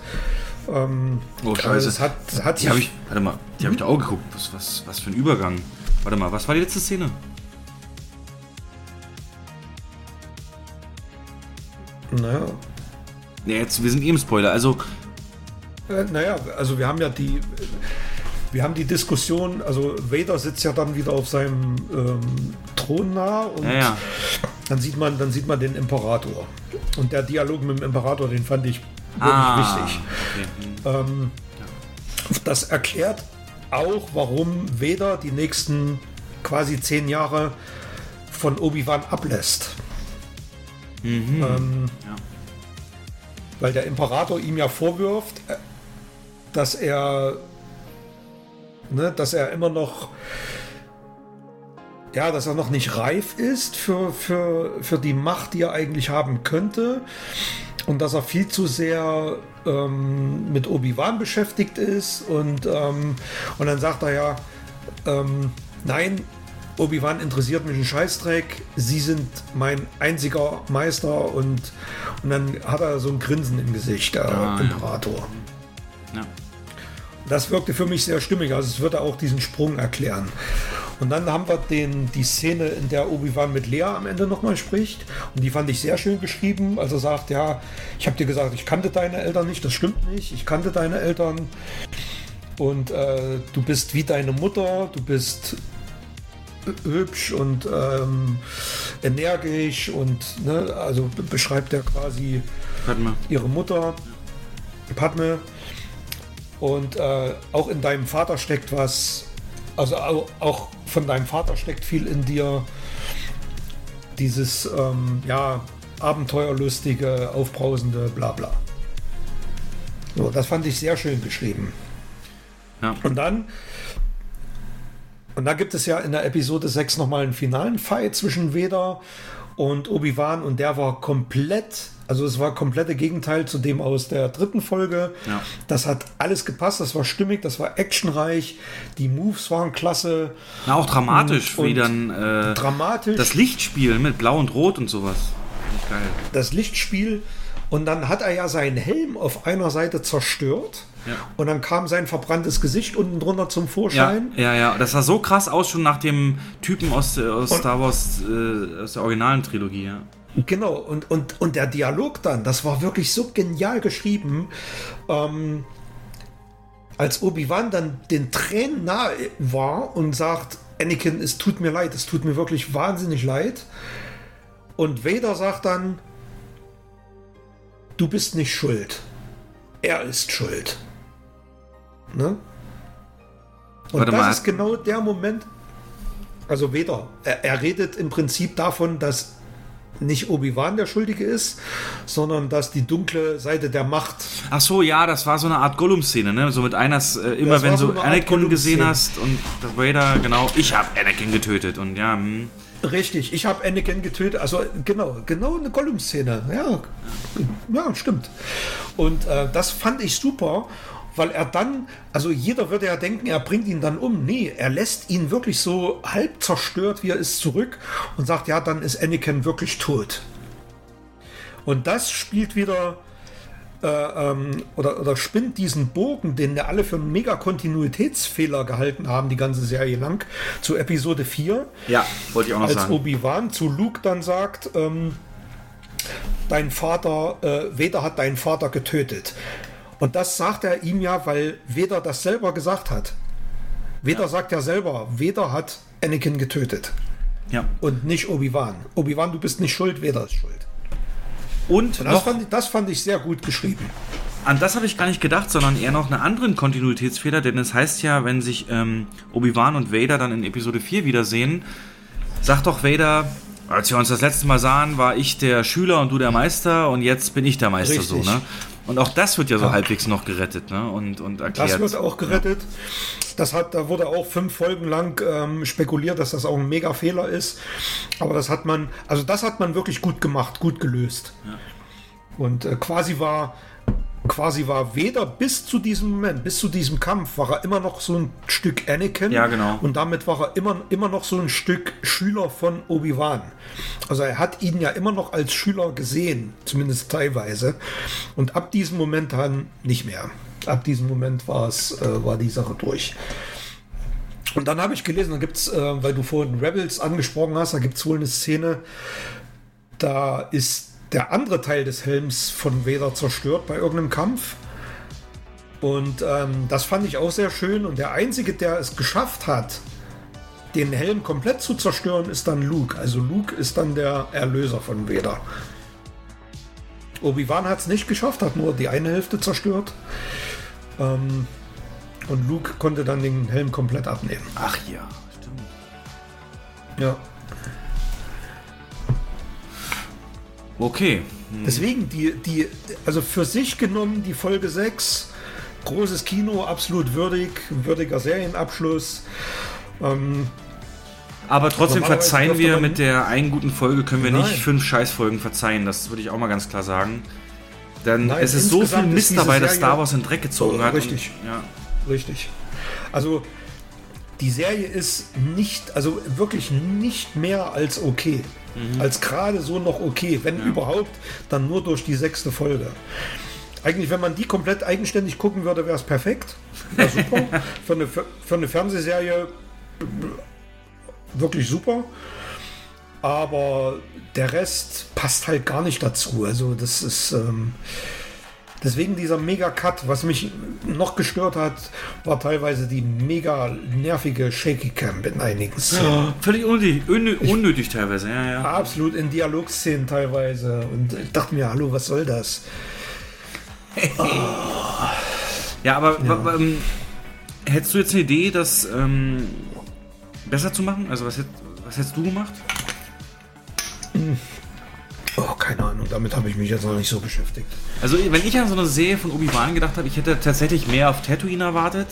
Ähm,
Oh, scheiße.
Also es hat, es hat
Die habe ich. Warte mal, die habe ich da auch geguckt. Was, was, was für ein Übergang. Warte mal, was war die letzte Szene?
naja,
Nee, jetzt, wir sind eh im Spoiler. Also,
Äh, naja, also wir haben ja die, wir haben die Diskussion, also Vader sitzt ja dann wieder auf seinem ähm, Thron nah und
ja, ja.
dann sieht man, dann sieht man den Imperator. Und der Dialog mit dem Imperator, den fand ich wirklich
Ah,
wichtig.
okay. hm.
Ähm, das erklärt auch, warum Vader die nächsten quasi zehn Jahre von Obi-Wan ablässt.
Mhm.
Ähm,
Ja.
Weil der Imperator ihm ja vorwirft, äh, dass er, ne, dass er immer noch, ja, dass er noch nicht reif ist für, für, für die Macht, die er eigentlich haben könnte. Und dass er viel zu sehr ähm, mit Obi-Wan beschäftigt ist. Und, ähm, und dann sagt er ja, ähm, nein, Obi-Wan interessiert mich ein Scheißdreck, Sie sind mein einziger Meister und, und dann hat er so ein Grinsen im Gesicht, der
Ah, ja.
Imperator.
Ja.
Das wirkte für mich sehr stimmig, also es würde auch diesen Sprung erklären. Und dann haben wir den, die Szene, in der Obi-Wan mit Lea am Ende nochmal spricht. Und die fand ich sehr schön geschrieben. Also sagt, ja, ich habe dir gesagt, ich kannte deine Eltern nicht. Das stimmt nicht. Ich kannte deine Eltern. Und äh, du bist wie deine Mutter. Du bist hübsch und ähm, energisch und ne, also be- beschreibt er quasi
mal.
ihre Mutter, Padme. Und äh, auch in deinem Vater steckt was, also au- auch von deinem Vater steckt viel in dir. Dieses, ähm, ja, abenteuerlustige, aufbrausende, bla bla. So, das fand ich sehr schön geschrieben.
Ja.
Und dann, und da gibt es ja in der Episode 6 nochmal einen finalen Fight zwischen Vader und Obi-Wan und der war komplett, also es war komplette Gegenteil zu dem aus der dritten Folge.
Ja.
Das hat alles gepasst, das war stimmig, das war actionreich, die Moves waren klasse,
Na, auch dramatisch,
Und-
wie dann äh,
dramatisch.
das Lichtspiel mit Blau und Rot und sowas. Finde ich geil.
das Lichtspiel und dann hat er ja seinen Helm auf einer Seite zerstört
Ja.
und dann kam sein verbranntes Gesicht unten drunter zum
Ja,
Vorschein.
ja, ja. Das sah so krass aus schon nach dem Typen aus, äh, aus Star Wars, äh, aus der originalen Trilogie. Ja.
Genau, und, und, und der Dialog dann, das war wirklich so genial geschrieben. Ähm, als Obi-Wan dann den Tränen nahe war und sagt, Anakin, es tut mir leid, es tut mir wirklich wahnsinnig leid. Und Vader sagt dann, du bist nicht schuld. Er ist schuld. Ne? Und
Warte
das
mal.
ist genau der Moment. Also Vader, er, er redet im Prinzip davon, dass nicht Obi-Wan der Schuldige ist, sondern dass die dunkle Seite der Macht
Ach so, ja, das war so eine Art Gollum-Szene, ne? So mit einer, äh, immer wenn
so
du Anakin gesehen hast und der Vader, genau, ich habe Anakin getötet und ja, hm.
Richtig, ich habe Anakin getötet. Also genau, genau eine Gollum-Szene. Ja, ja, stimmt. Und äh, das fand ich super, weil er dann, also jeder würde ja denken, er bringt ihn dann um. Nee, er lässt ihn wirklich so halb zerstört, wie er ist, zurück und sagt, ja, dann ist Anakin wirklich tot. Und das spielt wieder äh, ähm, oder, oder spinnt diesen Bogen, den wir alle für einen mega Kontinuitätsfehler gehalten haben, die ganze Serie lang, zu Episode 4
ja, wollte ich auch noch
als
sagen.
Obi-Wan zu Luke dann sagt, ähm, dein Vater, äh, Vader hat deinen Vater getötet. Und das sagt er ihm ja, weil Vader das selber gesagt hat. Vader sagt ja selber, Vader hat Anakin getötet
Ja.
und nicht Obi-Wan. Obi-Wan, du bist nicht schuld, Vader ist schuld.
Und
Und das,
noch,
fand, ich- das fand ich sehr gut geschrieben.
an das habe ich gar nicht gedacht, sondern eher noch einen anderen Kontinuitätsfehler, denn es heißt ja, wenn sich ähm, Obi-Wan und Vader dann in Episode 4 wiedersehen, sagt doch Vader, als wir uns das letzte Mal sahen, war ich der Schüler und du der Meister und jetzt bin ich der Meister
Richtig.
so, ne? Und auch das wird ja so halbwegs noch gerettet, ne? Und, und erklärt.
Das wird auch gerettet. Das hat, da wurde auch fünf Folgen lang ähm, spekuliert, dass das auch ein mega Fehler ist. Aber das hat man, also das hat man wirklich gut gemacht, gut gelöst. Und äh, quasi war, quasi war weder bis zu diesem Moment, bis zu diesem Kampf, war er immer noch so ein Stück Anakin.
Ja, genau.
Und damit war er immer, immer noch so ein Stück Schüler von Obi-Wan. Also er hat ihn ja immer noch als Schüler gesehen, zumindest teilweise. Und ab diesem Moment dann nicht mehr. Ab diesem Moment war es, äh, war die Sache durch. Und dann habe ich gelesen, da gibt es, äh, weil du vorhin Rebels angesprochen hast, da gibt es wohl eine Szene, da ist der andere Teil des Helms von Vader zerstört bei irgendeinem Kampf. Und ähm, das fand ich auch sehr schön. Und der Einzige, der es geschafft hat, den Helm komplett zu zerstören, ist dann Luke. Also Luke ist dann der Erlöser von Vader. Obi-Wan hat es nicht geschafft, hat nur die eine Hälfte zerstört. Ähm, und Luke konnte dann den Helm komplett abnehmen.
Ach ja, stimmt.
Ja.
Okay.
Deswegen, die, die, also für sich genommen, die Folge 6, großes Kino, absolut würdig, würdiger Serienabschluss. Ähm,
Aber trotzdem verzeihen wir mit der einen guten Folge, können wir
Nein.
nicht fünf Scheißfolgen verzeihen. Das würde ich auch mal ganz klar sagen. Denn
Nein,
es ist so viel Mist dabei, dass Star Wars in den Dreck gezogen hat.
richtig.
Und, ja.
richtig. Also, die Serie ist nicht, also wirklich nicht mehr als okay. Als gerade so noch okay. Wenn überhaupt, dann nur durch die sechste Folge. Eigentlich, wenn man die komplett eigenständig gucken würde, wäre es perfekt. Ja, super. für, eine, für eine Fernsehserie wirklich super. Aber der Rest passt halt gar nicht dazu. Also das ist ähm, deswegen dieser Mega-Cut. Was mich noch gestört hat, war teilweise die mega nervige Shaky Cam in einigen Szenen.
Völlig unnötig, unnö- unnötig teilweise, ja, ja.
Absolut in Dialogszenen teilweise. Und ich dachte mir, hallo, was soll das?
Ja, aber wa- ähm, hättest du jetzt eine Idee, das ähm, besser zu machen? Also was, hätt, was hättest du gemacht?
Oh, keine Ahnung, damit habe ich mich jetzt noch nicht so beschäftigt.
Also wenn ich an so eine Serie von Obi-Wan gedacht habe, ich hätte tatsächlich mehr auf Tatooine erwartet.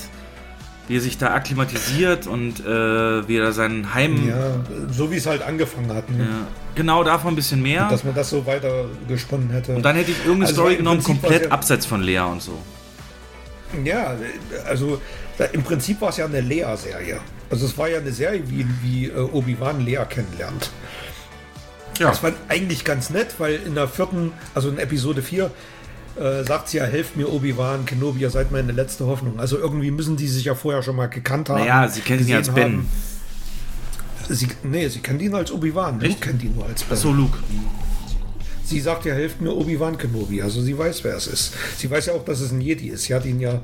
Wie er sich da akklimatisiert und äh, wie er sein Heim...
Ja, so wie es halt angefangen hat. Ne?
Ja, genau, davon ein bisschen mehr.
Dass man das so weiter gesponnen hätte.
Und dann hätte ich irgendeine
Also
Story genommen,
Prinzip
komplett
ja-
abseits von Lea und so.
Ja, also da, im Prinzip war es ja eine Lea-Serie. Also es war ja eine Serie, wie, wie äh, Obi-Wan Lea kennenlernt.
Ja.
Das war eigentlich ganz nett, weil in der vierten, also in Episode 4, äh, sagt sie ja, helft mir Obi-Wan, Kenobi, ihr seid meine letzte Hoffnung. Also irgendwie müssen die sich ja vorher schon mal gekannt haben.
Naja, sie kennt ihn als Ben.
haben. Sie, nee, sie kennt ihn als Obi-Wan. Luke
Echt?
kennt ihn nur als Ben.
Achso, Luke.
sie sagt ja, helft mir Obi-Wan Kenobi. Also sie weiß, wer es ist. Sie weiß ja auch, dass es ein Jedi ist. Sie hat ihn ja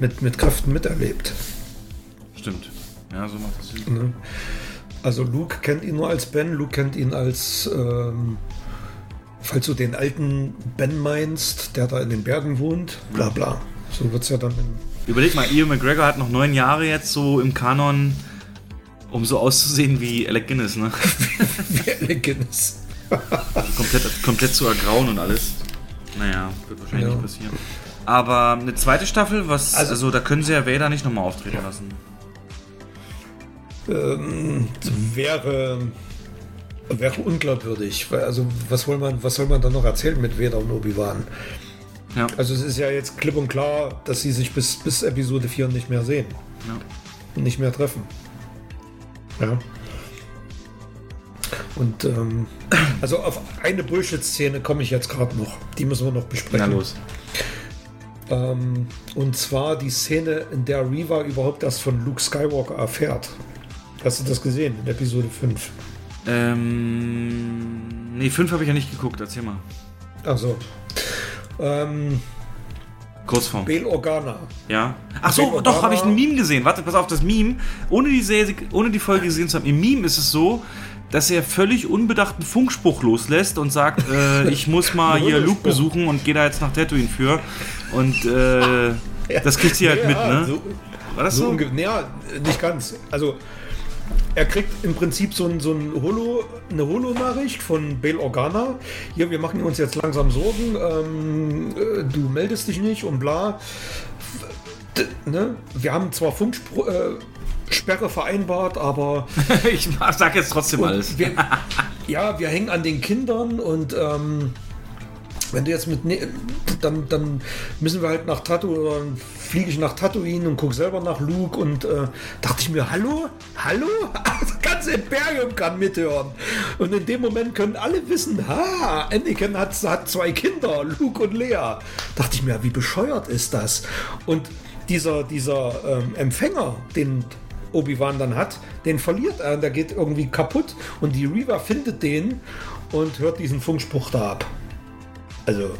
mit, mit Kräften miterlebt.
Stimmt. Ja, so macht.
Ne? Also Luke kennt ihn nur als Ben, Luke kennt ihn als, ähm, falls du den alten Ben meinst, der da in den Bergen wohnt, bla bla. So wird es ja dann
Überleg mal, Ian McGregor hat noch neun Jahre jetzt so im Kanon, um so auszusehen wie Alec Guinness, ne?
wie Alec Guinness.
komplett, komplett zu ergrauen und alles. Naja, wird wahrscheinlich
Ja.
nicht passieren. Aber eine zweite Staffel, was, also,
Also-
da können sie ja Vader nicht nochmal auftreten lassen.
Ähm, wäre, wäre unglaubwürdig. Also was soll man, was soll man dann noch erzählen mit Vader und Obi-Wan?
Ja.
Also es ist ja jetzt klipp und klar, dass sie sich bis, bis Episode 4 nicht mehr sehen.
ja.
nicht mehr treffen. Ja. Und ähm, also auf eine Bullshit-Szene komme ich jetzt gerade noch. Die müssen wir noch besprechen.
Na los.
Ähm, und zwar die Szene, in der Reva überhaupt erst von Luke Skywalker erfährt. Hast du das gesehen in Episode 5?
Ähm. Nee, fünf habe ich ja nicht geguckt, erzähl mal.
Also, ähm,
Kurzform.
Bail Organa.
Ja. Ach so, doch, habe ich ein. Meme gesehen. Warte, pass auf, das Meme. Ohne die, Serie, ohne die Folge gesehen zu haben. Im Meme ist es so, dass er völlig unbedachten Funkspruch loslässt und sagt, äh, ich muss mal hier Luke besuchen und gehe da jetzt nach Tatooine für. Und äh, das kriegt sie halt
Ja,
mit, ne?
So,
War das
so
so?
naja, nicht ganz. Also, er kriegt im Prinzip so, ein, so ein Holo, eine Holo-Nachricht von Bail Organa. Hier, wir machen uns jetzt langsam Sorgen. Ähm, äh, du meldest dich nicht und bla. D ne? Wir haben zwar Funksperre äh, vereinbart, aber
ich sag jetzt trotzdem alles.
Wir, ja, wir hängen an den Kindern und ähm, wenn du jetzt mit, ne- dann, dann müssen wir halt nach Tatooine, oder fliege ich nach Tatooine und gucke selber nach Luke und äh, dachte ich mir, hallo, hallo, das ganze Imperium kann mithören. Und in dem Moment können alle wissen, ha, Anakin hat, hat zwei Kinder, Luke und Lea. Dachte ich mir, wie bescheuert ist das? Und dieser, dieser ähm, Empfänger, den Obi-Wan dann hat, den verliert er, der geht irgendwie kaputt und die Reaver findet den und hört diesen Funkspruch da ab. Also,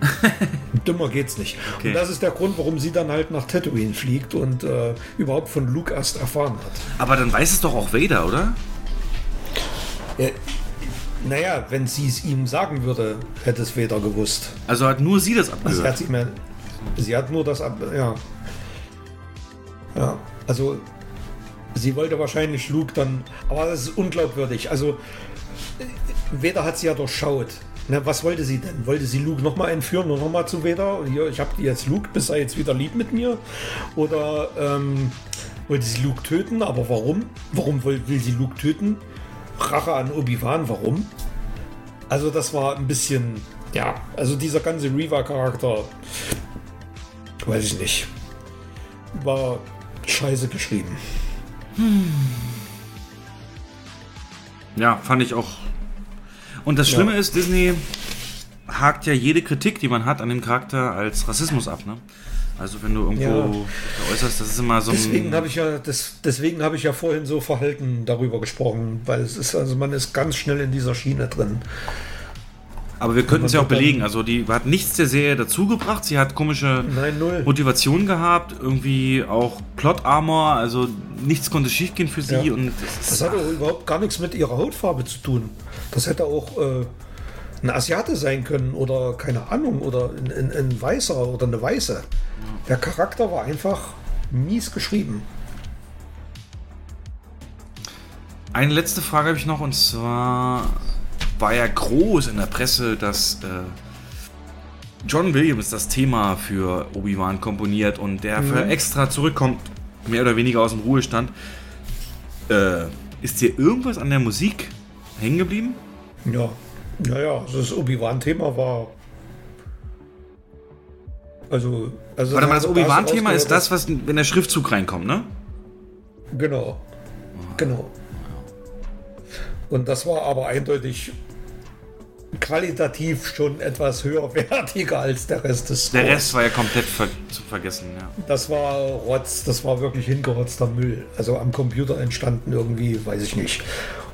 dümmer geht's nicht.
Okay.
Und das ist der Grund, warum sie dann halt nach Tatooine fliegt und äh, überhaupt von Luke erst erfahren hat.
Aber dann weiß es doch auch Vader, oder?
Äh, naja, wenn sie es ihm sagen würde, hätte es Vader gewusst.
Also hat nur sie das
Also
abgehört.
sie hat, mehr, sie hat nur das ab. Ja. Ja, also sie wollte wahrscheinlich Luke dann. Aber das ist unglaubwürdig. Also Vader hat sie ja durchschaut. Ne, was wollte sie denn? Wollte sie Luke nochmal entführen und nochmal zu Vader? Hier, ich habe jetzt Luke, bist du jetzt wieder lieb mit mir? Oder ähm, wollte sie Luke töten? Aber warum? Warum will, will sie Luke töten? Rache an Obi-Wan, warum? Also das war ein bisschen, ja, also dieser ganze Reva-Charakter, weiß ich nicht, war scheiße geschrieben.
Ja, fand ich auch. Und das Schlimme
Ja.
ist, Disney hakt ja jede Kritik, die man hat an dem Charakter, als Rassismus ab, ne? Also wenn du irgendwo
Ja.
äußerst, das ist immer so.
Deswegen habe ich ja, das, deswegen habe ich ja vorhin so verhalten darüber gesprochen, weil es ist, also man ist ganz schnell in dieser Schiene drin.
Aber wir könnten es ja auch belegen. Also die hat nichts der Serie dazugebracht. Sie hat komische
Nein.
Motivation gehabt, irgendwie auch Plot-Armor, also nichts konnte schiefgehen für sie
Ja.
und das
Das hat auch überhaupt gar nichts mit ihrer Hautfarbe zu tun. Das hätte auch äh, ein Asiate sein können oder keine Ahnung oder ein, ein, ein Weißer oder eine Weiße. Der Charakter war einfach mies geschrieben.
Eine letzte Frage habe ich noch und zwar war ja groß in der Presse, dass äh, John Williams das Thema für Obi-Wan komponiert und der für extra zurückkommt, mehr oder weniger aus dem Ruhestand. Äh, ist dir irgendwas an der Musik hängen geblieben?
Ja, ja, ja, also das Obi-Wan-Thema war. Also, also
Warte mal, das
da- da
Obi-Wan-Thema ist das, was wenn der Schriftzug reinkommt, ne?
Genau. Genau. Und das war aber eindeutig qualitativ schon etwas höherwertiger als der Rest des
Der. Rest war ja komplett ver zu vergessen, ja.
Das war Rotz, das war wirklich hingerotzter Müll. Also am Computer entstanden irgendwie, weiß ich nicht.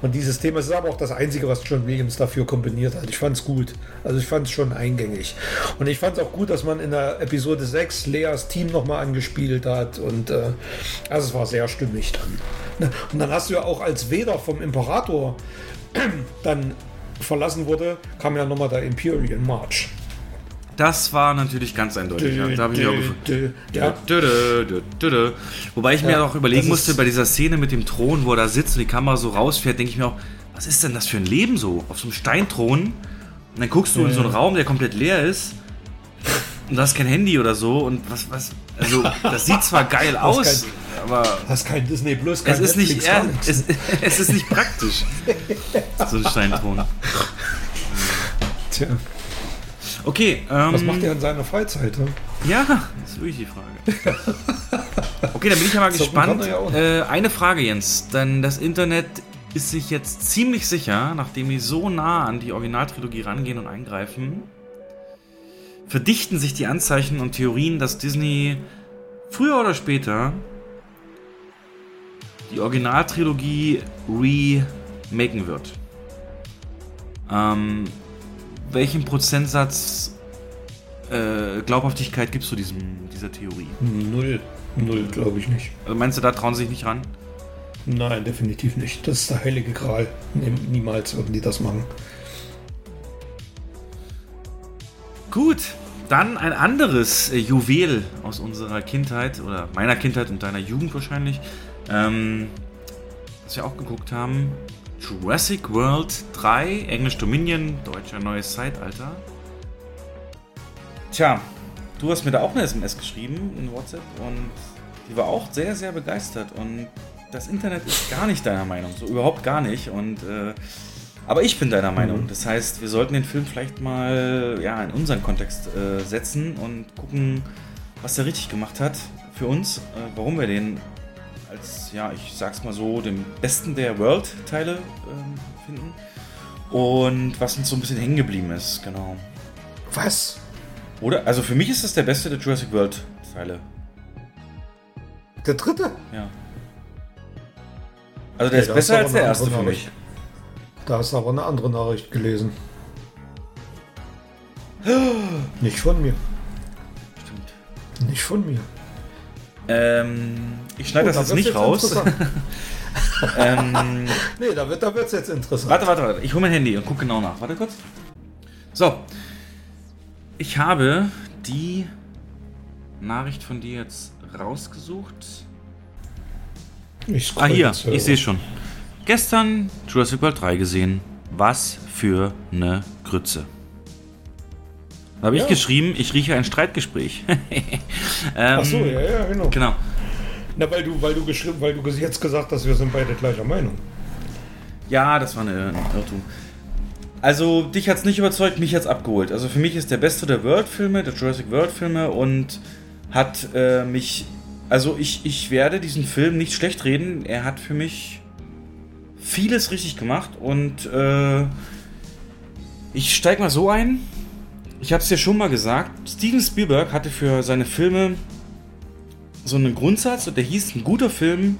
Und dieses Thema ist aber auch das Einzige, was John Williams dafür kombiniert hat. Ich fand es gut. Also ich fand es schon eingängig. Und ich fand es auch gut, dass man in der Episode 6 Leas Team nochmal angespielt hat. Und äh, also es war sehr stimmig dann. Ne? Und dann hast du ja auch als Vader vom Imperator dann verlassen wurde, kam ja nochmal der Imperial March.
Das war natürlich ganz eindeutig. Ja. Da habe ich mich auch
Dö, ja.
Wobei ich mir auch überlegen musste, bei dieser Szene mit dem Thron, wo er da sitzt und die Kamera so rausfährt, denke ich mir auch, was ist denn das für ein Leben so? Auf so einem Steinthron. Und dann guckst du in so einen Raum, der komplett leer ist. Und da hast kein Handy oder so. Und was, was, also, das sieht zwar geil aus, aber
Hast kein Disney Plus, kein
es ist nicht,
Netflix, nichts.
es, es ist nicht praktisch. so ein Steinthron.
Tja,
Okay, ähm,
was macht er in seiner Freizeit? Ne?
Ja, das ist wirklich die Frage. Okay, dann bin ich ja mal
Zocken
gespannt.
ja.
Äh, eine Frage, Jens. Denn das Internet ist sich jetzt ziemlich sicher, nachdem die so nah an die Originaltrilogie rangehen und eingreifen, verdichten sich die Anzeichen und Theorien, dass Disney früher oder später die Originaltrilogie remaken wird. Ähm, welchen Prozentsatz äh, Glaubhaftigkeit gibst du diesem, dieser Theorie?
Null. Null, glaube ich nicht.
Also meinst du, da trauen sie sich nicht ran?
Nein, definitiv nicht. Das ist der heilige Gral. Nie- Niemals würden die das machen.
Gut, dann ein anderes äh, Juwel aus unserer Kindheit oder meiner Kindheit und deiner Jugend wahrscheinlich, ähm, was wir auch geguckt haben. Jurassic World 3, Englisch Dominion, deutscher neues Zeitalter. Tja, du hast mir da auch eine SMS geschrieben in WhatsApp und die war auch sehr, sehr begeistert und das Internet ist gar nicht deiner Meinung, so überhaupt gar nicht und äh, aber ich bin deiner Meinung. Das heißt, wir sollten den Film vielleicht mal ja, in unseren Kontext äh, setzen und gucken, was er richtig gemacht hat für uns, äh, warum wir den als, ja, ich sag's mal so, dem besten der World-Teile ähm, finden. Und was uns so ein bisschen hängen geblieben ist, genau.
Was?
Oder? Also für mich ist das der beste der Jurassic World-Teile.
Der dritte?
Ja. Also der
Okay,
ist besser als der erste für mich.
Da hast du aber eine andere Nachricht gelesen. Nicht von mir.
Stimmt.
Nicht von mir.
Ähm, ich schneide
Oh,
das
da
jetzt nicht raus.
interessant.
ähm,
nee, da wird da wird's jetzt interessant.
Warte, warte, warte. Ich hole mein Handy und gucke genau nach. Warte kurz. So. Ich habe die Nachricht von dir jetzt rausgesucht.
Ich
Ah, hier.
jetzt,
Ich sehe schon. Gestern Jurassic World 3 gesehen. Was für eine Grütze. Da habe ich
Ja.
geschrieben, ich rieche ein Streitgespräch. ähm,
Ach so, ja, ja, genau.
Genau.
Na, weil du, weil du geschrieben, weil du jetzt gesagt hast, wir sind beide gleicher Meinung.
Ja, das war eine, ein Irrtum. Also, dich hat's nicht überzeugt, mich hat's abgeholt. Also, für mich ist der beste der World-Filme, der Jurassic World-Filme und hat äh, mich. Also, ich, ich werde diesen Film nicht schlecht reden. Er hat für mich vieles richtig gemacht und äh, ich steig mal so ein. Ich habe es ja schon mal gesagt. Steven Spielberg hatte für seine Filme so einen Grundsatz und der hieß: ein guter Film,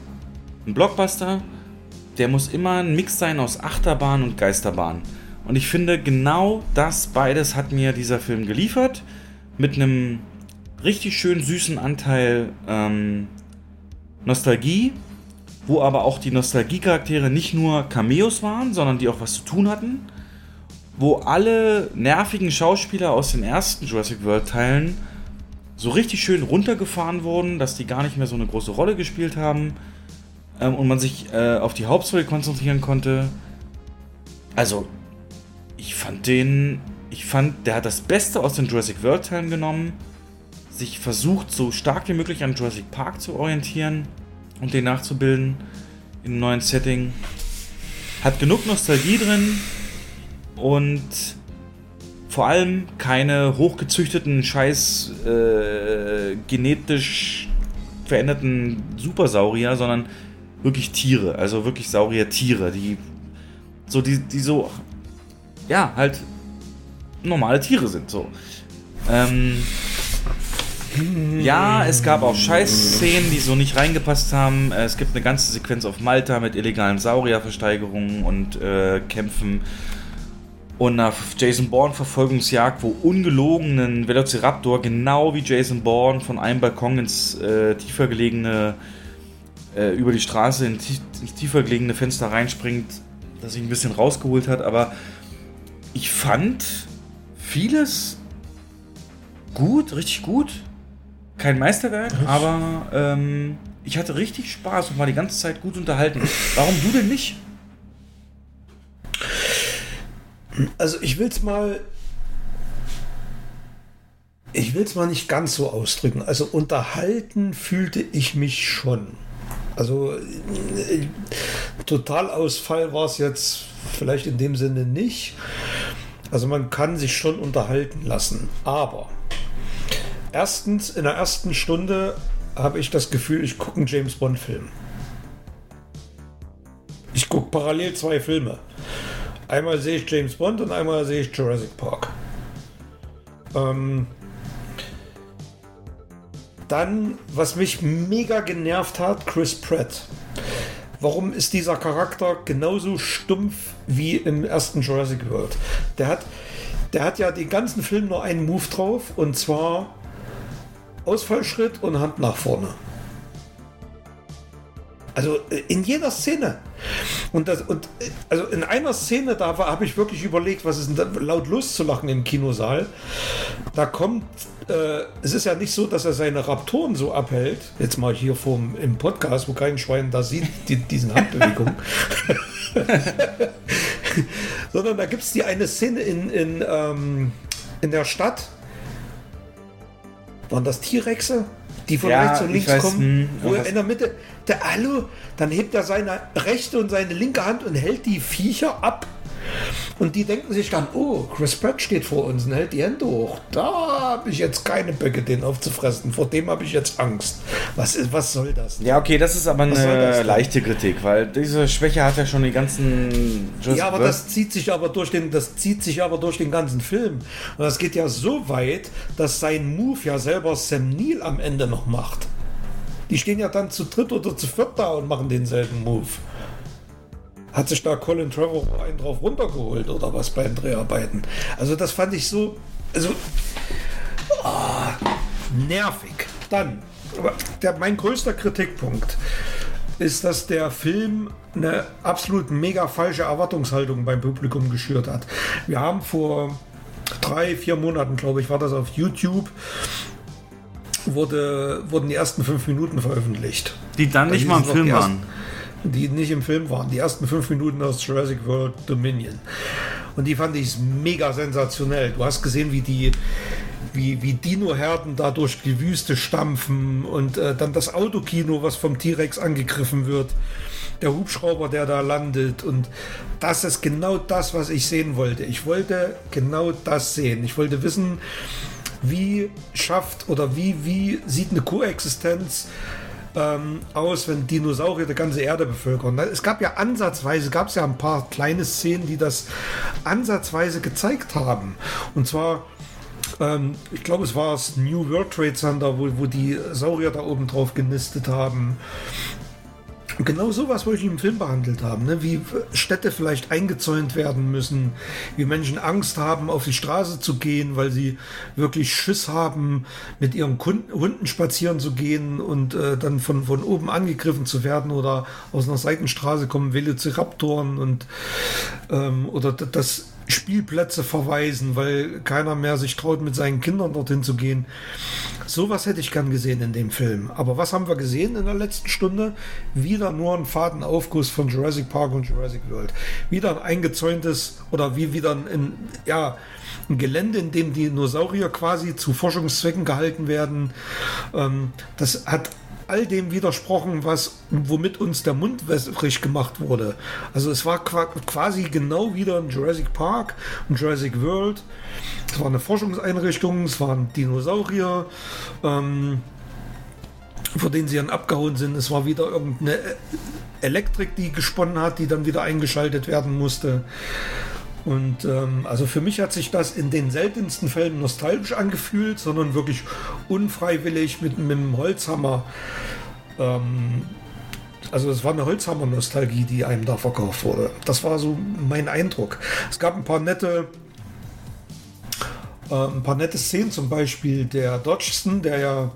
ein Blockbuster, der muss immer ein Mix sein aus Achterbahn und Geisterbahn. Und ich finde, genau das beides hat mir dieser Film geliefert. Mit einem richtig schön süßen Anteil ähm, Nostalgie, wo aber auch die Nostalgie-Charaktere nicht nur Cameos waren, sondern die auch was zu tun hatten. Wo alle nervigen Schauspieler aus den ersten Jurassic World-Teilen so richtig schön runtergefahren wurden, dass die gar nicht mehr so eine große Rolle gespielt haben ähm, und man sich äh, auf die Hauptstory konzentrieren konnte. Also, ich fand den, ich fand, der hat das Beste aus den Jurassic World Teilen genommen, sich versucht, so stark wie möglich an Jurassic Park zu orientieren und den nachzubilden in einem neuen Setting. Hat genug Nostalgie drin und vor allem keine hochgezüchteten, scheiß äh, genetisch veränderten Supersaurier, sondern wirklich Tiere, also wirklich Saurier-Tiere, die so, die, die so, ja, halt normale Tiere sind, so. Ähm, Ja, es gab auch Scheißszenen, die so nicht reingepasst haben. Äh, Es gibt eine ganze Sequenz auf Malta mit illegalen Saurierversteigerungen und äh, Kämpfen und einer Jason Bourne-Verfolgungsjagd, wo ungelogen ein Velociraptor genau wie Jason Bourne von einem Balkon ins äh, tiefer gelegene, äh, über die Straße in tiefer gelegene Fenster reinspringt, das sich ein bisschen rausgeholt hat. Aber ich fand vieles gut, richtig gut. Kein Meisterwerk, aber ähm, ich hatte richtig Spaß und war die ganze Zeit gut unterhalten. Warum du denn nicht?
Also ich will es mal. Ich will es mal nicht ganz so ausdrücken. Also unterhalten fühlte ich mich schon. Also äh, Totalausfall war es jetzt vielleicht in dem Sinne nicht. Also man kann sich schon unterhalten lassen. Aber erstens, in der ersten Stunde habe ich das Gefühl, ich gucke einen James Bond-Film. Ich gucke parallel zwei Filme. Einmal sehe ich James Bond und einmal sehe ich Jurassic Park. Ähm, dann, was mich mega genervt hat, Chris Pratt. Warum ist dieser Charakter genauso stumpf wie im ersten Jurassic World? Der hat, der hat ja den ganzen Film nur einen Move drauf und zwar Ausfallschritt und Hand nach vorne. Also äh, in jeder Szene. Und, das, und äh, also in einer Szene, da habe ich wirklich überlegt, was ist denn da, laut loszulachen im Kinosaal. Da kommt, äh, es ist ja nicht so, dass er seine Raptoren so abhält. Jetzt mal hier vom, im Podcast, wo kein Schwein da sieht, die, diesen Handbewegung. Sondern da gibt es die eine Szene in, in, ähm, in der Stadt. Waren das T-Rexe? Die von
Ja,
rechts und links
weiß,
kommen,
hm,
wo er in der Mitte, der Hallo, dann hebt er seine rechte und seine linke Hand und hält die Viecher ab. Und die denken sich dann, oh, Chris Pratt steht vor uns und hält die Hände hoch. Da habe ich jetzt keine Böcke, den aufzufressen. Vor dem habe ich jetzt Angst. Was, ist, was soll das?
Ja, okay, das ist aber eine
denn?
leichte Kritik, weil diese Schwäche hat ja schon die ganzen. Jurassic
Ja, aber das zieht sich aber durch den, das zieht sich aber durch den ganzen Film. Und das geht ja so weit, dass sein Move ja selber Sam Neill am Ende noch macht. Die stehen ja dann zu dritt oder zu viert da und machen denselben Move. Hat sich da Colin Trevor einen drauf runtergeholt oder was bei den Dreharbeiten? Also das fand ich so, also ah, nervig. Dann, der, mein größter Kritikpunkt ist, dass der Film eine absolut mega falsche Erwartungshaltung beim Publikum geschürt hat. Wir haben vor drei, vier Monaten, glaube ich, war das auf YouTube, wurde, wurden die ersten fünf Minuten veröffentlicht.
die dann nicht
hieß
mal im Film waren.
ersten- Die nicht im Film waren. Die ersten fünf Minuten aus Jurassic World Dominion. Und die fand ich mega sensationell. Du hast gesehen, wie die wie, wie Dino-Herden da durch die Wüste stampfen und äh, dann das Autokino, was vom T-Rex angegriffen wird. Der Hubschrauber, der da landet. Und das ist genau das, was ich sehen wollte. Ich wollte genau das sehen. Ich wollte wissen, wie schafft oder wie, wie sieht eine Koexistenz ähm, aus, wenn Dinosaurier die ganze Erde bevölkern. Es gab ja ansatzweise, gab es ja ein paar kleine Szenen, die das ansatzweise gezeigt haben. Und zwar, ähm, ich glaube, es war das New World Trade Center, wo, wo die Saurier da oben drauf genistet haben. Genau sowas wollte ich im Film behandelt haben, ne? wie Städte vielleicht eingezäunt werden müssen, wie Menschen Angst haben, auf die Straße zu gehen, weil sie wirklich Schiss haben, mit ihren Kunden, Hunden spazieren zu gehen und äh, dann von, von oben angegriffen zu werden oder aus einer Seitenstraße kommen Velociraptoren und ähm, oder das Spielplätze verweisen, weil keiner mehr sich traut, mit seinen Kindern dorthin zu gehen. Sowas hätte ich gern gesehen in dem Film. Aber was haben wir gesehen in der letzten Stunde? Wieder nur ein Fadenaufguss von Jurassic Park und Jurassic World. Wieder ein eingezäuntes oder wie wieder ein, ja, ein Gelände, in dem Dinosaurier quasi zu Forschungszwecken gehalten werden. Ähm, das hat all dem widersprochen, was womit uns der Mund wässrig gemacht wurde. Also es war qua- quasi genau wieder ein Jurassic Park und Jurassic World. Es war eine Forschungseinrichtung, es waren Dinosaurier, ähm, vor denen sie dann abgehauen sind. Es war wieder irgendeine Elektrik, die gesponnen hat, die dann wieder eingeschaltet werden musste. Und ähm, also für mich hat sich das in den seltensten Fällen nostalgisch angefühlt, sondern wirklich unfreiwillig mit, mit einem Holzhammer. Ähm, also es war eine Holzhammer-Nostalgie, die einem da verkauft wurde. Das war so mein Eindruck. Es gab ein paar nette, äh, ein paar nette Szenen, zum Beispiel der Dodgson, der ja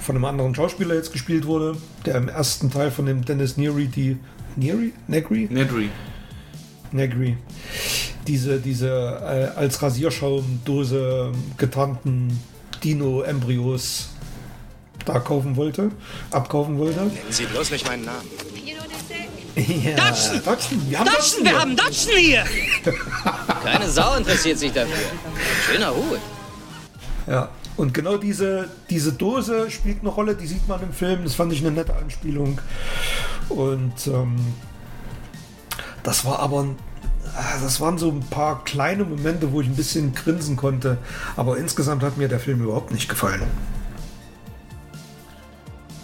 von einem anderen Schauspieler jetzt gespielt wurde, der im ersten Teil von dem Dennis Neary die Neary? Negri?
Nedry.
Negri. Diese, diese äh, als Rasierschaumdose getarnten Dino-Embryos da kaufen wollte, abkaufen wollte.
Nennen Sie bloß nicht meinen Namen.
Ja!
Dodgson!
Wir haben
wir
hier.
haben Dodgson hier!
Keine Sau interessiert sich dafür. Schöner Hut.
Ja, und genau diese, diese Dose spielt eine Rolle, die sieht man im Film. Das fand ich eine nette Anspielung. Und ähm, das war aber, ah, das waren so ein paar kleine Momente, wo ich ein bisschen grinsen konnte. Aber insgesamt hat mir der Film überhaupt nicht gefallen.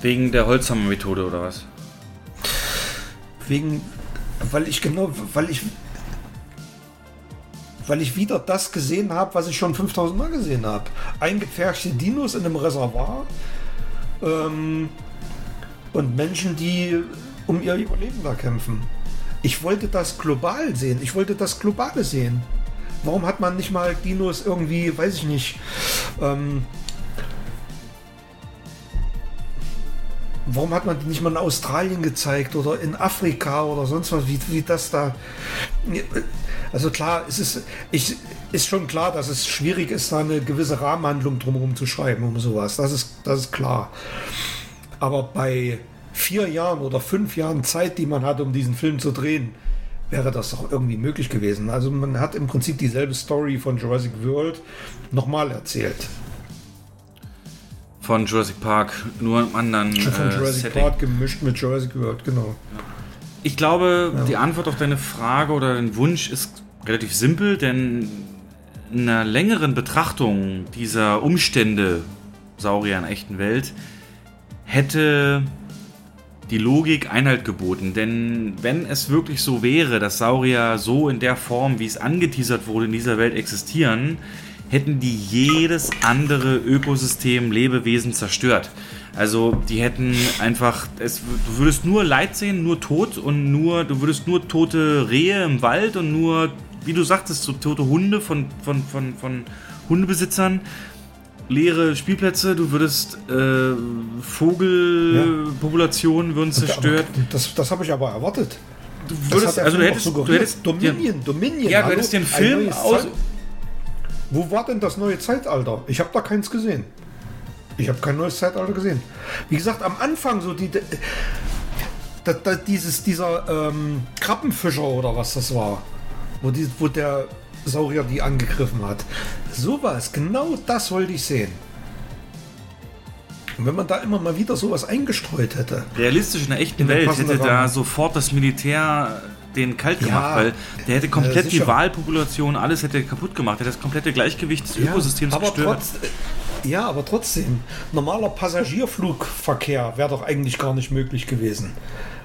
Wegen der Holzhammer-Methode oder was?
Wegen, weil ich genau, weil ich, weil ich wieder das gesehen habe, was ich schon 5000 Mal gesehen habe. Eingepferchte Dinos in einem Reservoir ähm, und Menschen, die um ihr Überleben da kämpfen. Ich wollte das global sehen. Ich wollte das Globale sehen. Warum hat man nicht mal Dinos irgendwie, weiß ich nicht, ähm, Warum hat man die nicht mal in Australien gezeigt oder in Afrika oder sonst was, wie, wie das da. Also klar, es ist, ich, ist schon klar, dass es schwierig ist, da eine gewisse Rahmenhandlung drumherum zu schreiben, um sowas. Das ist, das ist klar. Aber bei vier Jahren oder fünf Jahren Zeit, die man hat, um diesen Film zu drehen, wäre das doch irgendwie möglich gewesen. Also man hat im Prinzip dieselbe Story von Jurassic World nochmal erzählt.
Von Jurassic Park, nur im anderen
Von
äh,
Jurassic
Setting.
Park gemischt mit Jurassic World, genau.
Ich glaube, die Antwort auf deine Frage oder dein Wunsch ist relativ simpel, denn in einer längeren Betrachtung dieser Umstände Saurier in der echten Welt hätte die Logik Einhalt geboten. Denn wenn es wirklich so wäre, dass Saurier so in der Form, wie es angeteasert wurde, in dieser Welt existieren, hätten die jedes andere Ökosystem, Lebewesen zerstört. Also die hätten einfach, es, du würdest nur Leid sehen, nur Tod und nur, du würdest nur tote Rehe im Wald und nur, wie du sagtest, so tote Hunde von, von, von, von Hundebesitzern, leere Spielplätze, du würdest äh, Vogelpopulationen würden zerstört.
Das, das habe ich aber erwartet.
Du würdest, also du hättest, du hättest
Dominion, Dominion.
Ja, du hättest den Film aus,
Zeit- Wo war denn das neue Zeitalter? Ich habe da keins gesehen. Ich habe kein neues Zeitalter gesehen. Wie gesagt, am Anfang so die, da, da, dieses, dieser ähm, Krabbenfischer oder was das war, wo, die, wo der Saurier die angegriffen hat. Sowas, genau das wollte ich sehen. Und wenn man da immer mal wieder sowas eingestreut hätte.
realistisch in der echten
In
Welt hätte da
Rahmen.
sofort das Militär den kalt
Ja,
gemacht, weil der hätte komplett
äh,
die. Wahlpopulation, alles hätte kaputt gemacht, hätte das komplette Gleichgewicht des Ökosystems
aber
gestört.
trotz, ja, aber trotzdem, normaler Passagierflugverkehr wäre doch eigentlich gar nicht möglich gewesen.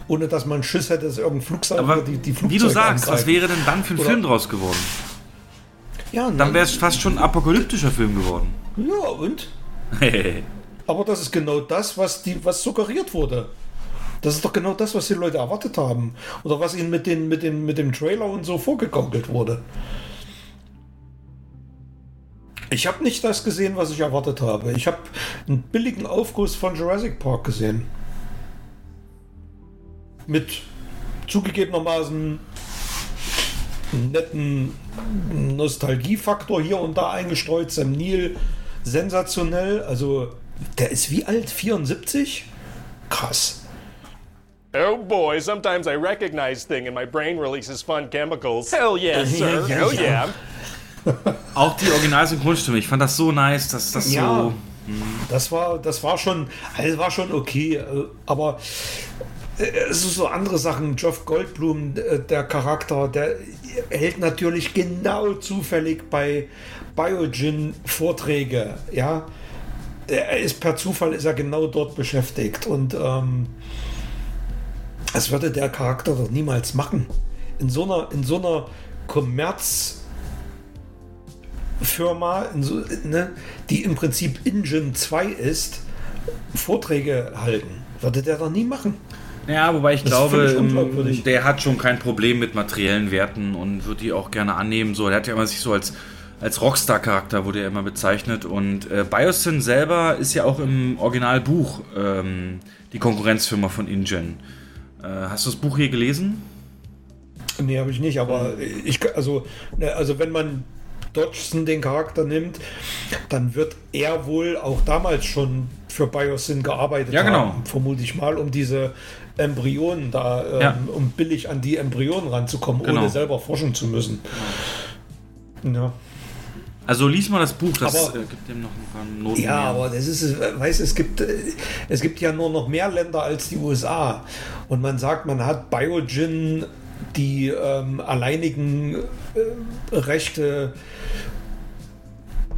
Ohne dass man Schiss hätte, dass irgendein Flugzeug
aber
die, die Flugzeuge
wie du sagst, was
angreifen.
wäre denn dann für ein
Oder-
Film draus geworden?
Ja,
Dann wäre es fast schon ein apokalyptischer Film geworden.
ja, und? Aber das ist genau das, was, die, was suggeriert wurde. Das ist doch genau das, was die Leute erwartet haben. Oder was ihnen mit, den, mit, den, mit dem Trailer und so vorgegaukelt wurde. Ich habe nicht das gesehen, was ich erwartet habe. Ich habe einen billigen Aufguss von Jurassic Park gesehen. Mit zugegebenermaßen netten Nostalgiefaktor hier und da eingestreut. Sam Neill, sensationell. Also, der ist wie alt? 74? Krass.
Oh boy, sometimes I recognize things and my brain releases fun chemicals. Hell yeah, sir.
ja,
oh
ja.
yeah.
Auch die Originalsynchronstimme, ich fand das so nice, dass das
Ja.
so.
Das war, das war schon, also war schon okay, äh, aber äh, es ist so andere Sachen. Geoff Goldblum, äh, der Charakter, der hält natürlich genau zufällig bei Biogen Vorträge, ja. Er ist per Zufall ist er genau dort beschäftigt und ähm, das würde der Charakter doch niemals machen. In so einer, in so einer Kommerzfirma, so, ne, die im Prinzip Engine 2 ist, Vorträge halten. Würde der doch nie machen.
Ja, wobei ich
Das
glaube,
unglaubwürdig.
ähm, der hat schon kein Problem mit materiellen Werten und wird die auch gerne annehmen. So, der hat ja immer sich so als, als Rockstar-Charakter wurde er immer bezeichnet. Und äh, Biosyn selber ist ja auch im Originalbuch ähm, die Konkurrenzfirma von InGen. Äh, hast du das Buch hier gelesen?
Nee, habe ich nicht, aber ich, also, ne, also wenn man Dodgson den Charakter nimmt, dann wird er wohl auch damals schon für Biosyn gearbeitet
Ja, genau.
haben, vermute ich mal, um diese Embryonen da, ähm,
Ja.
um billig an die Embryonen ranzukommen,
Genau.
ohne selber forschen zu müssen. Ja.
Also lies mal das Buch, das
Aber-
äh, gibt dem noch ein paar Noten.
Ja,
mehr.
aber das ist, äh, weißt, du, es gibt, äh, es gibt ja nur noch mehr Länder als die USA. Und man sagt, man hat Biogen die ähm, alleinigen äh, Rechte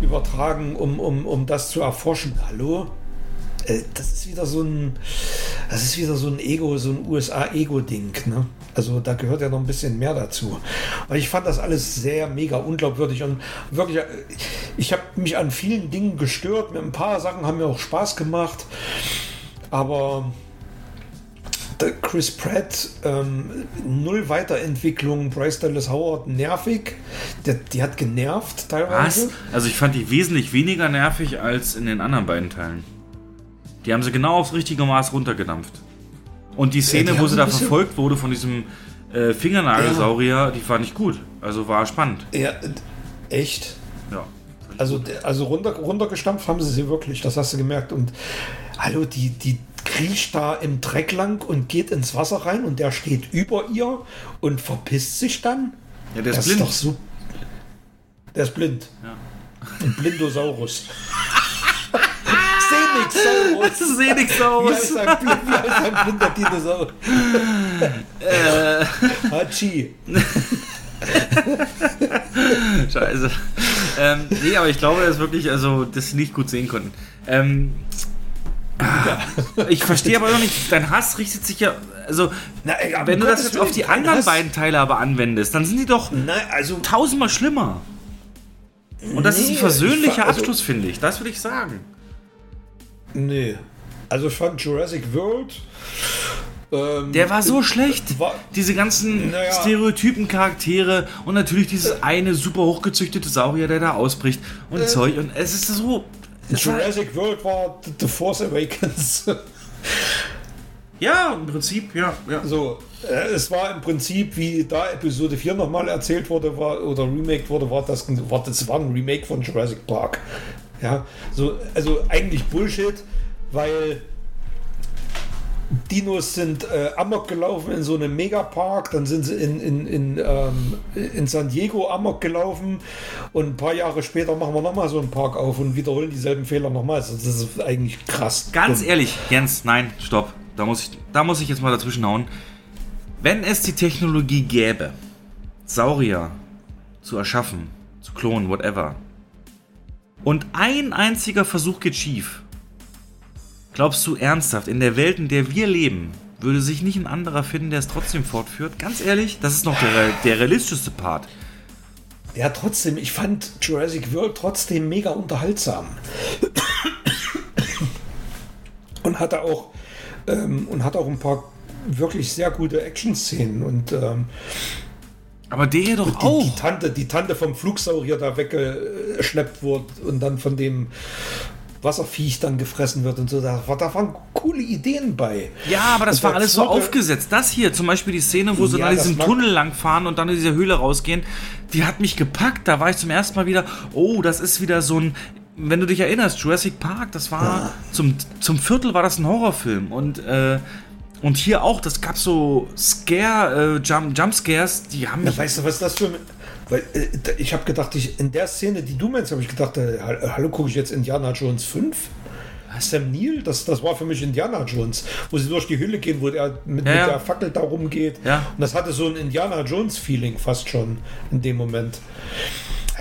übertragen, um, um, um das zu erforschen. Hallo? Äh, Das ist wieder so ein, das ist wieder so ein Ego, so ein USA-Ego-Ding. Ne? Also da gehört ja noch ein bisschen mehr dazu. Und ich fand das alles sehr mega unglaubwürdig und wirklich, äh, ich habe mich an vielen Dingen gestört. Mit ein paar Sachen haben mir auch Spaß gemacht, aber Chris Pratt, ähm, null Weiterentwicklung, Bryce Dallas Howard nervig, der, die hat genervt teilweise.
Was? Also ich fand die wesentlich weniger nervig als in den anderen beiden Teilen. Die haben sie genau aufs richtige Maß runtergedampft. Und die Szene,
die
wo sie da verfolgt wurde von diesem äh, Fingernagelsaurier, die fand ich gut. Also war spannend.
Ja, echt?
Ja.
Also, also runter, runtergestampft haben sie sie wirklich, das hast du gemerkt. Und hallo, die, die kriecht da im Dreck lang und geht ins Wasser rein und der steht über ihr und verpisst sich dann.
Ja, der ist
das
blind.
ist doch so. Der ist blind. Ein Blindosaurus. Senixaurus.
Seh nichts
Wie
aus.
heißt ein, blinder Dinosaurier?
Äh.
Hachi.
Scheiße. ähm, nee, aber ich glaube, dass wirklich, also, das sie nicht gut sehen konnten. Ähm, ah, ich verstehe aber noch nicht, dein Hass richtet sich ja, also,
Na,
wenn du das jetzt auf die anderen
Hass.
beiden Teile aber anwendest, dann sind die doch
Nein, also
tausendmal schlimmer. Und das ist
Nee,
ein versöhnlicher
ich also-
Abschluss, finde ich. Das würde ich sagen.
Nee. Also ich fand Jurassic World. Ähm,
Der war so schlecht.
war-
Diese ganzen
Naja.
Stereotypen Charaktere und natürlich dieses eine super hochgezüchtete Saurier, der da ausbricht und Zeug. Und es ist so. Es war,
Jurassic World war The- The Force Awakens.
ja, im Prinzip, ja. ja.
so, äh, es war im Prinzip, wie da Episode 4 nochmal erzählt wurde, war, oder remake wurde, war das, war das war ein Remake von Jurassic Park. Ja, so, also eigentlich Bullshit, weil Dinos sind äh, amok gelaufen in so einem Megapark, dann sind sie in, in, in, ähm, in San Diego amok gelaufen und ein paar Jahre später machen wir nochmal so einen Park auf und wiederholen dieselben Fehler nochmal. Das ist eigentlich krass.
Ganz ehrlich, Jens, nein, stopp. Da muss, ich, da muss ich jetzt mal dazwischen hauen. Wenn es die Technologie gäbe, Saurier zu erschaffen, zu klonen, whatever, und ein einziger Versuch geht schief, glaubst du ernsthaft, in der Welt, in der wir leben, würde sich nicht ein anderer finden, der es trotzdem fortführt? Ganz ehrlich, das ist noch der, der realistischste Part.
Ja, trotzdem, ich fand Jurassic World trotzdem mega unterhaltsam. und hatte auch ähm, und hatte auch ein paar wirklich sehr gute Action-Szenen und ähm,
Aber der hier doch
die,
auch.
die Tante, die Tante vom Flugsaurier da weggeschleppt wurde und dann von dem Wasserviech dann gefressen wird und so. Da, war- da waren coole Ideen bei.
Ja, aber das
Und
war alles so
zweite-
aufgesetzt. Das hier, zum Beispiel die Szene, wo sie
Ja,
diesem
mag-
Tunnel langfahren und dann in diese Höhle rausgehen, die hat mich gepackt. Da war ich zum ersten Mal wieder, oh, das ist wieder so ein, wenn du dich erinnerst, Jurassic Park, das war, zum, zum Viertel war das ein Horrorfilm und, äh, und hier auch, das gab so Scare, äh, Jump, Jumpscares, die haben
Ja, weißt du, was das für weil äh, ich habe gedacht, ich, in der Szene, die du meinst, habe ich gedacht, äh, hallo, gucke ich jetzt Indiana Jones 5? Sam Neill, das, das war für mich Indiana Jones, wo sie durch die Hülle gehen, wo er mit,
Ja,
mit der Fackel da rumgeht.
Ja.
Und das hatte so ein Indiana Jones-Feeling fast schon in dem Moment.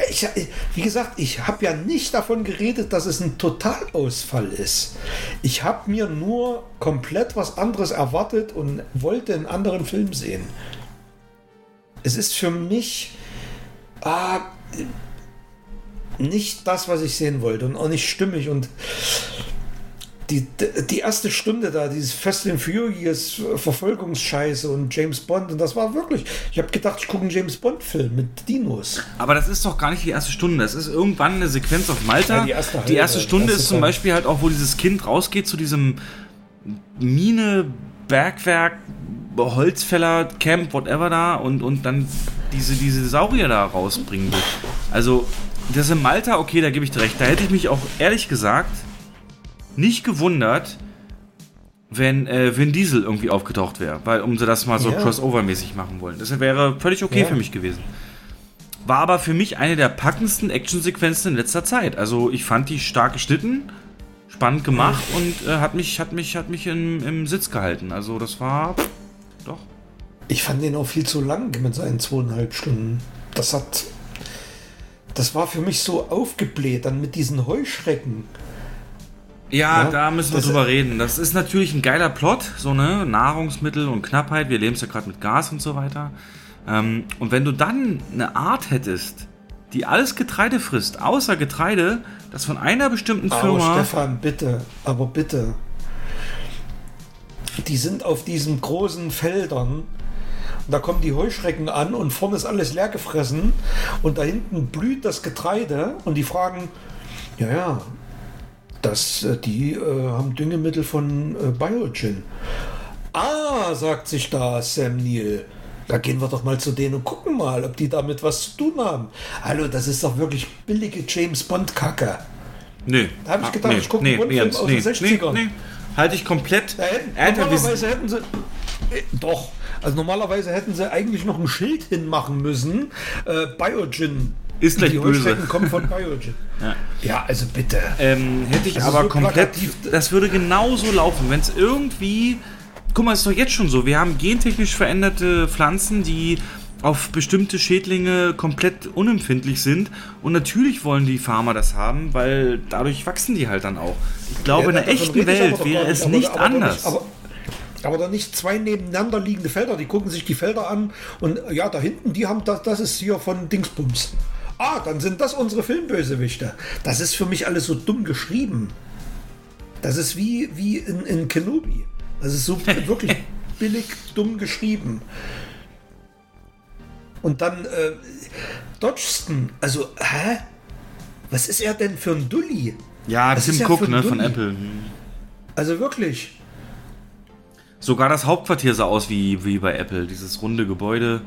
Ich, wie gesagt, ich habe ja nicht davon geredet, dass es ein Totalausfall ist. Ich habe mir nur komplett was anderes erwartet und wollte einen anderen Film sehen. Es ist für mich ah, nicht das, was ich sehen wollte und auch nicht stimmig und die, die erste Stunde da, dieses Fast and Furious Verfolgungsscheiße und James Bond und das war wirklich, ich habe gedacht, ich gucke einen James Bond Film mit Dinos.
Aber das ist doch gar nicht die erste Stunde. Das ist irgendwann eine Sequenz auf Malta.
Ja, die erste
die erste
halbe,
Stunde
erste
ist zum. Beispiel halt auch, wo dieses Kind rausgeht zu diesem Mine, Bergwerk, Holzfäller, Camp, whatever da und, und dann diese, diese Saurier da rausbringen will. Also, das in Malta, okay, da gebe ich dir recht. Da hätte ich mich auch ehrlich gesagt nicht gewundert, wenn äh, Vin Diesel irgendwie aufgetaucht wäre, weil um sie das mal so
Ja.
crossover-mäßig machen wollen. Das wäre völlig okay
Ja.
für mich gewesen. War aber für mich eine der packendsten Actionsequenzen in letzter Zeit. Also ich fand die stark geschnitten, spannend gemacht und äh, hat mich, hat mich, hat mich im, im Sitz gehalten. Also das war doch.
Ich fand den auch viel zu lang mit seinen zweieinhalb Stunden. Das hat. Das war für mich so aufgebläht, dann mit diesen Heuschrecken.
Ja,
Ja,
da müssen wir
das-
drüber reden. Das ist natürlich ein geiler Plot, so ne Nahrungsmittel und Knappheit. Wir leben es ja gerade mit Gas und so weiter. Ähm, und wenn du dann eine Art hättest, die alles Getreide frisst, außer Getreide, das von einer bestimmten
Aber
Firma.
Stefan, bitte, aber bitte. Die sind auf diesen großen Feldern. Und da kommen die Heuschrecken an und vorne ist alles leer gefressen. Und da hinten blüht das Getreide. Und die fragen, ja, ja, das, äh, die äh, haben Düngemittel von äh, Biogen. Ah, sagt sich da Sam Neill. Da gehen wir doch mal zu denen und gucken mal, ob die damit was zu tun haben. Hallo, das ist doch wirklich billige James Bond-Kacke.
Nee.
Da hab ich
Ah,
gedacht, ich guck einen Bond-Film
Jens,
aus den 60ern.
Nee, nee. Halte ich komplett.
Da hätten,
Alter,
normalerweise hätten sie. Äh, Doch. Also normalerweise hätten sie eigentlich noch ein Schild hinmachen müssen. Äh, Biogen.
Ist gleich
Die
böse.
Kommen von Biogen. ja. also bitte.
ähm, hätte ich
Also
aber
so
komplett.
plakativ.
Das würde genauso laufen, wenn es irgendwie. Guck mal, ist doch jetzt schon so. Wir haben gentechnisch veränderte Pflanzen, die auf bestimmte Schädlinge komplett unempfindlich sind. Und natürlich wollen die Farmer das haben, weil dadurch wachsen die halt dann auch. Ich glaube, in der echten Welt wäre es
aber-
nicht
aber
anders.
Aber, aber doch nicht zwei nebeneinander liegende Felder. Die gucken sich die Felder an und ja, da hinten, die haben das, das ist hier von Dingsbums. Ah, dann sind das unsere Filmbösewichte. Das ist für mich alles so dumm geschrieben. Das ist wie, wie in, in Kenobi. Das ist so wirklich billig dumm geschrieben. Und dann äh, Dodgson, also, hä? Was ist er denn für ein Dulli?
ja,
das
Tim
ist
Cook, ne, von
Dulli.
Apple.
Also wirklich.
Sogar das Hauptquartier sah aus wie, wie bei Apple, dieses runde Gebäude.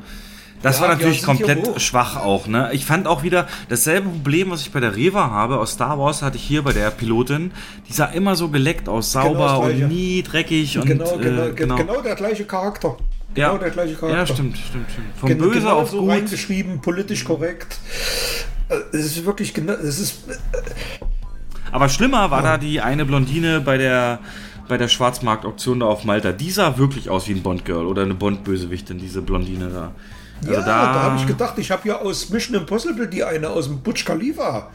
Das
Ja,
war natürlich komplett schwach auch, ne? Ich fand auch wieder dasselbe Problem, was ich bei der Reva habe, aus Star Wars hatte ich hier bei der Pilotin. Die sah immer so geleckt aus, sauber
das Gleiche.
und nie dreckig und
genau, genau,
äh,
genau. genau der gleiche Charakter.
Ja.
Genau der gleiche Charakter.
Ja, stimmt, stimmt, stimmt. Von
Gen
böse
genau
auf
so
gut.
reingeschrieben, politisch korrekt. Äh, Es ist wirklich genau, es ist
Aber schlimmer war da die eine Blondine bei der bei der Schwarzmarktauktion da auf Malta. Die sah wirklich aus wie ein Bond-Girl oder eine Bond-Bösewichtin, diese Blondine da. Also
ja, da, habe ich gedacht, ich habe ja aus Mission Impossible die eine aus dem Butch Khalifa.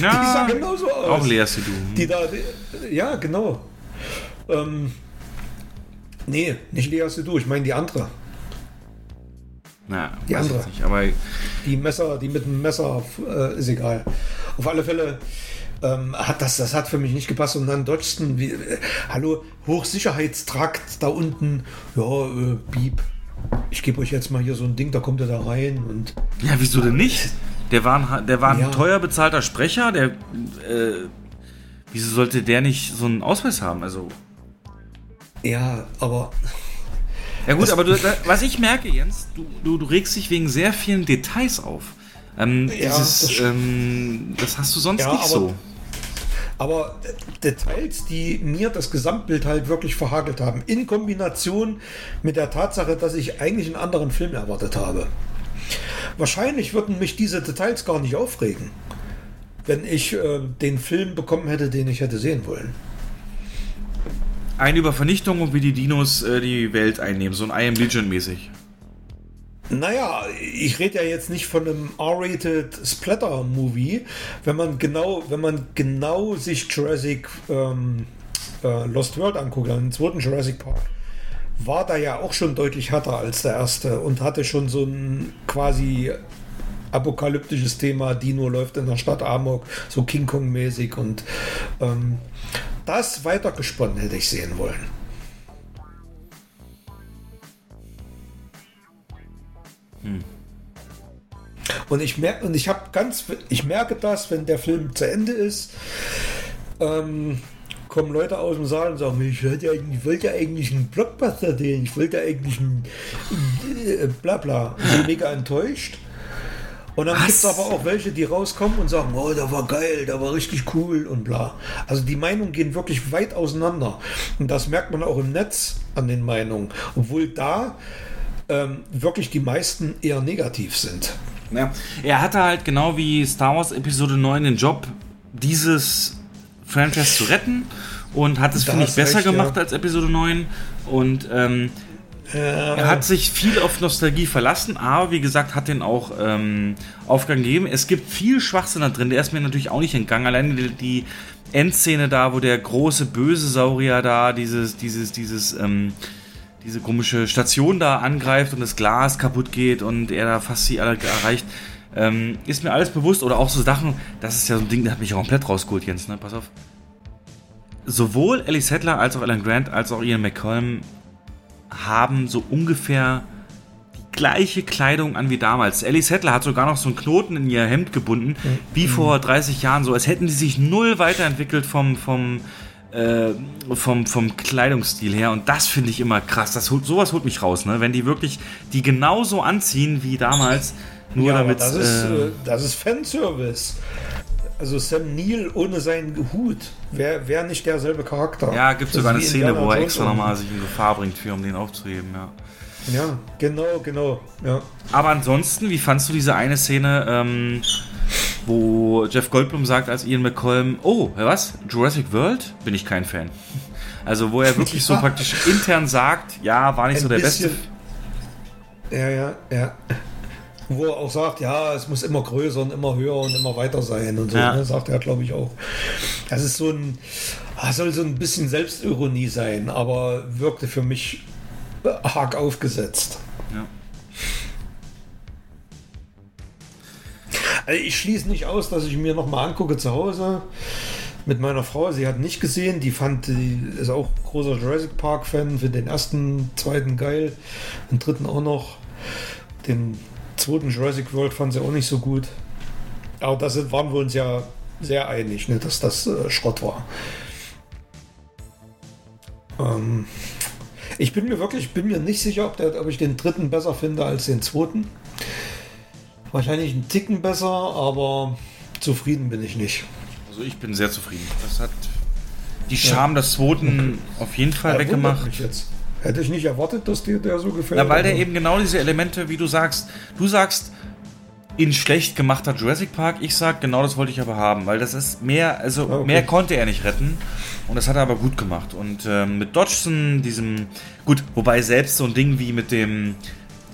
ja,
die sah genauso aus.
Auch Lea Seydoux.
Die da, die, ja, genau. Ähm, nee, nicht Lea Seydoux, ich meine die andere.
Na,
Die andere.
nicht, aber
Die Messer, die mit dem Messer, äh, ist egal. Auf alle Fälle ähm, hat das, das hat für mich nicht gepasst. Und dann Dodgson, wie, äh, hallo, Hochsicherheitstrakt da unten, ja, äh, Piep. Ich gebe euch jetzt mal hier so ein Ding, da kommt er da rein und
Ja, wieso denn nicht? Der war ein, der war ein
Ja.
teuer bezahlter Sprecher, der. Äh, wieso sollte der nicht so einen Ausweis haben? Also.
ja, aber
Ja, gut, aber du, was ich merke, Jens, du, du, du regst dich wegen sehr vielen Details auf. Ähm,
Ja,
dieses,
das-
ähm, das hast du sonst
Ja,
nicht so.
Aber Details, die mir das Gesamtbild halt wirklich verhagelt haben, in Kombination mit der Tatsache, dass ich eigentlich einen anderen Film erwartet habe. Wahrscheinlich würden mich diese Details gar nicht aufregen, wenn ich äh, den Film bekommen hätte, den ich hätte sehen wollen.
Eine über Vernichtung und wie die Dinos äh, die Welt einnehmen, so ein I Am Legend mäßig.
Naja, ich rede ja jetzt nicht von einem R-rated Splatter-Movie. Wenn man genau, wenn man genau sich Jurassic ähm, äh, Lost World anguckt, den zweiten Jurassic Park, war da ja auch schon deutlich härter als der erste und hatte schon so ein quasi apokalyptisches Thema. Dino läuft in der Stadt Amok, so King Kong-mäßig. Und ähm, das weitergesponnen hätte ich sehen wollen. Und ich merke, und ich habe ganz, ich merke das, wenn der Film zu Ende ist, ähm, kommen Leute aus dem Saal und sagen, ich wollte ja, ich wollte eigentlich einen Blockbuster sehen, ich wollte ja eigentlich einen äh, bla bla. Ich bin mega enttäuscht. Und dann gibt es aber auch welche, die rauskommen und sagen, oh, der war geil, der war richtig cool und bla. Also die Meinungen gehen wirklich weit auseinander. Und das merkt man auch im Netz an den Meinungen. Obwohl da ähm, wirklich die meisten eher negativ sind.
Ja. Er hatte halt genau wie Star Wars Episode 9 den Job, dieses Franchise zu retten und hat es, finde ich, besser
recht,
gemacht
ja.
als Episode 9. Und ähm, er hat sich viel auf Nostalgie verlassen, aber wie gesagt, hat den auch ähm, Aufgang gegeben. Es gibt viel Schwachsinn da drin, der ist mir natürlich auch nicht entgangen. Allein die, die Endszene da, wo der große böse Saurier da dieses, dieses, dieses, ähm, diese komische Station da angreift und das Glas kaputt geht und er da fast sie alle erreicht. Ähm, ist mir alles bewusst oder auch so Sachen, das ist ja so ein Ding, der hat mich auch komplett rausgeholt, Jens, ne? Pass auf. Sowohl Ellie Settler als auch Alan Grant als auch Ian McCollum haben so ungefähr die gleiche Kleidung an wie damals. Ellie Settler hat sogar noch so einen Knoten in ihr Hemd gebunden, wie vor 30 Jahren, so als hätten die sich null weiterentwickelt vom, vom, äh, vom, vom Kleidungsstil her. Und das finde ich immer krass. Das sowas holt mich raus, ne? Wenn die wirklich die genauso anziehen wie damals, nur
Ja,
damit.
das ist,
äh,
äh, das ist Fanservice. Also Sam Neill ohne seinen Hut wäre wär nicht derselbe Charakter.
ja, gibt sogar eine Szene, wo er extra nochmal sich in Gefahr bringt, für, um den aufzuheben, ja.
Ja, genau, genau. Ja.
Aber ansonsten, wie fandst du diese eine Szene, ähm, wo Jeff Goldblum sagt als Ian McCollum, oh, was? Jurassic World? Bin ich kein Fan. Also, wo er wirklich so praktisch intern sagt, ja, war nicht so der
bisschen-
beste.
Ja, ja, ja. Wo er auch sagt, ja, es muss immer größer und immer höher und immer weiter sein und so.
Ja.
Ne? Sagt er, glaube ich, auch. Das ist so ein, soll so ein bisschen Selbstironie sein, aber wirkte für mich arg aufgesetzt. Also ich schließe nicht aus, dass ich mir noch mal angucke zu Hause mit meiner Frau. Sie hat nicht gesehen. Die fand, die ist auch großer Jurassic Park Fan. Für den ersten, zweiten geil, den dritten auch noch. Den zweiten Jurassic World fand sie auch nicht so gut. Aber da sind- waren wir uns ja sehr einig, ne, dass das äh, Schrott war. Ähm, ich bin mir wirklich, bin mir nicht sicher, ob, der, ob ich den dritten besser finde als den zweiten. Wahrscheinlich einen Ticken besser, aber zufrieden bin ich nicht.
Also, ich bin sehr zufrieden. Das hat die Charme des zweiten auf jeden Fall
wundert
weggemacht.
Hätte ich nicht erwartet, dass dir der so gefällt.
Na, weil der eben genau diese Elemente, wie du sagst, du sagst, in schlecht gemachter Jurassic Park, ich sag, genau das wollte ich aber haben, weil das ist mehr, also
Ah, okay.
mehr konnte er nicht retten und das hat er aber gut gemacht. Und ähm, mit Dodgson, diesem, gut, wobei selbst so ein Ding wie mit dem,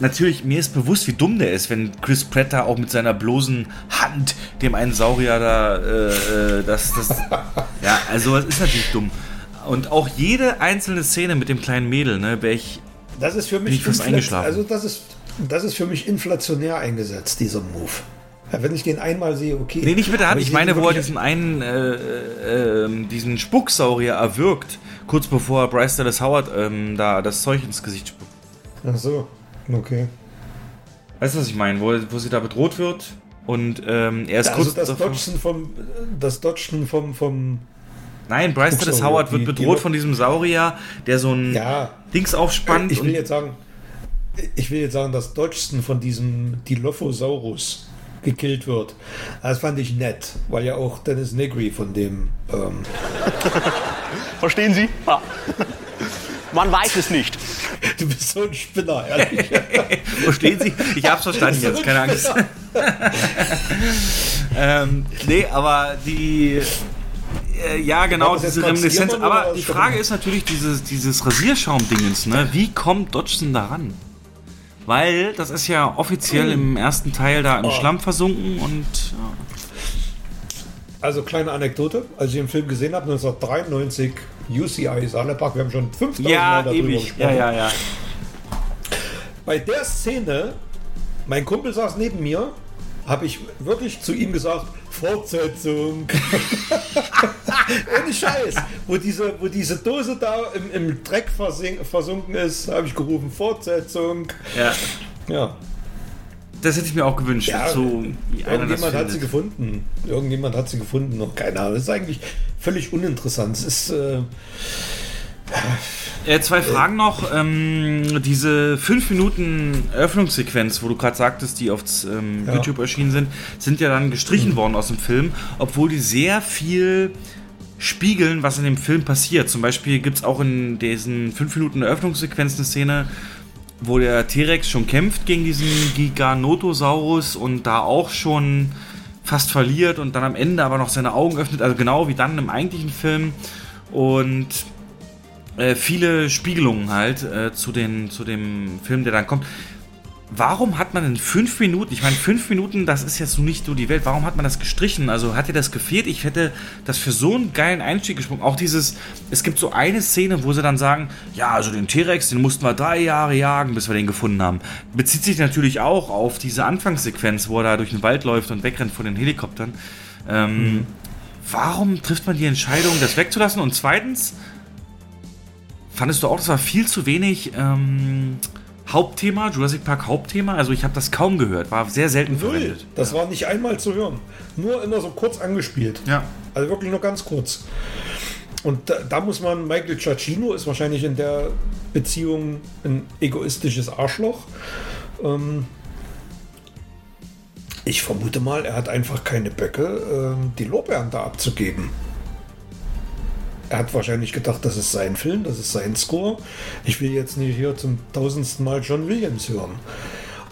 natürlich, mir ist bewusst, wie dumm der ist, wenn Chris Pratt da auch mit seiner bloßen Hand dem einen Saurier da, äh, äh, das, das, ja, also das ist natürlich dumm. Und auch jede einzelne Szene mit dem kleinen Mädel, ne, wäre ich
Das ist für mich
ich fast eingeschlafen.
Also das ist, das ist für mich inflationär eingesetzt, dieser Move. Ja, wenn ich den einmal sehe, okay.
Nee, nicht mit der Hand. Ich
sehe
meine, wo er diesen einen, äh, äh, ähm, diesen Spucksaurier erwürgt, kurz bevor Bryce Dallas Howard ähm, da das Zeug ins Gesicht spuckt.
Ach so, okay.
Weißt du, was ich meine? Wo, wo sie da bedroht wird und ähm, er ist
Also
kurz
das. Dodgen vom, das Dodgen vom, vom,
Nein, Bryce Dallas Howard wird
die- die
bedroht
wird-
von diesem Saurier, der so ein
ja,
Dings aufspannt.
ich will jetzt sagen, ich will jetzt sagen, das Dodgsten von diesem Dilophosaurus gekillt wird. Das fand ich nett, weil ja auch Dennis Negri von dem ähm,
Verstehen Sie? Ja. Man weiß es nicht.
Du bist so ein Spinner, ehrlich.
Verstehen Sie? Ich hab's verstanden jetzt, keine Angst. ähm, nee, aber die. Äh, ja, genau, diese Reminiszenz. Aber die
das
Frage ist natürlich dieses, dieses Rasierschaum-Dingens, ne? Wie kommt Dodgson da ran? Weil das ist ja offiziell im ersten Teil da
Oh.
im Schlamm versunken und. Ja.
Also kleine Anekdote, als ich den Film gesehen habe, 1993, UCI Saarland-Park, wir haben schon 5000
Ja,
Mal darüber
ewig. Ja,
gesprochen.
ja, ja.
Bei der Szene, mein Kumpel saß neben mir habe ich wirklich zu ihm gesagt, Fortsetzung. Ohne Scheiß. Wo diese, wo diese Dose da im, im Dreck versunken ist, habe ich gerufen, Fortsetzung.
Ja.
Ja.
Das hätte ich mir auch gewünscht.
Ja,
so
Irgendjemand hat sie gefunden. Irgendjemand hat sie gefunden, noch keine Ahnung. Das ist eigentlich völlig uninteressant. Es ist, äh,
Äh, zwei Fragen noch. Ähm, diese 5 Minuten Eröffnungssequenz, wo du gerade sagtest, die auf ähm,
Ja.
YouTube erschienen sind, sind ja dann gestrichen worden aus dem Film, obwohl die sehr viel spiegeln, was in dem Film passiert. Zum Beispiel gibt es auch in diesen 5 Minuten Eröffnungssequenz eine Szene, wo der T-Rex schon kämpft gegen diesen Giganotosaurus und da auch schon fast verliert und dann am Ende aber noch seine Augen öffnet, also genau wie dann im eigentlichen Film. Und äh, viele Spiegelungen halt äh, zu, den, zu dem Film, der dann kommt. Warum hat man in fünf Minuten, ich meine, fünf Minuten, das ist jetzt so nicht so die Welt, warum hat man das gestrichen? Also hat dir das gefehlt? Ich hätte das für so einen geilen Einstieg gesprungen. Auch dieses, es gibt so eine Szene, wo sie dann sagen, ja, also den T-Rex, den mussten wir drei Jahre jagen, bis wir den gefunden haben. Bezieht sich natürlich auch auf diese Anfangssequenz, wo er da durch den Wald läuft und wegrennt von den Helikoptern. Ähm, Warum trifft man die Entscheidung, das wegzulassen? Und zweitens, fandest du auch, das war viel zu wenig ähm, Hauptthema, Jurassic Park Hauptthema? Also ich habe das kaum gehört, war sehr selten
null.
verwendet.
Das war nicht einmal zu hören. Nur immer so kurz angespielt.
Ja.
Also wirklich nur ganz kurz. Und da, da muss man, Michael Giacchino ist wahrscheinlich in der Beziehung ein egoistisches Arschloch. Ähm, ich vermute mal, er hat einfach keine Böcke, ähm, die Lorbeeren da abzugeben. Er hat wahrscheinlich gedacht, das ist sein Film, das ist sein Score. Ich will jetzt nicht hier zum tausendsten Mal John Williams hören.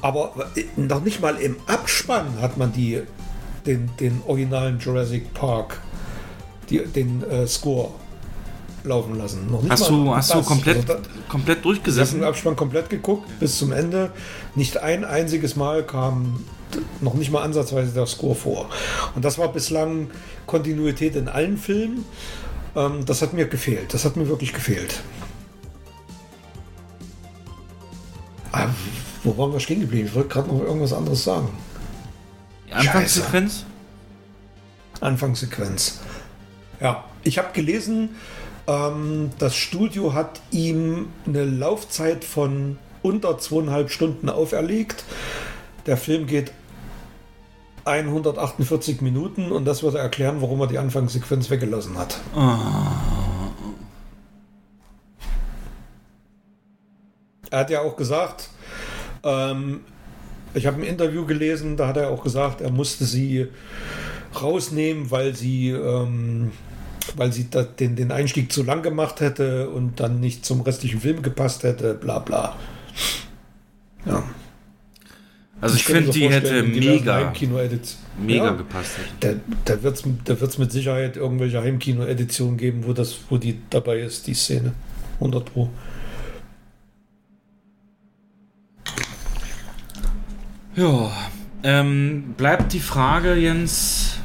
Aber noch nicht mal im Abspann hat man die, den, den originalen Jurassic Park, die, den äh, Score laufen lassen. Noch nicht
Hast
mal
du, hast du komplett,
Also da-
komplett
ich habe
durchgesessen?
den Abspann komplett geguckt, bis zum Ende. Nicht ein einziges Mal kam noch nicht mal ansatzweise der Score vor. Und das war bislang Kontinuität in allen Filmen. Ähm, das hat mir gefehlt. Das hat mir wirklich gefehlt. Ah, wo waren wir stehen geblieben? Ich wollte gerade noch irgendwas anderes sagen.
Anfangssequenz?
Anfangssequenz. Ja, ich habe gelesen, ähm, das Studio hat ihm eine Laufzeit von unter zweieinhalb Stunden auferlegt. Der Film geht 148 Minuten und das würde erklären, warum er die Anfangssequenz weggelassen hat. Er hat ja auch gesagt, ähm, ich habe ein Interview gelesen, da hat er auch gesagt, er musste sie rausnehmen, weil sie, ähm, weil sie den, den Einstieg zu lang gemacht hätte und dann nicht zum restlichen Film gepasst hätte, bla bla. Ja.
Also ich
mir
finde, die hätte mega,
Heimkino-Edits.
mega
Ja.
gepasst.
Da, da wird es da wird's mit Sicherheit irgendwelche Heimkino-Editionen geben, wo, das, wo die dabei ist, die Szene. 100 Pro.
Ja, ähm, bleibt die Frage, Jens.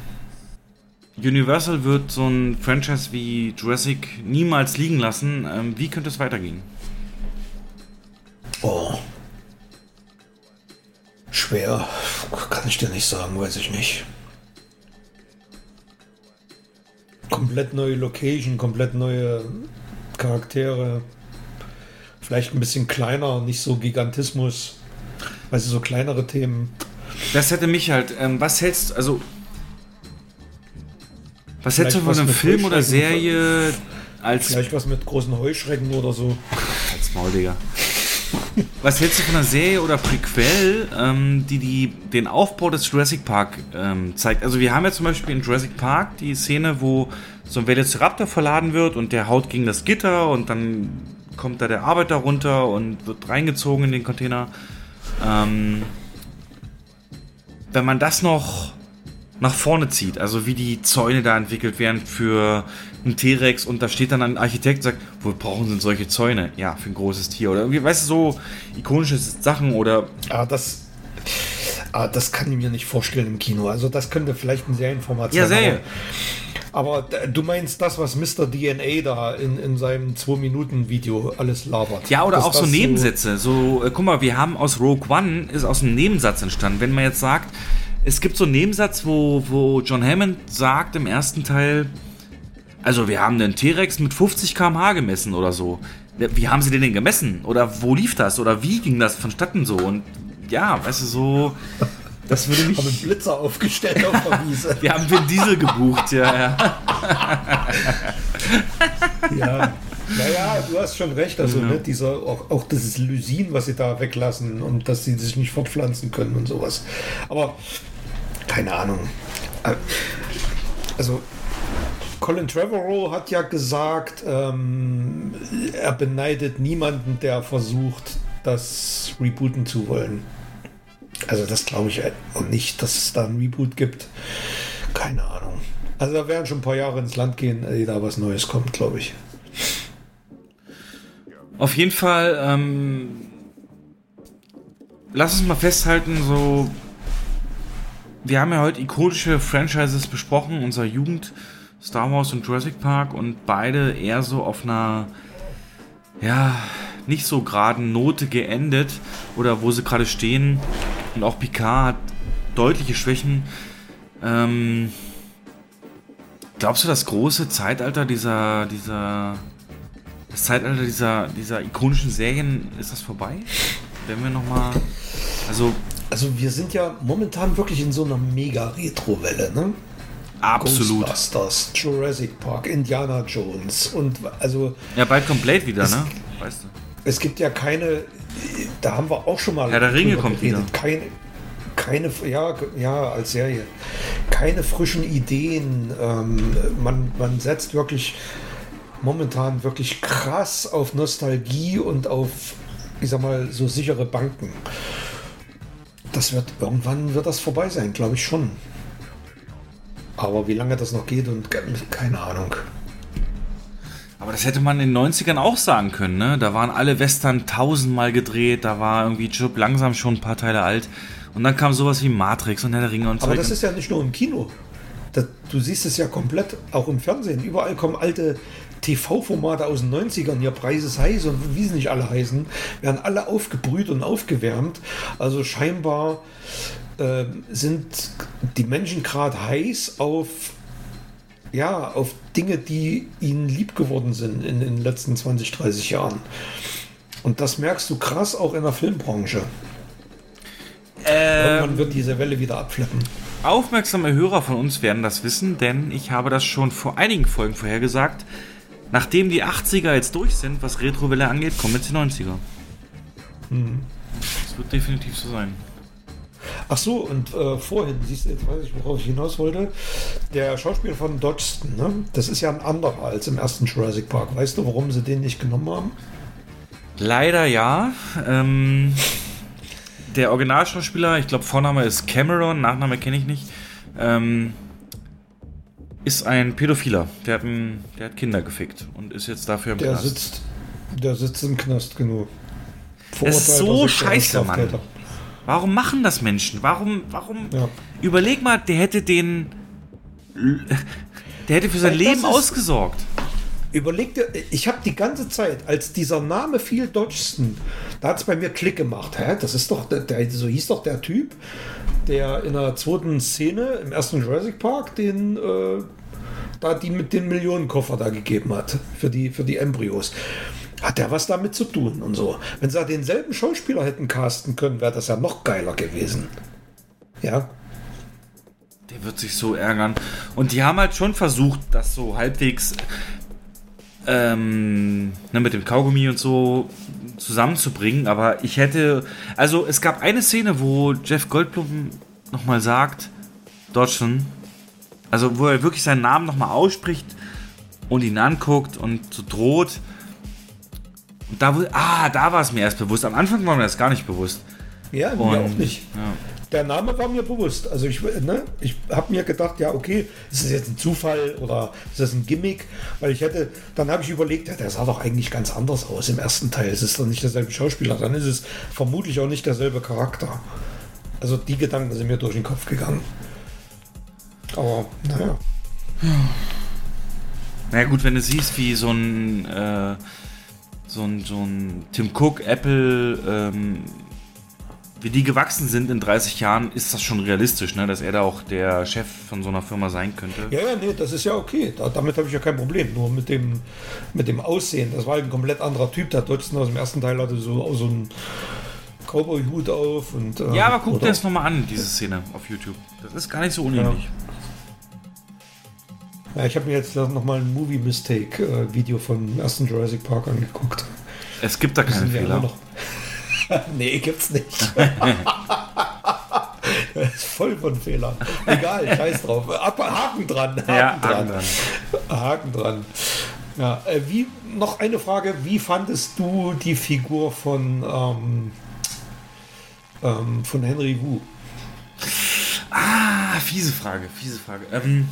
Universal wird so ein Franchise wie Jurassic niemals liegen lassen. Ähm, wie könnte es weitergehen?
Oh. Schwer. Kann ich dir nicht sagen, weiß ich nicht. Komplett neue Location, komplett neue Charaktere. Vielleicht ein bisschen kleiner, nicht so Gigantismus. Also so kleinere Themen.
Das hätte mich halt. Ähm, was hältst also Was hältst du von einem Film oder Serie als
Vielleicht was mit großen Heuschrecken oder so.
als Maul, Digga. Was hältst du von einer Serie oder Prequel, ähm, die, die den Aufbau des Jurassic Park ähm, zeigt? Also wir haben ja zum Beispiel in Jurassic Park die Szene, wo so ein Velociraptor verladen wird und der haut gegen das Gitter und dann kommt da der Arbeiter runter und wird reingezogen in den Container. Ähm, wenn man das noch nach vorne zieht, also wie die Zäune da entwickelt werden für einen T-Rex und da steht dann ein Architekt und sagt, wo brauchen sie solche Zäune? Ja, für ein großes Tier oder irgendwie, weißt du, so ikonische Sachen oder
Ah, das, ah, das kann ich mir nicht vorstellen im Kino. Also das könnte vielleicht ein Serienformat
Ja,
sein.
Serie.
Aber, aber d- du meinst das, was Mr. DNA da in, in seinem 2-Minuten-Video alles labert.
Ja, oder auch so Nebensätze. So, äh, guck mal, wir haben aus Rogue One ist aus einem Nebensatz entstanden. Wenn man jetzt sagt, es gibt so einen Nebensatz, wo, wo John Hammond sagt im ersten Teil, also wir haben den T-Rex mit 50 km/h gemessen oder so. Wie haben sie den denn gemessen? Oder wo lief das? Oder wie ging das vonstatten so? Und ja, weißt du, so. Das würde mich.
Haben einen Blitzer aufgestellt auf der Wiese.
Wir haben Vin Diesel gebucht, ja, ja.
ja. Naja, du hast schon recht. Also, ne, dieser, auch, auch dieses Lysin, was sie da weglassen und dass sie sich nicht fortpflanzen können und sowas. Aber keine Ahnung. Also, Colin Trevorrow hat ja gesagt, ähm, er beneidet niemanden, der versucht, das rebooten zu wollen. Also das glaube ich nicht, dass es da ein Reboot gibt. Keine Ahnung. Also da werden schon ein paar Jahre ins Land gehen, ehe da was Neues kommt, glaube ich.
Auf jeden Fall, ähm, lass uns mal festhalten, so, wir haben ja heute ikonische Franchises besprochen, unserer Jugend, Star Wars und Jurassic Park und beide eher so auf einer, ja, nicht so geraden Note geendet oder wo sie gerade stehen. Und auch Picard hat deutliche Schwächen. Ähm, glaubst du, das große Zeitalter dieser, dieser, das Zeitalter dieser, dieser ikonischen Serien, ist das vorbei? Wenn wir nochmal, also...
Also wir sind ja momentan wirklich in so einer mega-Retro-Welle, ne?
Absolut.
Ghostbusters, Jurassic Park, Indiana Jones und also...
Ja, bald kommt Blade wieder, ne? Weißt du.
Es gibt ja keine, da haben wir auch schon mal.
Ja, der Ringe kommt wieder.
Keine, keine, ja, ja, als Serie. Keine frischen Ideen. Ähm, man, man setzt wirklich momentan wirklich krass auf Nostalgie und auf, ich sag mal, so sichere Banken. Das wird, irgendwann wird das vorbei sein, glaube ich schon. Aber wie lange das noch geht und keine Ahnung.
Aber das hätte man in den 90ern auch sagen können, ne? Da waren alle Western tausendmal gedreht, da war irgendwie Job langsam schon ein paar Teile alt. Und dann kam sowas wie Matrix und Herr der Ringe und
so. Aber das ist ja nicht nur im Kino. Das, du siehst es ja komplett auch im Fernsehen. Überall kommen alte TV-Formate aus den 90ern, hier Preis ist heiß und wie sie nicht alle heißen, werden alle aufgebrüht und aufgewärmt. Also scheinbar äh, sind die Menschen gerade heiß auf ja, auf Dinge, die ihnen lieb geworden sind in, in den letzten 20, 30 Jahren. Und das merkst du krass auch in der Filmbranche. Ähm, Irgendwann wird diese Welle wieder abflappen.
Aufmerksame Hörer von uns werden das wissen, denn ich habe das schon vor einigen Folgen vorhergesagt. Nachdem die 80er jetzt durch sind, was Retrowelle angeht, kommen jetzt die 90er. Mhm. Das wird definitiv so sein.
Ach so, und äh, vorhin, siehst du, jetzt weiß ich, worauf ich hinaus wollte. Der Schauspieler von Dodgson, ne? das ist ja ein anderer als im ersten Jurassic Park. Weißt du, warum sie den nicht genommen haben?
Leider ja. Ähm, der Originalschauspieler, ich glaube, Vorname ist Cameron, Nachname kenne ich nicht, ähm, ist ein Pädophiler. Der hat, ein, der hat Kinder gefickt und ist jetzt dafür im
der Knast. Sitzt, der sitzt im Knast genug.
Das ist so scheiße, Mann. Warum machen das Menschen? Warum, warum? Ja. Überleg mal, der hätte den. Der hätte für sein Weil Leben ausgesorgt.
Überleg dir, ich habe die ganze Zeit, als dieser Name fiel, Dodgson, da hat es bei mir Klick gemacht. Hä? Das ist doch, der, der, so hieß doch der Typ, der in der zweiten Szene im ersten Jurassic Park den, äh, da die mit den Millionenkoffer da gegeben hat für die, für die Embryos hat der was damit zu tun und so. Wenn sie denselben Schauspieler hätten casten können, wäre das ja noch geiler gewesen. Ja.
Der wird sich so ärgern. Und die haben halt schon versucht, das so halbwegs ähm, ne, mit dem Kaugummi und so zusammenzubringen. Aber ich hätte. Also, es gab eine Szene, wo Jeff Goldblum nochmal sagt: Dodson. Also, wo er wirklich seinen Namen nochmal ausspricht und ihn anguckt und so droht. Und da, ah, da war es mir erst bewusst. Am Anfang war mir das gar nicht bewusst.
Ja, mir auch nicht. Ja. Der Name war mir bewusst. Also ich, ne, ich habe mir gedacht, ja, okay, ist das jetzt ein Zufall oder ist das ein Gimmick? Weil ich hätte, dann habe ich überlegt, ja, der sah doch eigentlich ganz anders aus im ersten Teil. Es ist doch nicht derselbe Schauspieler, dann ist es vermutlich auch nicht derselbe Charakter. Also die Gedanken sind mir durch den Kopf gegangen. Aber naja.
Na ja, gut, wenn du siehst, wie so ein äh, so ein, so ein Tim Cook, Apple, ähm, wie die gewachsen sind in 30 Jahren, ist das schon realistisch, ne? dass er da auch der Chef von so einer Firma sein könnte.
Ja, ja, nee, das ist ja okay. Da, damit habe ich ja kein Problem. Nur mit dem, mit dem Aussehen. Das war halt ein komplett anderer Typ. Der Dodson aus dem ersten Teil hatte so, so einen Cowboy-Hut auf. Und, äh,
Ja, aber guck dir das nochmal an, diese Szene auf YouTube. Das ist gar nicht so unähnlich.
Ja, ich habe mir jetzt nochmal ein Movie-Mistake-Video vom ersten Jurassic Park angeguckt.
Es gibt da
Das
keine
sind wir
Fehler.
noch. nee, gibt's nicht. das ist voll von Fehlern. Egal, scheiß drauf. Ab, Haken dran. Haken
Ja,
dran.
Haken dran.
Haken dran. Ja, äh, wie, noch eine Frage. Wie fandest du die Figur von, ähm, ähm, von Henry Wu?
Ah, fiese Frage, fiese Frage. Ähm,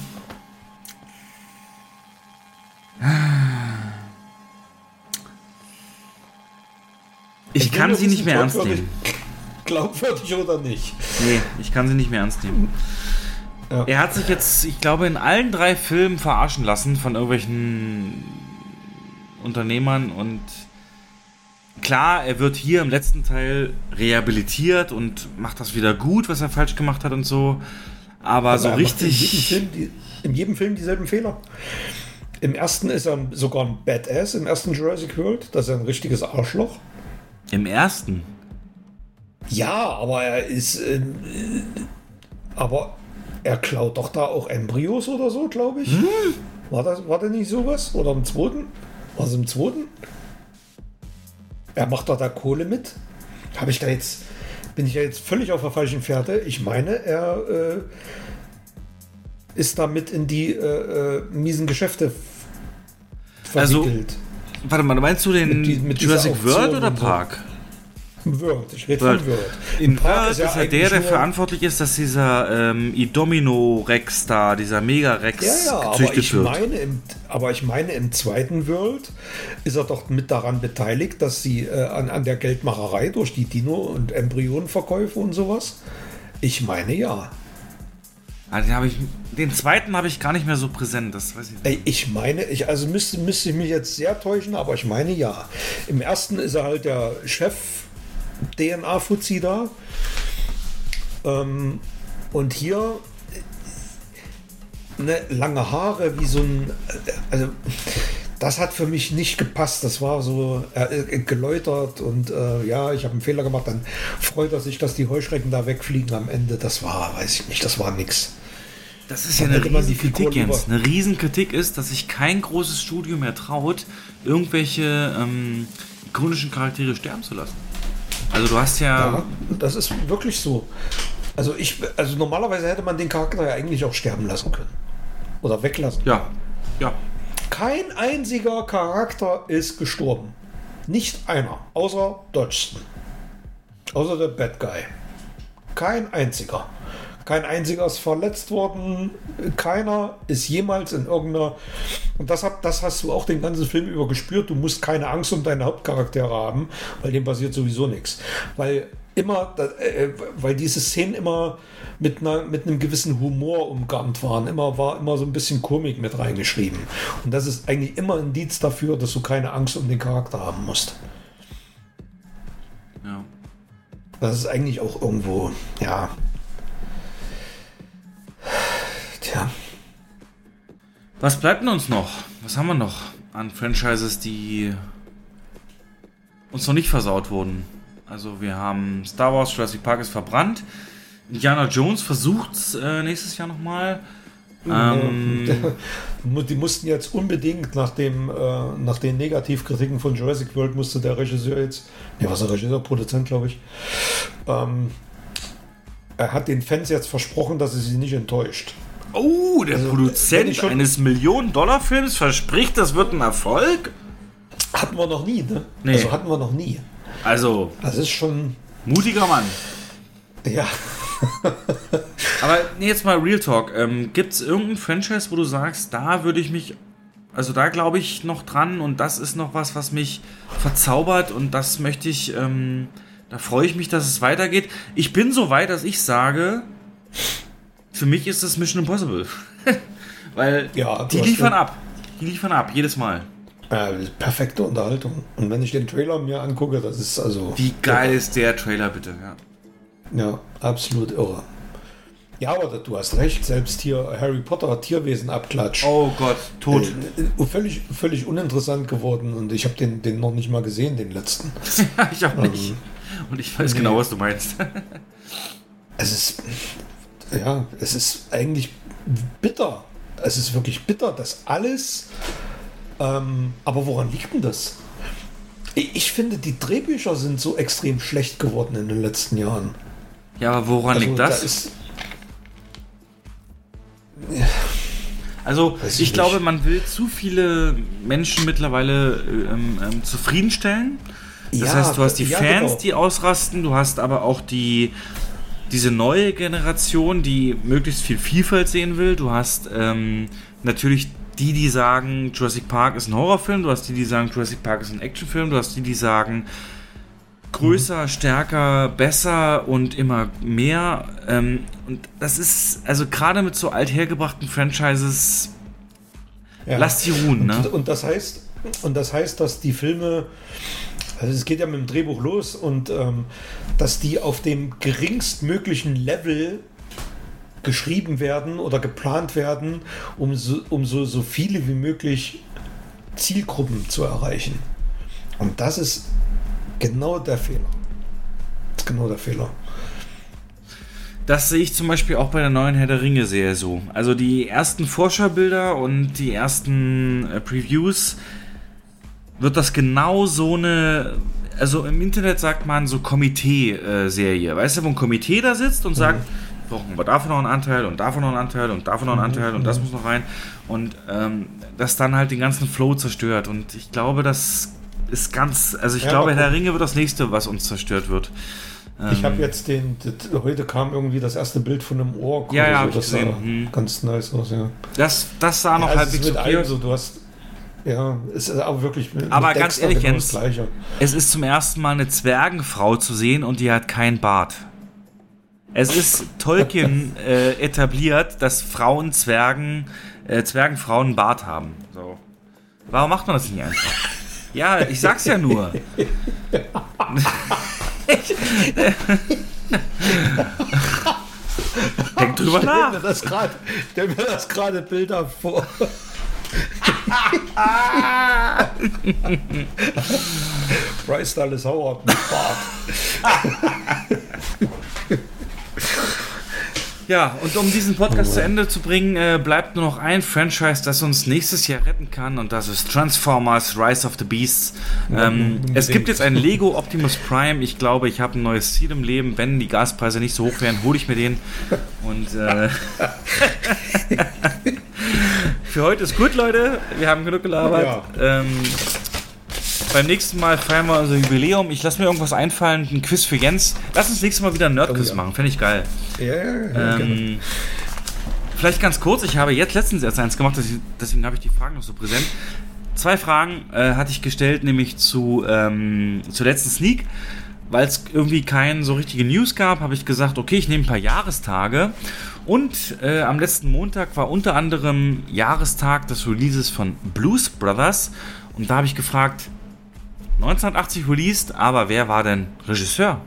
ich kann sie nicht mehr ernst nehmen.
Glaubwürdig oder nicht?
Nee, ich kann sie nicht mehr ernst nehmen.
Ja.
Er hat sich jetzt, ich glaube, in allen drei Filmen verarschen lassen von irgendwelchen Unternehmern und klar, er wird hier im letzten Teil rehabilitiert und macht das wieder gut, was er falsch gemacht hat und so. Aber so
er macht In jedem,
richtig.
Film in jedem Film dieselben Fehler. Im ersten ist er sogar ein Badass, im ersten Jurassic World. Das ist ein richtiges Arschloch.
Im ersten.
Ja, aber er ist. ähm, äh, aber er klaut doch da auch Embryos oder so, glaube ich. War, das, war das nicht sowas? Oder im zweiten? War es im zweiten? Er macht doch da Kohle mit. Habe ich da jetzt. Bin ich ja jetzt völlig auf der falschen Fährte. Ich meine, er äh, ist damit in die äh, äh, miesen Geschäfte
Also,
verwickelt.
Warte mal, meinst du den
Mit mit
Jurassic World oder. Park?
Word. Ich rede
World.
von Word.
In
Park
World ist,
ja
er der,
eigentlich
der
nur-
verantwortlich ist, dass dieser ähm, Idomino-Rex da, dieser Mega-Rex
Ja, ja, aber
gezüchtet
ich,
wird.
meine im, aber ich meine, im zweiten World ist er doch mit daran beteiligt, dass sie äh, an, an der Geldmacherei durch die Dino- und Embryonenverkäufe und sowas. Ich meine ja.
Ah, den, ich, den zweiten habe ich gar nicht mehr so präsent, das weiß ich nicht.
Ich meine, ich, also müsste, müsste ich mich jetzt sehr täuschen, aber ich meine ja. Im ersten ist er halt der Chef DNA-Fuzzi da. Ähm, und hier äh, ne, lange Haare wie so ein. äh, Also, das hat für mich nicht gepasst. Das war so äh, geläutert und äh, ja, ich habe einen Fehler gemacht. Dann freut er sich, dass die Heuschrecken da wegfliegen am Ende. Das war, weiß ich nicht, das war nix.
Das ist ja eine
Figur
Riesenkritik, Jens. Eine Riesenkritik ist, dass sich kein großes Studio mehr traut, irgendwelche ähm, ikonischen Charaktere sterben zu lassen. Also du hast ja...
Ja, das ist wirklich so. Also ich, also normalerweise hätte man den Charakter ja eigentlich auch sterben lassen können. Oder weglassen.
Ja, ja.
Kein einziger Charakter ist gestorben. Nicht einer. Außer Dodgson. Außer der Bad Guy. Kein einziger. Kein einziger ist verletzt worden. Keiner ist jemals in irgendeiner. Und das, hab, das hast du auch den ganzen Film über gespürt. Du musst keine Angst um deine Hauptcharaktere haben, weil dem passiert sowieso nichts. Weil immer, äh, weil diese Szenen immer mit, einer, mit einem gewissen Humor umgarnt waren. Immer war immer so ein bisschen Komik mit reingeschrieben. Und das ist eigentlich immer ein Indiz dafür, dass du keine Angst um den Charakter haben musst.
ja.
Das ist eigentlich auch irgendwo, ja. Tja.
Was bleibt denn uns noch? Was haben wir noch an Franchises, die uns noch nicht versaut wurden? Also wir haben Star Wars, Jurassic Park ist verbrannt. Indiana Jones versucht es äh, nächstes Jahr nochmal. Ähm,
Die mussten jetzt unbedingt nach, dem, äh, nach den Negativkritiken von Jurassic World musste der Regisseur jetzt, ne, was der Regisseur, Produzent, glaube ich, ähm, er hat den Fans jetzt versprochen, dass er sie nicht enttäuscht.
Oh, der
Also,
Produzent eines Millionen-Dollar-Films verspricht, das wird ein Erfolg?
Hatten wir noch nie, ne?
Nee.
Also hatten wir noch nie.
Also,
Das ist schon,
mutiger Mann.
ja.
Aber nee, jetzt mal Real Talk. Ähm, Gibt es irgendein Franchise, wo du sagst, da würde ich mich, also da glaube ich noch dran und das ist noch was, was mich verzaubert und das möchte ich, ähm, da freue ich mich, dass es weitergeht. Ich bin so weit, dass ich sage, für mich ist das Mission Impossible. Weil
Ja,
die liefern
ja-
ab. Die liefern ab, jedes Mal.
Äh, perfekte Unterhaltung. Und wenn ich den Trailer mir angucke, das ist also.
Wie geil ist der Trailer bitte, ja.
Ja, absolut irre. Ja, aber du hast recht, selbst hier Harry Potter Tierwesen abklatscht.
Oh Gott, tot.
Äh, äh, völlig, völlig uninteressant geworden und ich habe den, den noch nicht mal gesehen, den letzten.
ich auch nicht. Ähm, und ich weiß nee. genau, was du meinst.
es ist, ja, es ist eigentlich bitter. Es ist wirklich bitter, dass alles. Ähm, aber woran liegt denn das? Ich finde, die Drehbücher sind so extrem schlecht geworden in den letzten Jahren.
Ja, aber woran also, liegt das? Da ist, also ich, ich glaube, man will zu viele Menschen mittlerweile ähm, ähm, zufriedenstellen. Das ja, heißt, du hast die ja, Fans, genau. die ausrasten, du hast aber auch die diese neue Generation, die möglichst viel Vielfalt sehen will. Du hast ähm, natürlich die, die sagen, Jurassic Park ist ein Horrorfilm, du hast die, die sagen, Jurassic Park ist ein Actionfilm, du hast die, die sagen, größer, mhm. stärker, besser und immer mehr. Ähm, und das ist, also gerade mit so althergebrachten Franchises, ja. lass die ruhen. Ne?
Und, und, das heißt, und das heißt, dass die Filme, also es geht ja mit dem Drehbuch los und ähm, dass die auf dem geringstmöglichen Level geschrieben werden oder geplant werden, um so, um so, so viele wie möglich Zielgruppen zu erreichen. Und das ist genau der Fehler. Das ist genau der Fehler.
Das sehe ich zum Beispiel auch bei der neuen Herr der Ringe sehr so. Also die ersten Forscherbilder und die ersten äh, Previews wird das genau so eine, also im Internet sagt man so Komitee-Serie. Weißt du, wo ein Komitee da sitzt und mhm. sagt, brauchen wir davon noch einen Anteil und davon noch einen Anteil und davon noch einen mhm. Anteil und das muss noch rein. Und ähm, das dann halt den ganzen Flow zerstört. Und ich glaube, das ist ganz, also ich ja, glaube, Herr Ringe wird das nächste, was uns zerstört wird.
Ich habe ähm, jetzt den, heute kam irgendwie das erste Bild von einem Ork.
Ja, ja,
so. das
sah
hm. ganz nice aus, ja.
Das, das sah noch ja, halbwegs
okay aus. So, du hast, ja, es ist aber wirklich.
Aber ganz ehrlich, genau Jens, es ist zum ersten Mal eine Zwergenfrau zu sehen und die hat keinen Bart. Es ist Tolkien äh, etabliert, dass Frauen Zwergen, äh, Zwergenfrauen einen Bart haben. So. Warum macht man das nicht einfach? Ja, ich sag's ja nur. Denk drüber nach.
Mir das grad, stell mir das gerade Bilder vor. Bryce Dallas Howard mit Bart.
Ja, und um diesen Podcast zu Ende zu bringen, äh, bleibt nur noch ein Franchise, das uns nächstes Jahr retten kann, und das ist Transformers Rise of the Beasts. Ähm, es gibt jetzt ein Lego Optimus Prime. Ich glaube, ich habe ein neues Ziel im Leben. Wenn die Gaspreise nicht so hoch wären, hole ich mir den. Und äh, für heute ist gut, Leute. Wir haben genug gelabert. Ja. Ähm, beim nächsten Mal feiern wir unser Jubiläum. Ich lasse mir irgendwas einfallen, ein Quiz für Jens. Lass uns nächstes Mal wieder ein Nerdquiz oh, ja. machen. Fände ich geil. Ja, ja, ja. Ähm, vielleicht ganz kurz. Ich habe jetzt letztens erst eins gemacht, deswegen habe ich die Fragen noch so präsent. Zwei Fragen äh, hatte ich gestellt, nämlich zu, ähm, zur letzten Sneak. Weil es irgendwie keine so richtige News gab, habe ich gesagt, okay, ich nehme ein paar Jahrestage. Und äh, am letzten Montag war unter anderem Jahrestag des Releases von Blues Brothers. Und da habe ich gefragt, 1980 released, aber wer war denn Regisseur?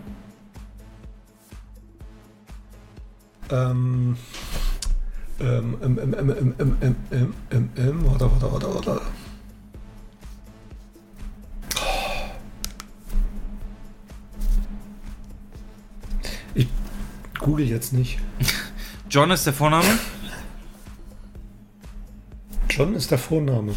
Ähm, ähm, ähm, ähm, ähm, ähm, ähm, ähm, ähm, ähm, ähm, warte, warte, warte, warte. Google jetzt nicht.
John ist der Vorname?
John ist der Vorname.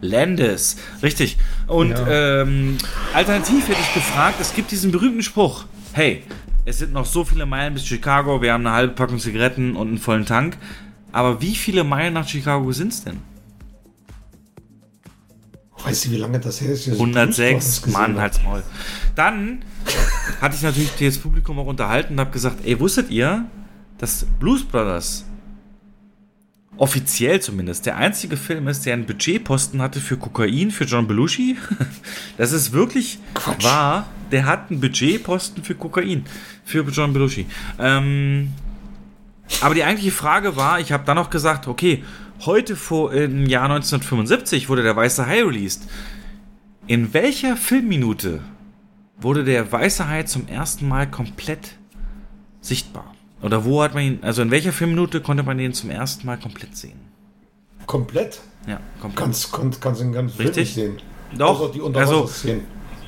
Landis. Richtig. Und ja. ähm, alternativ hätte ich gefragt, es gibt diesen berühmten Spruch. Hey, es sind noch so viele Meilen bis Chicago, wir haben eine halbe Packung Zigaretten und einen vollen Tank. Aber wie viele Meilen nach Chicago sind es denn?
Weißt du, wie lange das her ist?
106, Mann, halt's Maul. Dann hatte ich natürlich das Publikum auch unterhalten und habe gesagt, ey, wusstet ihr, dass Blues Brothers offiziell zumindest der einzige Film ist, der einen Budgetposten hatte für Kokain für John Belushi. Das ist wirklich Quatsch. wahr. Der hat einen Budgetposten für Kokain für John Belushi. Ähm, aber die eigentliche Frage war, ich habe dann noch gesagt, okay, heute vor im Jahr 1975 wurde der Weiße Hai released. In welcher Filmminute wurde der weiße Hai zum ersten Mal komplett sichtbar? Oder wo hat man ihn, also in welcher Filmminute konnte man ihn zum ersten Mal komplett sehen?
Komplett?
Ja, komplett.
Kannst, kannst, kannst den ganzen Film
Richtig?
sehen.
Doch,
Außer die
also-
Unterwasserszenen.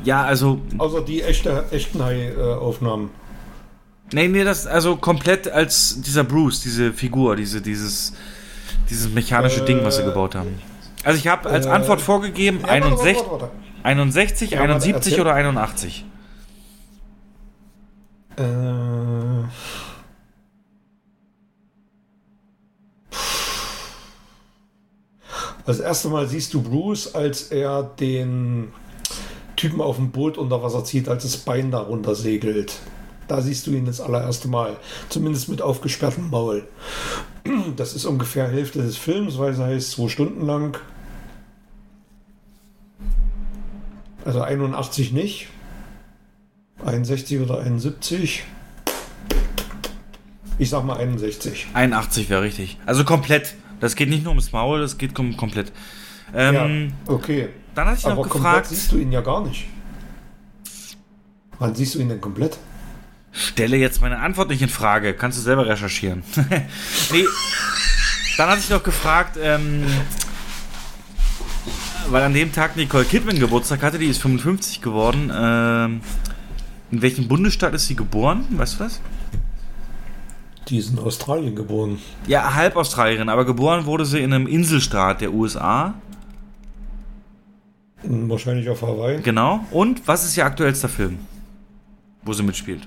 Ja, also,
Außer die echte, echten Hai-Aufnahmen.
nee, nee, das, also komplett als dieser Bruce, diese Figur, diese, dieses, dieses mechanische Ding, was sie gebaut haben. Also ich habe als
äh,
Antwort vorgegeben,
Ja, warte,
61,
warte, warte,
61
Ja, warte,
71
erzähl.
oder 81.
warte. Äh, das erste Mal siehst du Bruce, als er den Typen auf dem Boot unter Wasser zieht, als das Bein darunter segelt. Da siehst du ihn das allererste Mal. Zumindest mit aufgesperrtem Maul. Das ist ungefähr Hälfte des Films, weil es heißt zwei Stunden lang. Also 81 nicht. 61 oder 71. Ich sag mal 61.
81 wäre richtig. Also komplett. Das geht nicht nur ums Maul, das geht kom komplett. Ähm,
ja, okay.
Dann hatte ich noch
Aber komplett
gefragt,
siehst du ihn ja gar nicht. Wann siehst du ihn denn komplett?
Stelle jetzt meine Antwort nicht in Frage. Kannst du selber recherchieren. nee. Dann hatte ich noch gefragt, ähm, weil an dem Tag Nicole Kidman Geburtstag hatte, die ist 55 geworden. Ähm, in welchem Bundesstaat ist sie geboren? Weißt du das?
Die ist in Australien geboren.
Ja, halb Australierin, aber geboren wurde sie in einem Inselstaat der USA.
Wahrscheinlich auf Hawaii.
Genau. Und was ist ihr aktuellster Film, wo sie mitspielt?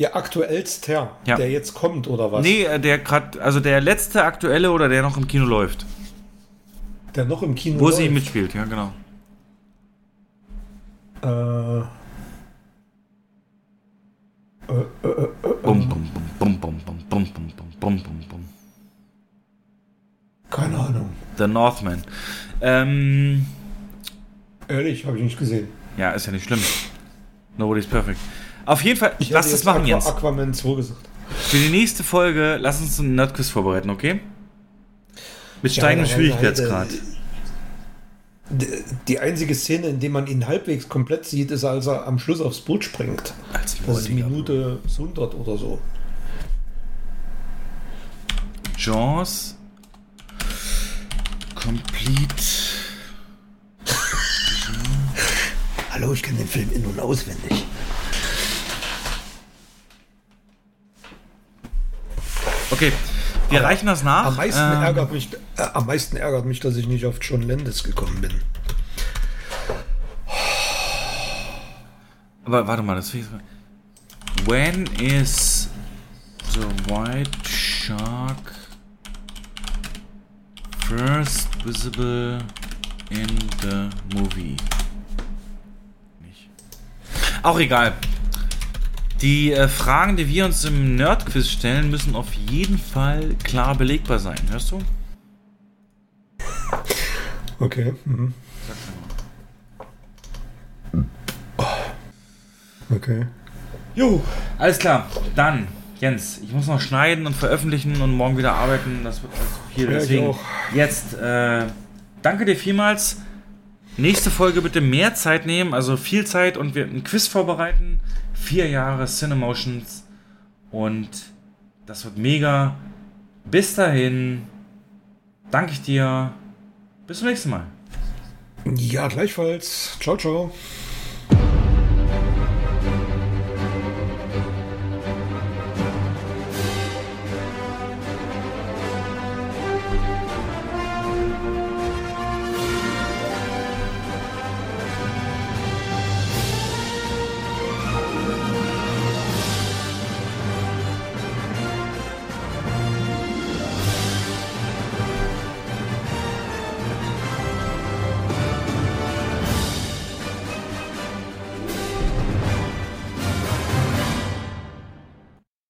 Ihr aktuellster,
Ja.
der jetzt kommt, oder was?
Nee, äh, der gerade, also der letzte aktuelle oder der noch im Kino läuft.
Der noch im Kino
Wo sie
läuft.
mitspielt, ja, genau.
Äh,
Bum, bum, bum, bum, bum, bum, bum, bum, bum, bum, bum, bum.
keine Ahnung.
The Northman. Ähm,
Ehrlich, habe ich nicht gesehen.
ja, ist ja nicht schlimm. Nobody's perfect. Auf jeden Fall,
Ich
lass das machen,
Aqua,
Jens.
Aquaman 2 gesagt.
Für die nächste Folge, lass uns einen Nerdquiz vorbereiten, okay? Mit steigendem
Ja,
Schwierigkeitsgrad.
Die, die einzige Szene, in der man ihn halbwegs komplett sieht, ist, als er am Schluss aufs Boot springt.
Als
Das ist Minute 100 oder so.
Jaws. Complete.
Hallo, ich kenne den Film in- und auswendig.
Okay, wir reichen das nach.
Am meisten,
Ähm,
ärgert mich, äh, am meisten ärgert mich, dass ich nicht auf John Landis gekommen bin.
Aber warte mal, das When is the white shark first visible in the movie? Nicht. Auch egal. Die äh, Fragen, die wir uns im Nerdquiz stellen, müssen auf jeden Fall klar belegbar sein. Hörst du?
Okay. Mhm. Okay.
Jo, alles klar. Dann, Jens, ich muss noch schneiden und veröffentlichen und morgen wieder arbeiten. Das wird alles zu viel.
Ja,
Deswegen jetzt, äh, danke dir vielmals. Nächste Folge bitte mehr Zeit nehmen, also viel Zeit und wir ein Quiz vorbereiten. Vier Jahre Cinemotions und das wird mega. Bis dahin, danke ich dir. Bis zum nächsten Mal.
Ja, gleichfalls. Ciao, ciao.